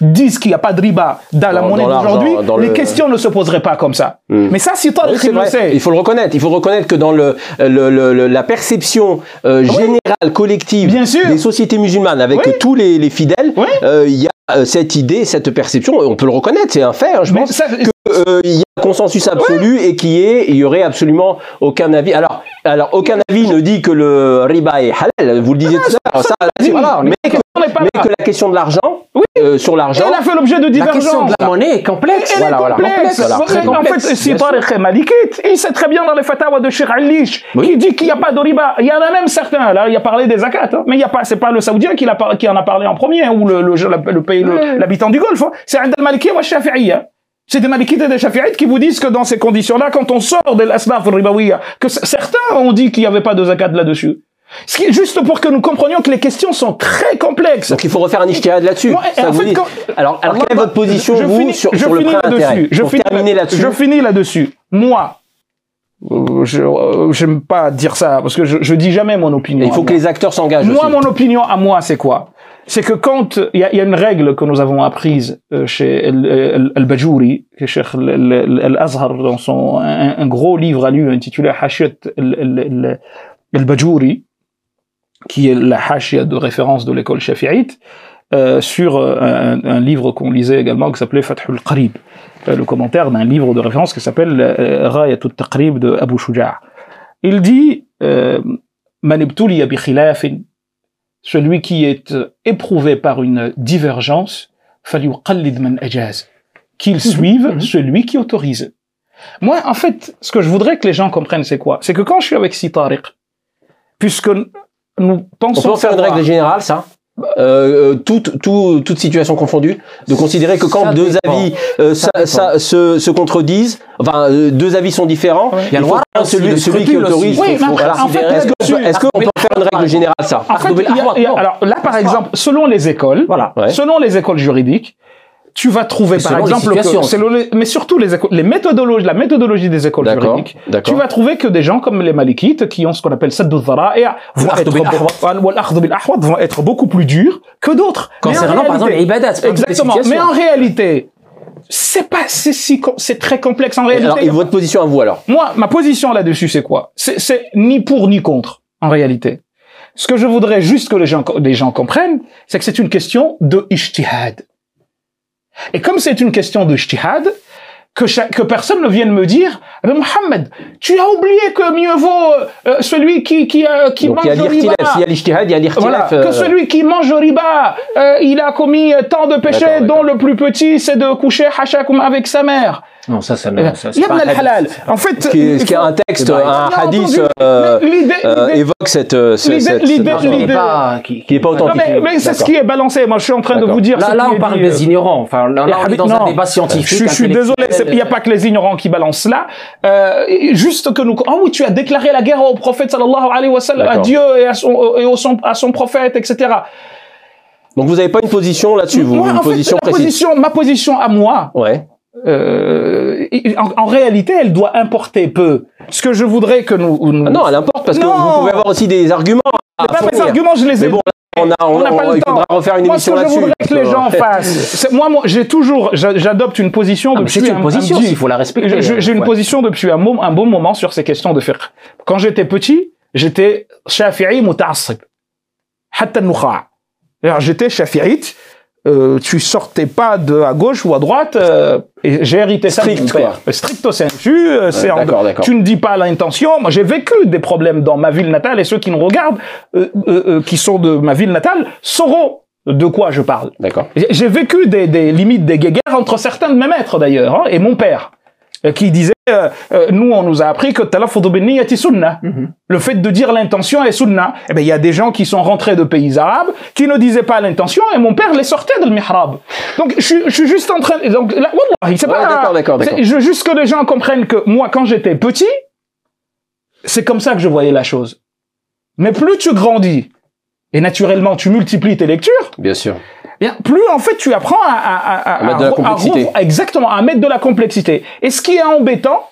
disent qu'il n'y a pas de riba dans, la monnaie d'aujourd'hui, les le- questions ne se poseraient pas comme ça. Hmm. Mais ça, si toi, Oui, le sait. Il faut le reconnaître. Il faut reconnaître que dans le, le- le- le- la perception euh, générale, collective Bien sûr. des sociétés musulmanes, avec Oui. tous les, les fidèles, euh, il y a euh, cette idée, cette perception. On peut le reconnaître, c'est un fait. hein, je Mais pense ça- euh, il y a un consensus absolu et qui est, il y aurait absolument aucun avis. Alors, alors aucun avis ne dit que le riba est halal. Vous le disiez tout à l'heure. Ça, oui, voilà. mais que, mais que la question de l'argent, Oui. euh, sur l'argent, Elle a fait l'objet de La question divergences. de la monnaie est complexe. Elle Voilà, est voilà. complexe. Voilà, en complexe, fait, si. Tariq malikite, il sait très bien dans les fatwas de Sheikh Alish, Oui. qui dit qu'il n'y a pas de riba. Il y en a même certains, là, il a parlé des zakats, hein. mais il y a pas, c'est pas le Saoudien qui, l'a par- qui en a parlé en premier, hein, ou le, le, le, le pays, l'habitant du Golfe. hein. C'est un Maliki ou Shafi'i. C'est des Malikites et des Shafi'ites qui vous disent que dans ces conditions-là, quand on sort de l'asnaf al-ribawiya, que certains ont dit qu'il n'y avait pas de zakat là-dessus. Ce qui est juste pour que nous comprenions que les questions sont très complexes. donc il faut refaire un ijtihad là-dessus. Moi, et Ça en vous fait, dit. quand- alors, alors, quelle est votre position, je vous, finis- sur, je sur le prêt là-dessus. Je Pour finis, terminer là-dessus. Je finis là-dessus. Moi, je euh, j'aime pas dire ça parce que je, je dis jamais mon opinion. il faut que moi. les acteurs s'engagent Moi, aussi. mon opinion à moi, c'est quoi? C'est que quand il y a, y a une règle que nous avons apprise euh, chez Al- Al- Al-Bajouri, que Cheikh Al- Al- Al-Azhar dans son un, un gros livre à lui intitulé Al- Al-Bajouri, qui est la hashia de référence de l'école shafi'ite, euh, sur euh, un, un livre qu'on lisait également qui s'appelait Fathul Qarib, euh, le commentaire d'un livre de référence qui s'appelle euh, Rayatut Taqrib de Abu Shuja'. Il dit euh, celui qui est éprouvé par une divergence, falyuqallid man ajaz, qu'il suive mhm. celui qui autorise. Moi, en fait, ce que je voudrais que les gens comprennent, c'est quoi? C'est que quand je suis avec Si Tariq, puisque nous On pensons peut en faire une règle générale, ça? Euh, euh, toute, tout- toute situation confondue, de considérer que quand Ça deux dépend. avis euh, Ça ça- se, se contredisent, enfin euh, deux avis sont différents, Ouais. Il y a le droit celui, celui qui autorise. Oui, voilà. en fait, Est-ce qu'on qu'on peut faire une règle générale, ça? En fait, Ahmed il y a- Ahwad, il y a- non. alors là, par exemple, selon les écoles, Voilà. Selon les écoles juridiques, tu vas trouver, par exemple, que- les- mais surtout les les méthodologies, la méthodologie des écoles juridiques, tu vas trouver que des gens comme les Malikites, qui ont ce qu'on appelle saddu dhara'i, vont être, vont beaucoup plus durs que d'autres. Concernant, par exemple, les ibadats, Exactement. Mais en réalité, c'est pas, c'est si, c'est très complexe en réalité. Alors, et votre position à vous alors? Moi, ma position là-dessus, c'est quoi? C'est c'est ni pour ni contre, en réalité. Ce que je voudrais juste que les gens, les gens comprennent, c'est que c'est une question de ijtihad. Et comme c'est une question de ijtihad, que, personne ne vienne me dire, mais Mohamed, tu as oublié que mieux vaut euh, celui qui, qui, euh, qui Donc mange il y a le riba. s'il y a l'ijtihad, il y a l'irtilaf. Voilà, euh, que celui qui mange le riba, euh, il a commis tant de péchés, dont le plus petit, c'est de coucher hashakum avec sa mère. Non, ça, ça, c'est Ibn pas un al-halal. En fait, ce qui il qui est un texte, Eh ben, un hadith euh, euh, évoque cette, ce- l'idée- cette, l'idée- cette- qui n'est pas, qui, qui est pas Non, authentique. mais, mais c'est ce qui est balancé. Moi, je suis en train de vous dire. Là, ce là, qui on parle dit, des ignorants. Enfin, là, on est dans non. un débat scientifique. Je, je suis désolé, il n'y a pas que les ignorants qui balancent là. Euh, juste que nous. Oh oui, tu as déclaré la guerre au prophète sallallahu alayhi wa sallam, à. Dieu et à son, et au son- à son prophète, etc. Donc vous n'avez pas une position là-dessus, vous, Moi, une en fait, position la précise. position, ma position à moi, Ouais. Euh, en, en réalité, elle doit importer peu. Ce que je voudrais que nous. nous Ah non, elle importe parce que Non. vous pouvez avoir aussi des arguments. À pas mes arguments, je les ai Mais bon, on a, on, On pas on- le il temps. faudra refaire une Moi, ce émission que je là-dessus. voudrais que les gens fassent, moi, moi, j'ai toujours, j'a- j'adopte une position Ah, depuis C'est un- une un position, petit- il faut la respecter. Je- J'ai une Ouais. position depuis un, un bon moment sur ces questions de fiqh. Quand j'étais petit, j'étais shafi'i muta'assib. Hatta J'étais shafi'ite. Euh, tu sortais pas de à gauche ou à droite. euh, et j'ai hérité ça de mon père. Stricto sensu. euh, c'est en- d'accord, d'accord. Tu ne dis pas l'intention. Moi, j'ai vécu des problèmes dans ma ville natale et ceux qui nous regardent, euh, euh, euh, qui sont de ma ville natale, sauront de quoi je parle. D'accord. J'ai- vécu des, des limites des guéguerres entre certains de mes maîtres d'ailleurs, hein, et mon père, qui disait, euh, euh, nous on nous a appris que niyyati sunnah. Mhm. Le fait de dire l'intention est sunnah. Eh ben il y a des gens qui sont rentrés de pays arabes qui ne disaient pas l'intention et mon père les sortait de le mihrab. Donc je, suis- je suis juste en train, donc là, wallahi, c'est Ouais, pas. d'accord, d'accord. Je veux juste que les gens comprennent que moi quand j'étais petit, c'est comme ça que je voyais la chose. Mais plus tu grandis et naturellement tu multiplies tes lectures. Bien sûr. Bien, plus en fait tu apprends à, à, à, À mettre de la re- complexité. re- exactement, à mettre de la complexité. Et ce qui est embêtant,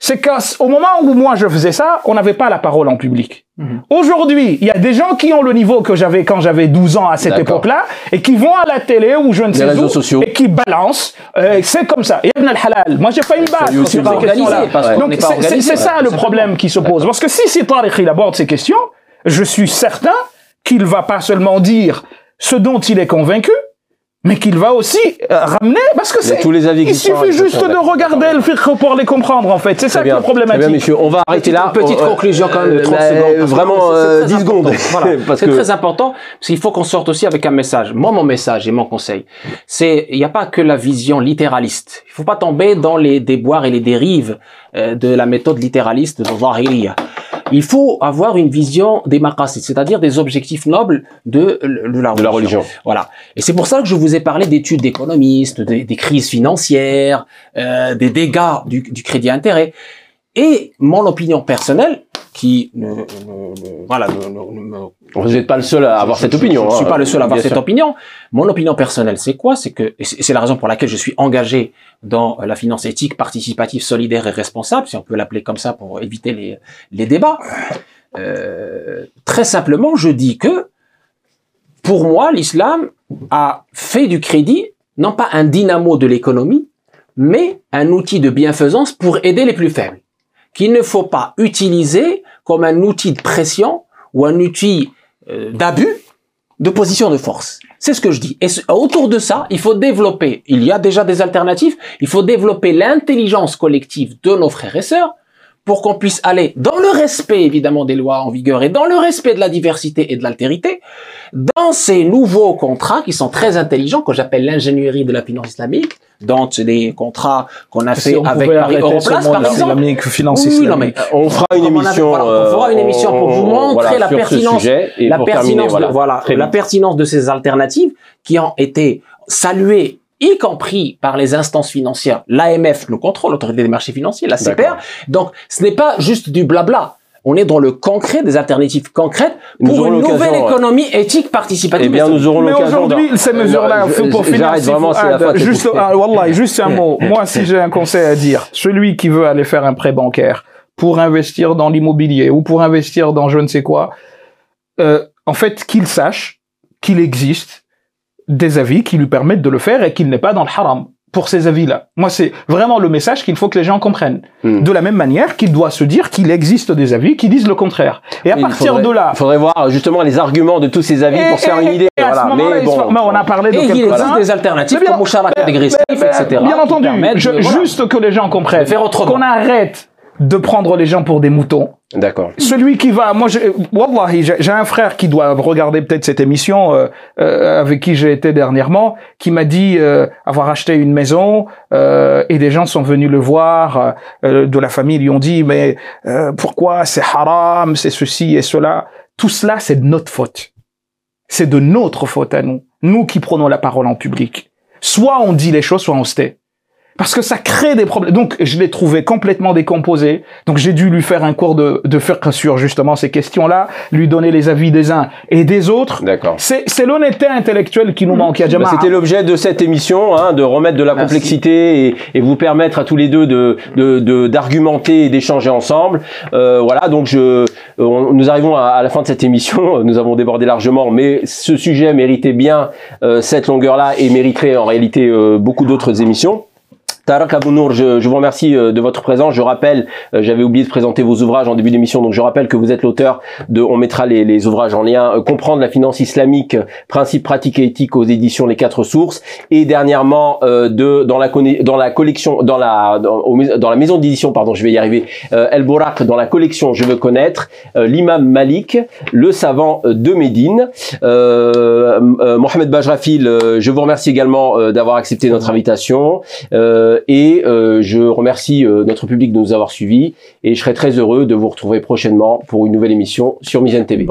c'est qu'au moment où moi je faisais ça, on n'avait pas la parole en public. Mhm. Aujourd'hui, il y a des gens qui ont le niveau que j'avais quand j'avais 12 ans à cette époque-là et qui vont à la télé ou je ne sais où sociaux. et qui balancent. Euh, c'est comme ça. Et Ibn al-Halal, moi j'ai failli me battre sur ces questions-là. Donc c'est- ça ouais, le problème qui se pose. Parce que si si Tariq il aborde ces questions, je suis certain qu'il va pas seulement dire ce dont il est convaincu, mais qu'il va aussi euh, ramener parce que c'est tous les avis il suffit juste de regarder le fiqh pour les comprendre en fait. C'est ça qui est problématique. bien, messieurs. On va arrêter là. Petite On- euh, conclusion quand même de 30 euh, secondes. Vraiment, c'est- c'est euh, très 10 important. secondes. Voilà. Parce C'est que très important parce qu'il faut qu'on sorte aussi avec un message. Moi, mon message et mon conseil, c'est il n'y a pas que la vision littéraliste. Il faut pas tomber dans les déboires et les dérives euh, de la méthode littéraliste de Zahiriya. Il faut avoir une vision des maqasid, c'est-à-dire des objectifs nobles de, de la de la religion. voilà. Et c'est pour ça que je vous ai parlé d'études d'économistes, des, des crises financières, euh, des dégâts du, du crédit intérêt. Et mon opinion personnelle, qui ne, ne- ne- voilà, ne- Vous n'êtes pas le seul à avoir cette opinion. je ne suis hein. pas le seul à avoir cette sûr. opinion. Mon opinion personnelle, c'est quoi? C'est que et c'est c'est la raison pour laquelle je suis engagé dans la finance éthique, participative, solidaire et responsable, si on peut l'appeler comme ça pour éviter les, les débats. Euh, très simplement, je dis que pour moi, l'islam a fait du crédit non pas un dynamo de l'économie, mais un outil de bienfaisance pour aider les plus faibles, qu'il ne faut pas utiliser comme un outil de pression ou un outil euh, d'abus de position de force. C'est ce que je dis. Et autour de ça, il faut développer, il y a déjà des alternatives, il faut développer l'intelligence collective de nos frères et sœurs pour qu'on puisse aller dans le respect évidemment des lois en vigueur et dans le respect de la diversité et de l'altérité, dans ces nouveaux contrats qui sont très intelligents, que j'appelle l'ingénierie de la finance islamique, dans les contrats qu'on a Si fait on avec Paris Europlace ce par exemple. islamique, finance Oui, non, mais islamique. On fera une émission. voilà, on fera une euh, émission pour vous on- montrer voilà, la sur ce pertinence- sujet et la pour pertinence, terminer, de, voilà, voilà, très la vite. pertinence de ces alternatives qui ont été saluées, y compris par les instances financières, l'AMF le contrôle, l'autorité des marchés financiers, la CPR. Donc, ce n'est pas juste du blabla. On est dans le concret, des alternatives concrètes Nous pour une nouvelle ouais. économie éthique participative. Eh bien, nous aurons Mais l'occasion. aujourd'hui, d'en- ces mesures-là, pour finir, si vraiment, vous- la juste, ah, wallah, juste un mot. Moi, si j'ai un conseil à dire, celui qui veut aller faire un prêt bancaire pour investir dans l'immobilier ou pour investir dans je ne sais quoi, euh, en fait, qu'il sache qu'il existe des avis qui lui permettent de le faire et qu'il n'est pas dans le haram pour ces avis-là. Moi, c'est vraiment le message qu'il faut que les gens comprennent. Hmm. De la même manière qu'il doit se dire qu'il existe des avis qui disent le contraire. Et à Il partir faudrait- de là, Il faudrait voir justement les arguments de tous ces avis pour se faire une idée. et à Voilà. Mais bon. mais on a parlé de Et il quelques-uns. existe des alternatives bien- comme Moucharaka dégressif, etc. Bien entendu, je- de- voilà. juste que les gens comprennent De faire autrement. qu'on arrête de prendre les gens pour des moutons. D'accord. Celui qui va, moi, wallahi, j'ai un frère qui doit regarder peut-être cette émission euh, euh, avec qui j'ai été dernièrement, qui m'a dit euh, avoir acheté une maison euh, et des gens sont venus le voir euh, de la famille lui ont dit mais euh, pourquoi c'est haram, c'est ceci et cela? Tout cela, c'est de notre faute. C'est de notre faute à nous, nous qui prenons la parole en public. Soit on dit les choses, soit on se tait. Parce que ça crée des problèmes. Donc, je l'ai trouvé complètement décomposé. Donc, j'ai dû lui faire un cours de, de fiqh sur justement ces questions-là, lui donner les avis des uns et des autres. D'accord. C'est, c'est l'honnêteté intellectuelle qui nous manque, ya Bah. C'était l'objet de cette émission, hein, de remettre de la Merci. complexité et, et vous permettre à tous les deux de de- de- d'argumenter et d'échanger ensemble. Euh, voilà, donc je, on- nous arrivons à, à la fin de cette émission. Nous avons débordé largement, mais ce sujet méritait bien euh, cette longueur-là et mériterait en réalité euh, beaucoup d'autres émissions. Tarak Abounour, je, je vous remercie euh, de votre présence. Je rappelle, euh, j'avais oublié de présenter vos ouvrages en début d'émission, donc je rappelle que vous êtes l'auteur de, on mettra les, les ouvrages en lien, euh, Comprendre la finance islamique, principes pratiques et éthiques aux éditions Les Quatre Sources, et dernièrement de dans la dans la collection, dans la dans, la maison d'édition, pardon, je vais y arriver, El Borak dans la collection Je veux connaître, l'imam Malik, le savant de Médine, Mohamed Bajrafil, je vous remercie également d'avoir accepté notre invitation. Euh, et euh, je remercie euh, notre public de nous avoir suivis et je serai très heureux de vous retrouver prochainement pour une nouvelle émission sur Mizan TV.